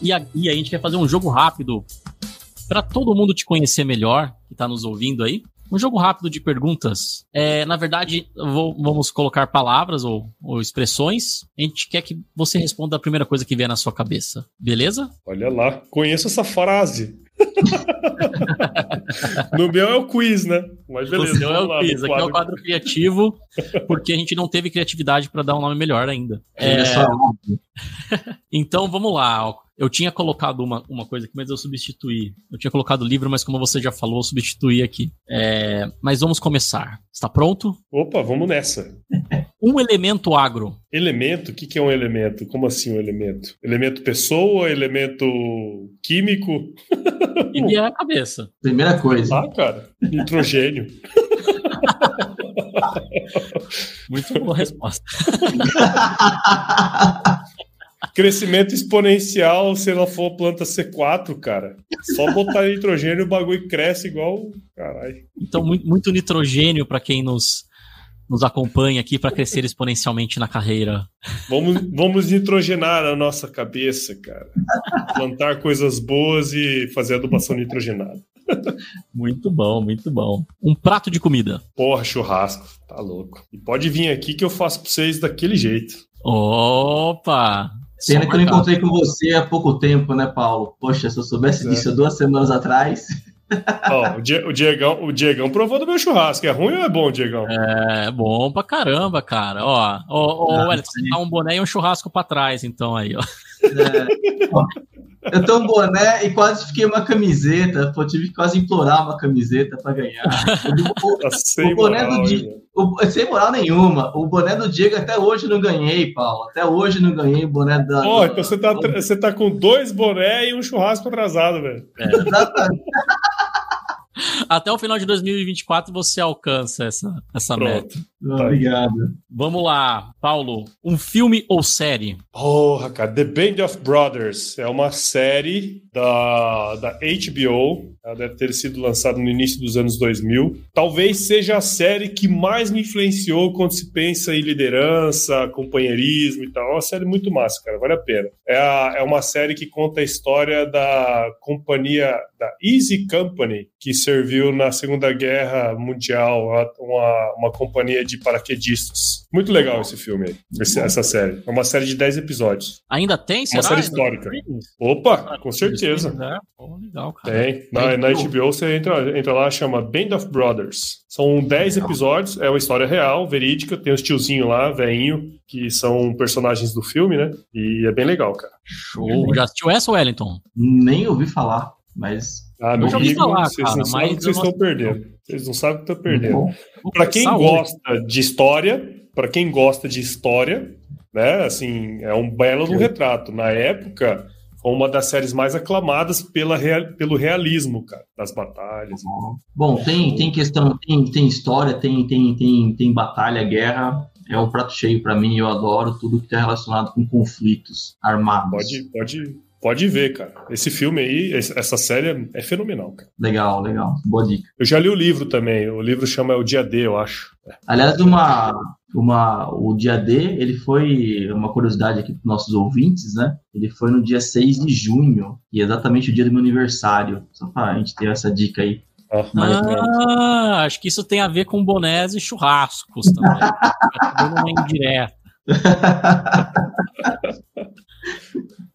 e, a, e a gente quer fazer um jogo rápido para todo mundo te conhecer melhor, que está nos ouvindo aí. Um jogo rápido de perguntas. É, na verdade, vou, vamos colocar palavras ou, ou, expressões. A gente quer que você responda a primeira coisa que vier na sua cabeça. Beleza? Olha lá, conheço essa frase. no meu é o quiz, né? Mas beleza. No seu é o lá, quiz. Aqui é o quadro criativo, porque a gente não teve criatividade para dar um nome melhor ainda. É... então vamos lá. Eu tinha colocado uma, uma coisa aqui, mas eu substituí. Eu tinha colocado livro, mas como você já falou, eu substituí aqui. É... Mas vamos começar. Está pronto? Opa, vamos nessa. Um elemento agro. Elemento? O que, que é um elemento? Como assim um elemento? Elemento pessoa? Elemento químico? E a cabeça. Primeira coisa. Ah, cara. Nitrogênio. Muito boa resposta. Crescimento exponencial se ela for planta C4, cara. Só botar nitrogênio o bagulho cresce igual. Caralho. Então, muito, muito nitrogênio para quem nos, nos acompanha aqui para crescer exponencialmente na carreira. Vamos, vamos nitrogenar a nossa cabeça, cara. Plantar coisas boas e fazer adubação nitrogenada. Muito bom, muito bom. Um prato de comida. Porra, churrasco. Tá louco. E pode vir aqui que eu faço pra vocês daquele jeito. Opa! Pena que eu não encontrei com você há pouco tempo, né, Paulo? Poxa, se eu soubesse é. disso duas semanas atrás. Ó, o, Diegão, o Diegão provou do meu churrasco. É ruim ou é bom, Diegão? É bom pra caramba, cara. Ó, ó, ó, olha, você dá um boné e um churrasco pra trás, então aí, ó. É. Eu tenho um boné e quase fiquei uma camiseta. Pô, tive que quase implorar uma camiseta para ganhar. O, tá sem o boné moral, do Diego. Sem moral nenhuma. O boné do Diego até hoje não ganhei, Paulo. Até hoje não ganhei o boné da. Ó, oh, então você tá, você tá com dois bonés e um churrasco atrasado, velho. É. Exatamente. Até o final de 2024 você alcança essa, essa meta. Tá. Obrigado. Vamos lá, Paulo. Um filme ou série? Porra, cara. The Band of Brothers é uma série da, da HBO. Ela deve ter sido lançada no início dos anos 2000. Talvez seja a série que mais me influenciou quando se pensa em liderança, companheirismo e tal. É uma série muito massa, cara. Vale a pena. É, a, é uma série que conta a história da companhia, da Easy Company, que serviu na Segunda Guerra Mundial, uma, uma companhia de paraquedistas. Muito legal esse filme aí, esse, essa série. É uma série de 10 episódios. Ainda tem, será? Uma série histórica. Opa, com certeza. Oh, legal, cara. Tem. Na, na HBO você entra, entra lá, chama Band of Brothers. São 10 episódios, é uma história real, verídica. Tem os tiozinhos lá, veinho, que são personagens do filme, né? E é bem legal, cara. Show. Já assistiu essa, Wellington? Nem ouvi falar, mas ah, meu amigo, falar, vocês cara, que vocês estão perdendo. Vocês não sabem o que estão perdendo. Para quem Saúde. gosta de história, para quem gosta de história, né, assim, é um belo retrato. Na época, foi uma das séries mais aclamadas pela real, pelo realismo, cara, das batalhas. Bom, tem, tem questão, tem, tem história, tem, tem, tem, tem batalha, guerra. É um prato cheio para mim, eu adoro tudo que está relacionado com conflitos armados. Pode, pode, Pode ver, cara. Esse filme aí, essa série é fenomenal, cara. Legal, legal. Boa dica. Eu já li o livro também. O livro chama O Dia D, eu acho. Aliás, uma, uma, o Dia D, ele foi uma curiosidade aqui para nossos ouvintes, né? Ele foi no dia 6 de junho, e é exatamente o dia do meu aniversário. Só para a gente ter essa dica aí. Ah, acho que isso tem a ver com bonés e churrascos também. é uma indireta.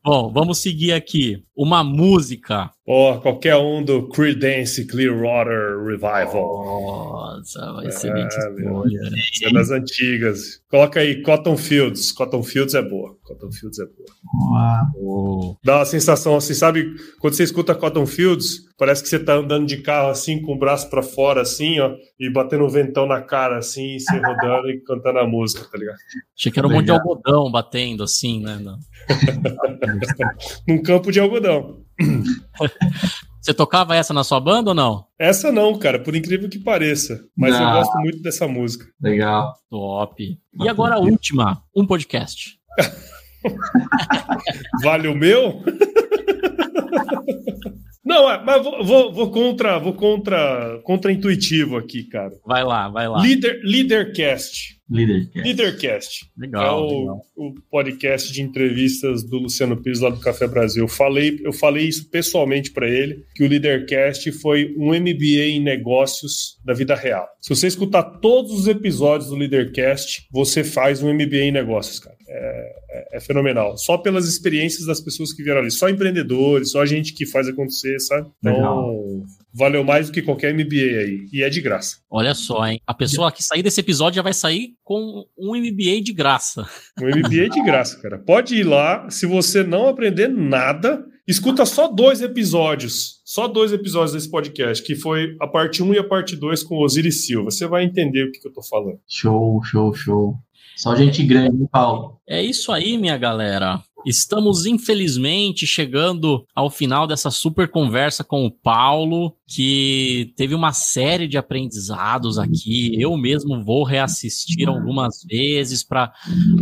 Bom, vamos seguir aqui. Uma música. Ó, oh, qualquer um do Creedence Clearwater Revival. Nossa, vai ser bem é, é das antigas. Coloca aí Cotton Fields. Cotton Fields é boa. Cotton Fields é boa. Oh. Dá uma sensação assim, sabe? Quando você escuta Cotton Fields, parece que você tá andando de carro assim, com o braço para fora, assim, ó, e batendo um ventão na cara, assim, se rodando e cantando a música, tá ligado? Achei que era um monte de algodão batendo, assim, né? Num campo de algodão. Você tocava essa na sua banda ou não? Essa não, cara, por incrível que pareça. Mas não. eu gosto muito dessa música. Legal. Top. E agora a última, um podcast. vale o meu? Não, é, mas vou, vou, vou, contra, vou contra, contra intuitivo aqui, cara. Vai lá, vai lá. Líder, Leadercast. Leadercast. Leadercast. Legal, é o, legal. o podcast de entrevistas do Luciano Pires lá do Café Brasil. Eu falei, eu falei isso pessoalmente para ele, que o Leadercast foi um MBA em negócios da vida real. Se você escutar todos os episódios do Leadercast, você faz um MBA em negócios, cara. É, é, é fenomenal. Só pelas experiências das pessoas que vieram ali. Só empreendedores, só gente que faz acontecer, sabe? Então, Legal. valeu mais do que qualquer MBA aí. E é de graça. Olha só, hein? A pessoa que sair desse episódio já vai sair com um MBA de graça. Um MBA de graça, cara. Pode ir lá. Se você não aprender nada, escuta só dois episódios. Só dois episódios desse podcast, que foi a parte 1 e a parte 2 com Osiris Silva. Você vai entender o que, que eu tô falando. Show, show, show. Só gente grande, hein, Paulo? É isso aí, minha galera. Estamos, infelizmente, chegando ao final dessa super conversa com o Paulo, que teve uma série de aprendizados aqui. Eu mesmo vou reassistir algumas vezes para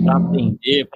aprender,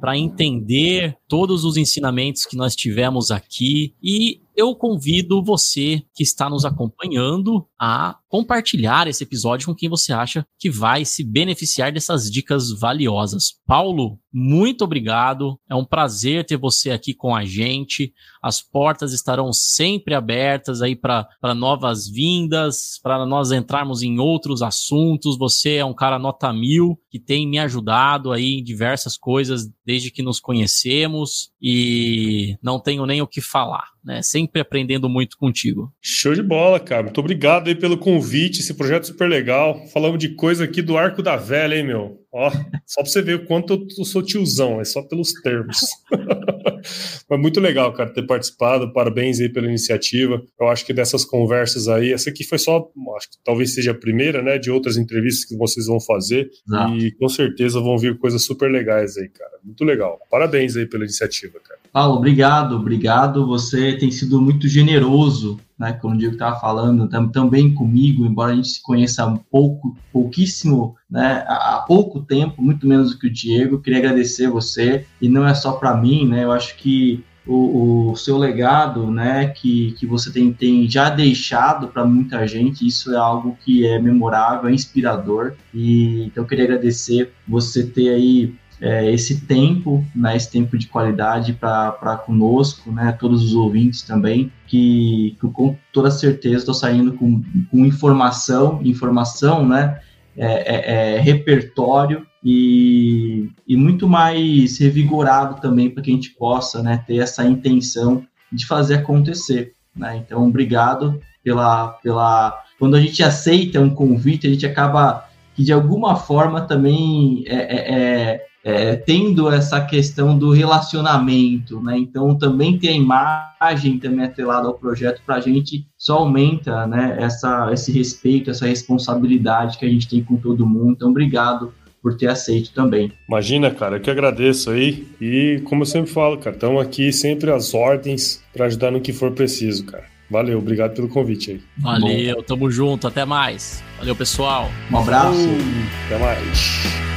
para entender todos os ensinamentos que nós tivemos aqui. E eu convido você que está nos acompanhando a compartilhar esse episódio com quem você acha que vai se beneficiar dessas dicas valiosas. Paulo, muito obrigado. É um prazer ter você aqui com a gente. As portas estarão sempre abertas aí para novas vindas, para nós entrarmos em outros assuntos. Você é um cara nota mil que tem me ajudado aí em diversas coisas desde que nos conhecemos e não tenho nem o que falar, né? Sempre aprendendo muito contigo. Show de bola, cara. Muito obrigado aí pelo convite. Esse projeto é super legal. Falamos de coisa aqui do Arco da Velha, hein, meu? Ó, só pra você ver o quanto eu sou tiozão, é só pelos termos. Mas muito legal, cara, ter participado. Parabéns aí pela iniciativa. Eu acho que dessas conversas aí, essa aqui foi só, acho que talvez seja a primeira, né, de outras entrevistas que vocês vão fazer. E com certeza vão vir coisas super legais aí, cara. Muito legal. Parabéns aí pela iniciativa, cara. Paulo, obrigado, obrigado. Você tem sido muito generoso, né? Como o Diego estava falando, tam, também comigo, embora a gente se conheça um pouco, pouquíssimo, né? Há pouco tempo, muito menos do que o Diego. Queria agradecer você e não é só para mim, né? Eu acho que o, o seu legado, né? Que, que você tem, tem já deixado para muita gente, isso é algo que é memorável, é inspirador. E então eu queria agradecer você ter aí é, esse tempo, né, esse tempo de qualidade para conosco, né, todos os ouvintes também, que, que com toda certeza estou saindo com, com informação, informação, né, é, é, é repertório e, e muito mais revigorado também para que a gente possa né, ter essa intenção de fazer acontecer. Né? Então, obrigado pela, pela. Quando a gente aceita um convite, a gente acaba que de alguma forma também é, é, tendo essa questão do relacionamento, né? Então também tem a imagem também atrelada ao projeto para a gente só aumenta, né? Essa, esse respeito, essa responsabilidade que a gente tem com todo mundo. Então obrigado por ter aceito também. Imagina, cara, eu que agradeço aí. E como eu sempre falo, cara, estamos aqui sempre às ordens para ajudar no que for preciso, cara. Valeu, obrigado pelo convite aí. Valeu, tamo junto, até mais. Valeu, pessoal. Um abraço. Até mais.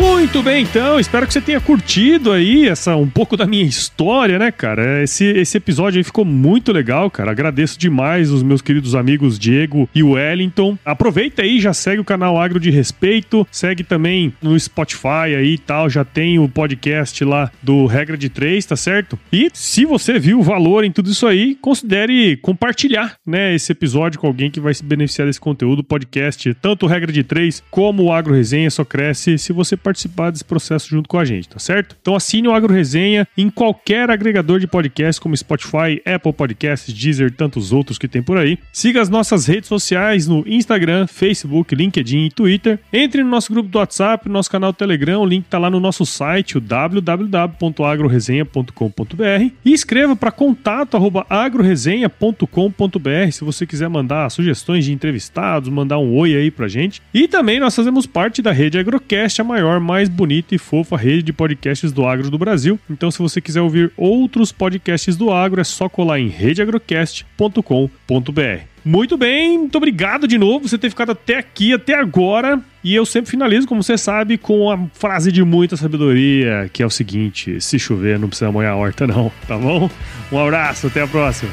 Muito bem, então. Espero que você tenha curtido aí essa um pouco da minha história, né, cara? Esse, esse episódio aí ficou muito legal, cara. Agradeço demais os meus queridos amigos Diego e Wellington. Aproveita aí, já segue o canal Agro de Respeito, segue também no Spotify aí e tal, já tem o podcast lá do Regra de Três, tá certo? E se você viu o valor em tudo isso aí, considere compartilhar, né, esse episódio com alguém que vai se beneficiar desse conteúdo, podcast, tanto Regra de Três como o Agro Resenha só cresce se você participar desse processo junto com a gente, tá certo? Então assine o Agro Resenha em qualquer agregador de podcast, como Spotify, Apple Podcasts, Deezer e tantos outros que tem por aí. Siga as nossas redes sociais no Instagram, Facebook, LinkedIn e Twitter. Entre no nosso grupo do WhatsApp, no nosso canal Telegram, o link tá lá no nosso site, o www.agroresenha.com.br e escreva para contato@agroresenha.com.br se você quiser mandar sugestões de entrevistados, mandar um oi aí pra gente. E também nós fazemos parte da rede Agrocast, a maior, mais bonita e fofa rede de podcasts do agro do Brasil. Então, se você quiser ouvir outros podcasts do agro, é só colar em redeagrocast.com.br. Muito bem, muito obrigado de novo você ter ficado até aqui, até agora. E eu sempre finalizo, como você sabe, com a frase de muita sabedoria, que é o seguinte: se chover, não precisa molhar a horta, não, tá bom? Um abraço, até a próxima.